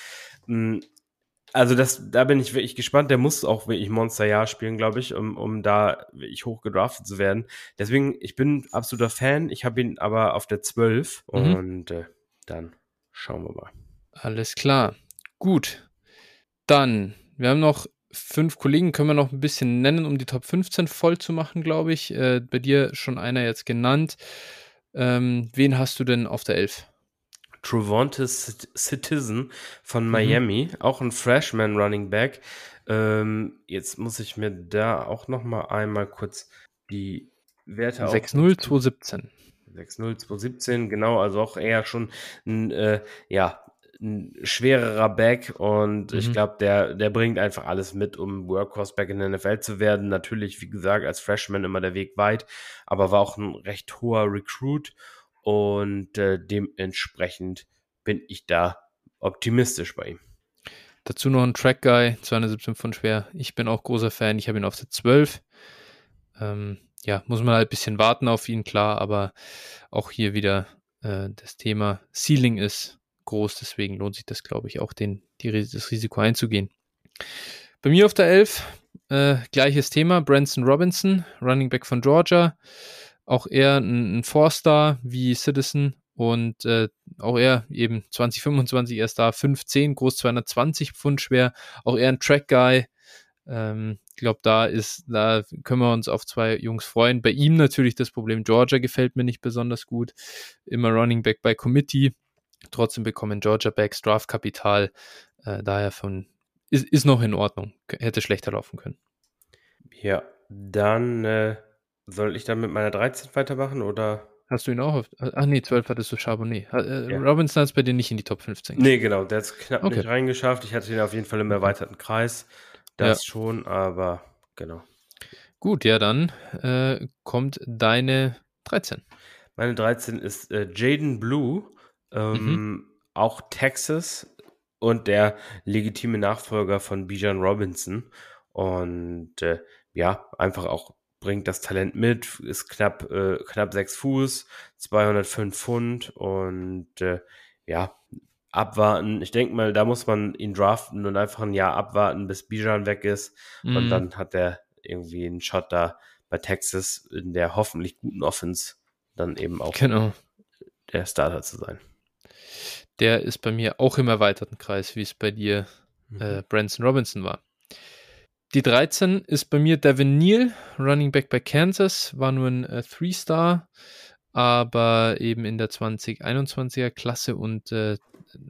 Also das, da bin ich wirklich gespannt. Der muss auch wirklich Monsterjahr spielen, glaube ich, um, um da wirklich hoch gedraftet zu werden. Deswegen, ich bin absoluter Fan. Ich habe ihn aber auf der 12 mhm. und äh, dann schauen wir mal. Alles klar. Gut. Dann, wir haben noch fünf Kollegen, können wir noch ein bisschen nennen, um die Top 15 voll zu machen, glaube ich. Äh, bei dir schon einer jetzt genannt. Ähm, wen hast du denn auf der 11? Trovante Citizen von mhm. Miami, mhm. auch ein Freshman Running Back. Ähm, jetzt muss ich mir da auch noch mal einmal kurz die Werte 6-0, 217. 6-0, 217, genau, also auch eher schon ein, äh, ja, ein schwererer Back und mhm. ich glaube, der, der bringt einfach alles mit, um Workhorse Back in der NFL zu werden. Natürlich, wie gesagt, als Freshman immer der Weg weit, aber war auch ein recht hoher Recruit und äh, dementsprechend bin ich da optimistisch bei ihm. Dazu noch ein Track Guy, 217 Pfund schwer. Ich bin auch großer Fan. Ich habe ihn auf der 12. Ähm, ja, muss man halt ein bisschen warten auf ihn, klar, aber auch hier wieder äh, das Thema Ceiling ist groß, deswegen lohnt sich das, glaube ich, auch den, die, das Risiko einzugehen. Bei mir auf der 11, äh, gleiches Thema, Branson Robinson, Running Back von Georgia. Auch er ein, ein Four-Star wie Citizen und äh, auch er eben 2025 erst da, 5'10, groß 220 Pfund schwer, auch er ein Track-Guy. Ähm, ich glaube, da ist, da können wir uns auf zwei Jungs freuen. Bei ihm natürlich das Problem, Georgia gefällt mir nicht besonders gut. Immer Running Back bei Committee. Trotzdem bekommen Georgia Backs Draftkapital. Äh, daher von, ist, ist noch in Ordnung. Hätte schlechter laufen können. Ja, dann äh, soll ich dann mit meiner 13 weitermachen oder? Hast du ihn auch auf. Ach nee, 12 hattest du Charbonnet. Äh, ja. Robinson es bei dir nicht in die Top 15. Nee, genau, der hat es knapp okay. nicht reingeschafft. Ich hatte ihn auf jeden Fall im erweiterten Kreis. Das ja. schon, aber genau. Gut, ja, dann äh, kommt deine 13. Meine 13 ist äh, Jaden Blue, ähm, mhm. auch Texas und der legitime Nachfolger von Bijan Robinson. Und äh, ja, einfach auch bringt das Talent mit, ist knapp, äh, knapp 6 Fuß, 205 Pfund und äh, ja, abwarten. Ich denke mal, da muss man ihn draften und einfach ein Jahr abwarten, bis Bijan weg ist. Mm. Und mhm. dann hat er irgendwie einen Shot da bei Texas in der hoffentlich guten Offense dann eben auch genau. der Starter zu sein. Der ist bei mir auch im erweiterten Kreis, wie es bei dir mhm. äh, Branson Robinson war. Die 13 ist bei mir Devin Neal, Running Back bei Kansas, war nur ein äh, Three-Star, aber eben in der 2021er Klasse und äh,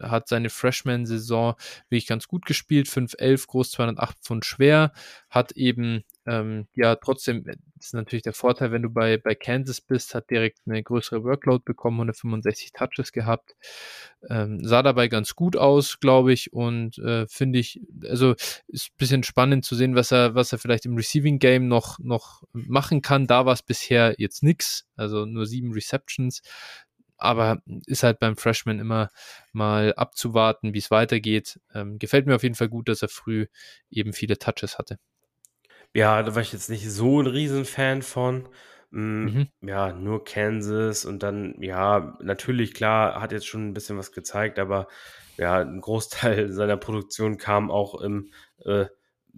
hat seine Freshman-Saison wirklich ganz gut gespielt. 5'11 groß, 208 Pfund schwer. Hat eben, ähm, ja, trotzdem, das ist natürlich der Vorteil, wenn du bei, bei Kansas bist, hat direkt eine größere Workload bekommen, 165 Touches gehabt. Ähm, sah dabei ganz gut aus, glaube ich, und äh, finde ich, also ist ein bisschen spannend zu sehen, was er, was er vielleicht im Receiving Game noch, noch machen kann. Da war es bisher jetzt nichts, also nur sieben Receptions aber ist halt beim Freshman immer mal abzuwarten, wie es weitergeht. Ähm, gefällt mir auf jeden Fall gut, dass er früh eben viele Touches hatte. Ja, da war ich jetzt nicht so ein Riesenfan von. Mm, mhm. Ja, nur Kansas und dann, ja, natürlich, klar, hat jetzt schon ein bisschen was gezeigt, aber ja, ein Großteil seiner Produktion kam auch im äh,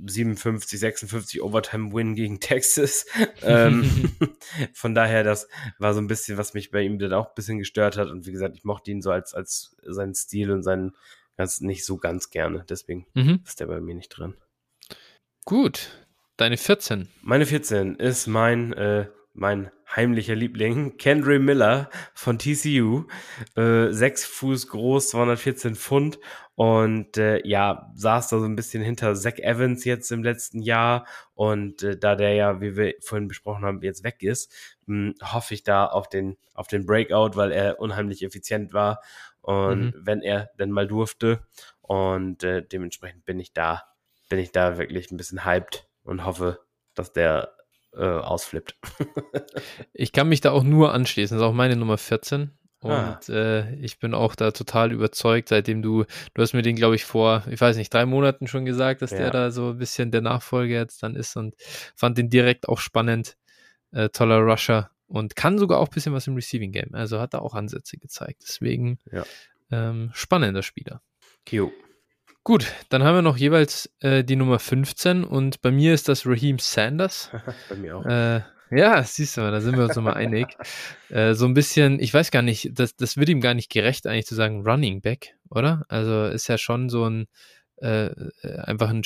57, 56 Overtime-Win gegen Texas. ähm, von daher, das war so ein bisschen, was mich bei ihm dann auch ein bisschen gestört hat. Und wie gesagt, ich mochte ihn so als, als seinen Stil und seinen ganz nicht so ganz gerne. Deswegen mhm. ist der bei mir nicht drin. Gut. Deine 14. Meine 14 ist mein äh, mein heimlicher Liebling, Kendry Miller von TCU, äh, sechs Fuß groß, 214 Pfund. Und äh, ja, saß da so ein bisschen hinter Zach Evans jetzt im letzten Jahr. Und äh, da der ja, wie wir vorhin besprochen haben, jetzt weg ist, mh, hm, hoffe ich da auf den, auf den Breakout, weil er unheimlich effizient war. Und mhm. wenn er denn mal durfte. Und äh, dementsprechend bin ich da, bin ich da wirklich ein bisschen hyped und hoffe, dass der äh, ausflippt. ich kann mich da auch nur anschließen. Das ist auch meine Nummer 14. Und ah. äh, ich bin auch da total überzeugt, seitdem du, du hast mir den, glaube ich, vor, ich weiß nicht, drei Monaten schon gesagt, dass ja. der da so ein bisschen der Nachfolger jetzt dann ist und fand den direkt auch spannend. Äh, toller Rusher und kann sogar auch ein bisschen was im Receiving Game. Also hat er auch Ansätze gezeigt. Deswegen ja. ähm, spannender Spieler. Kio. Gut, dann haben wir noch jeweils äh, die Nummer 15 und bei mir ist das Raheem Sanders. bei mir auch. Äh, ja, siehst du mal, da sind wir uns nochmal einig. Äh, so ein bisschen, ich weiß gar nicht, das, das wird ihm gar nicht gerecht, eigentlich zu sagen Running Back, oder? Also ist ja schon so ein, äh, äh einfach ein,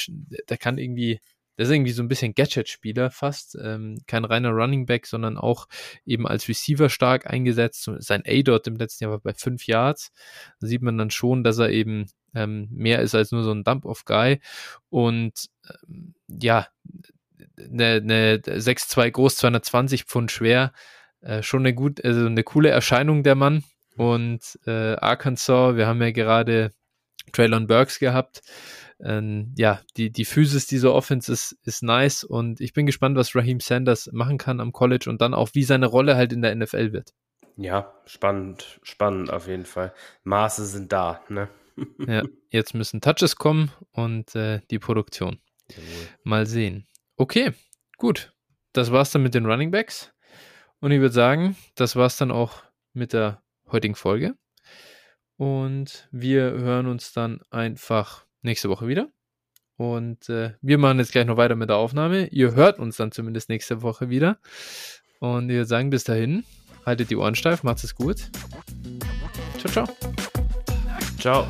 der kann irgendwie, der ist irgendwie so ein bisschen Gadget-Spieler fast. Ähm, kein reiner Running Back, sondern auch eben als Receiver stark eingesetzt. Sein A-Dot im letzten Jahr war bei 5 Yards. Da sieht man dann schon, dass er eben ähm, mehr ist als nur so ein Dump-Off-Guy. Und ähm, ja, eine, eine 6'2 groß, 220 Pfund schwer. Äh, schon eine gut, also eine coole Erscheinung der Mann. Und äh, Arkansas, wir haben ja gerade Traylon Burks gehabt. Ähm, ja, die, die Physis dieser Offense ist, ist nice und ich bin gespannt, was Raheem Sanders machen kann am College und dann auch, wie seine Rolle halt in der NFL wird. Ja, spannend, spannend auf jeden Fall. Maße sind da, ne? ja, jetzt müssen Touches kommen und äh, die Produktion. Jawohl. Mal sehen. Okay, gut. Das war's dann mit den Running Backs. Und ich würde sagen, das war's dann auch mit der heutigen Folge. Und wir hören uns dann einfach nächste Woche wieder. Und äh, wir machen jetzt gleich noch weiter mit der Aufnahme. Ihr hört uns dann zumindest nächste Woche wieder. Und wir sagen bis dahin, haltet die Ohren steif, macht es gut. Ciao, ciao. Ciao.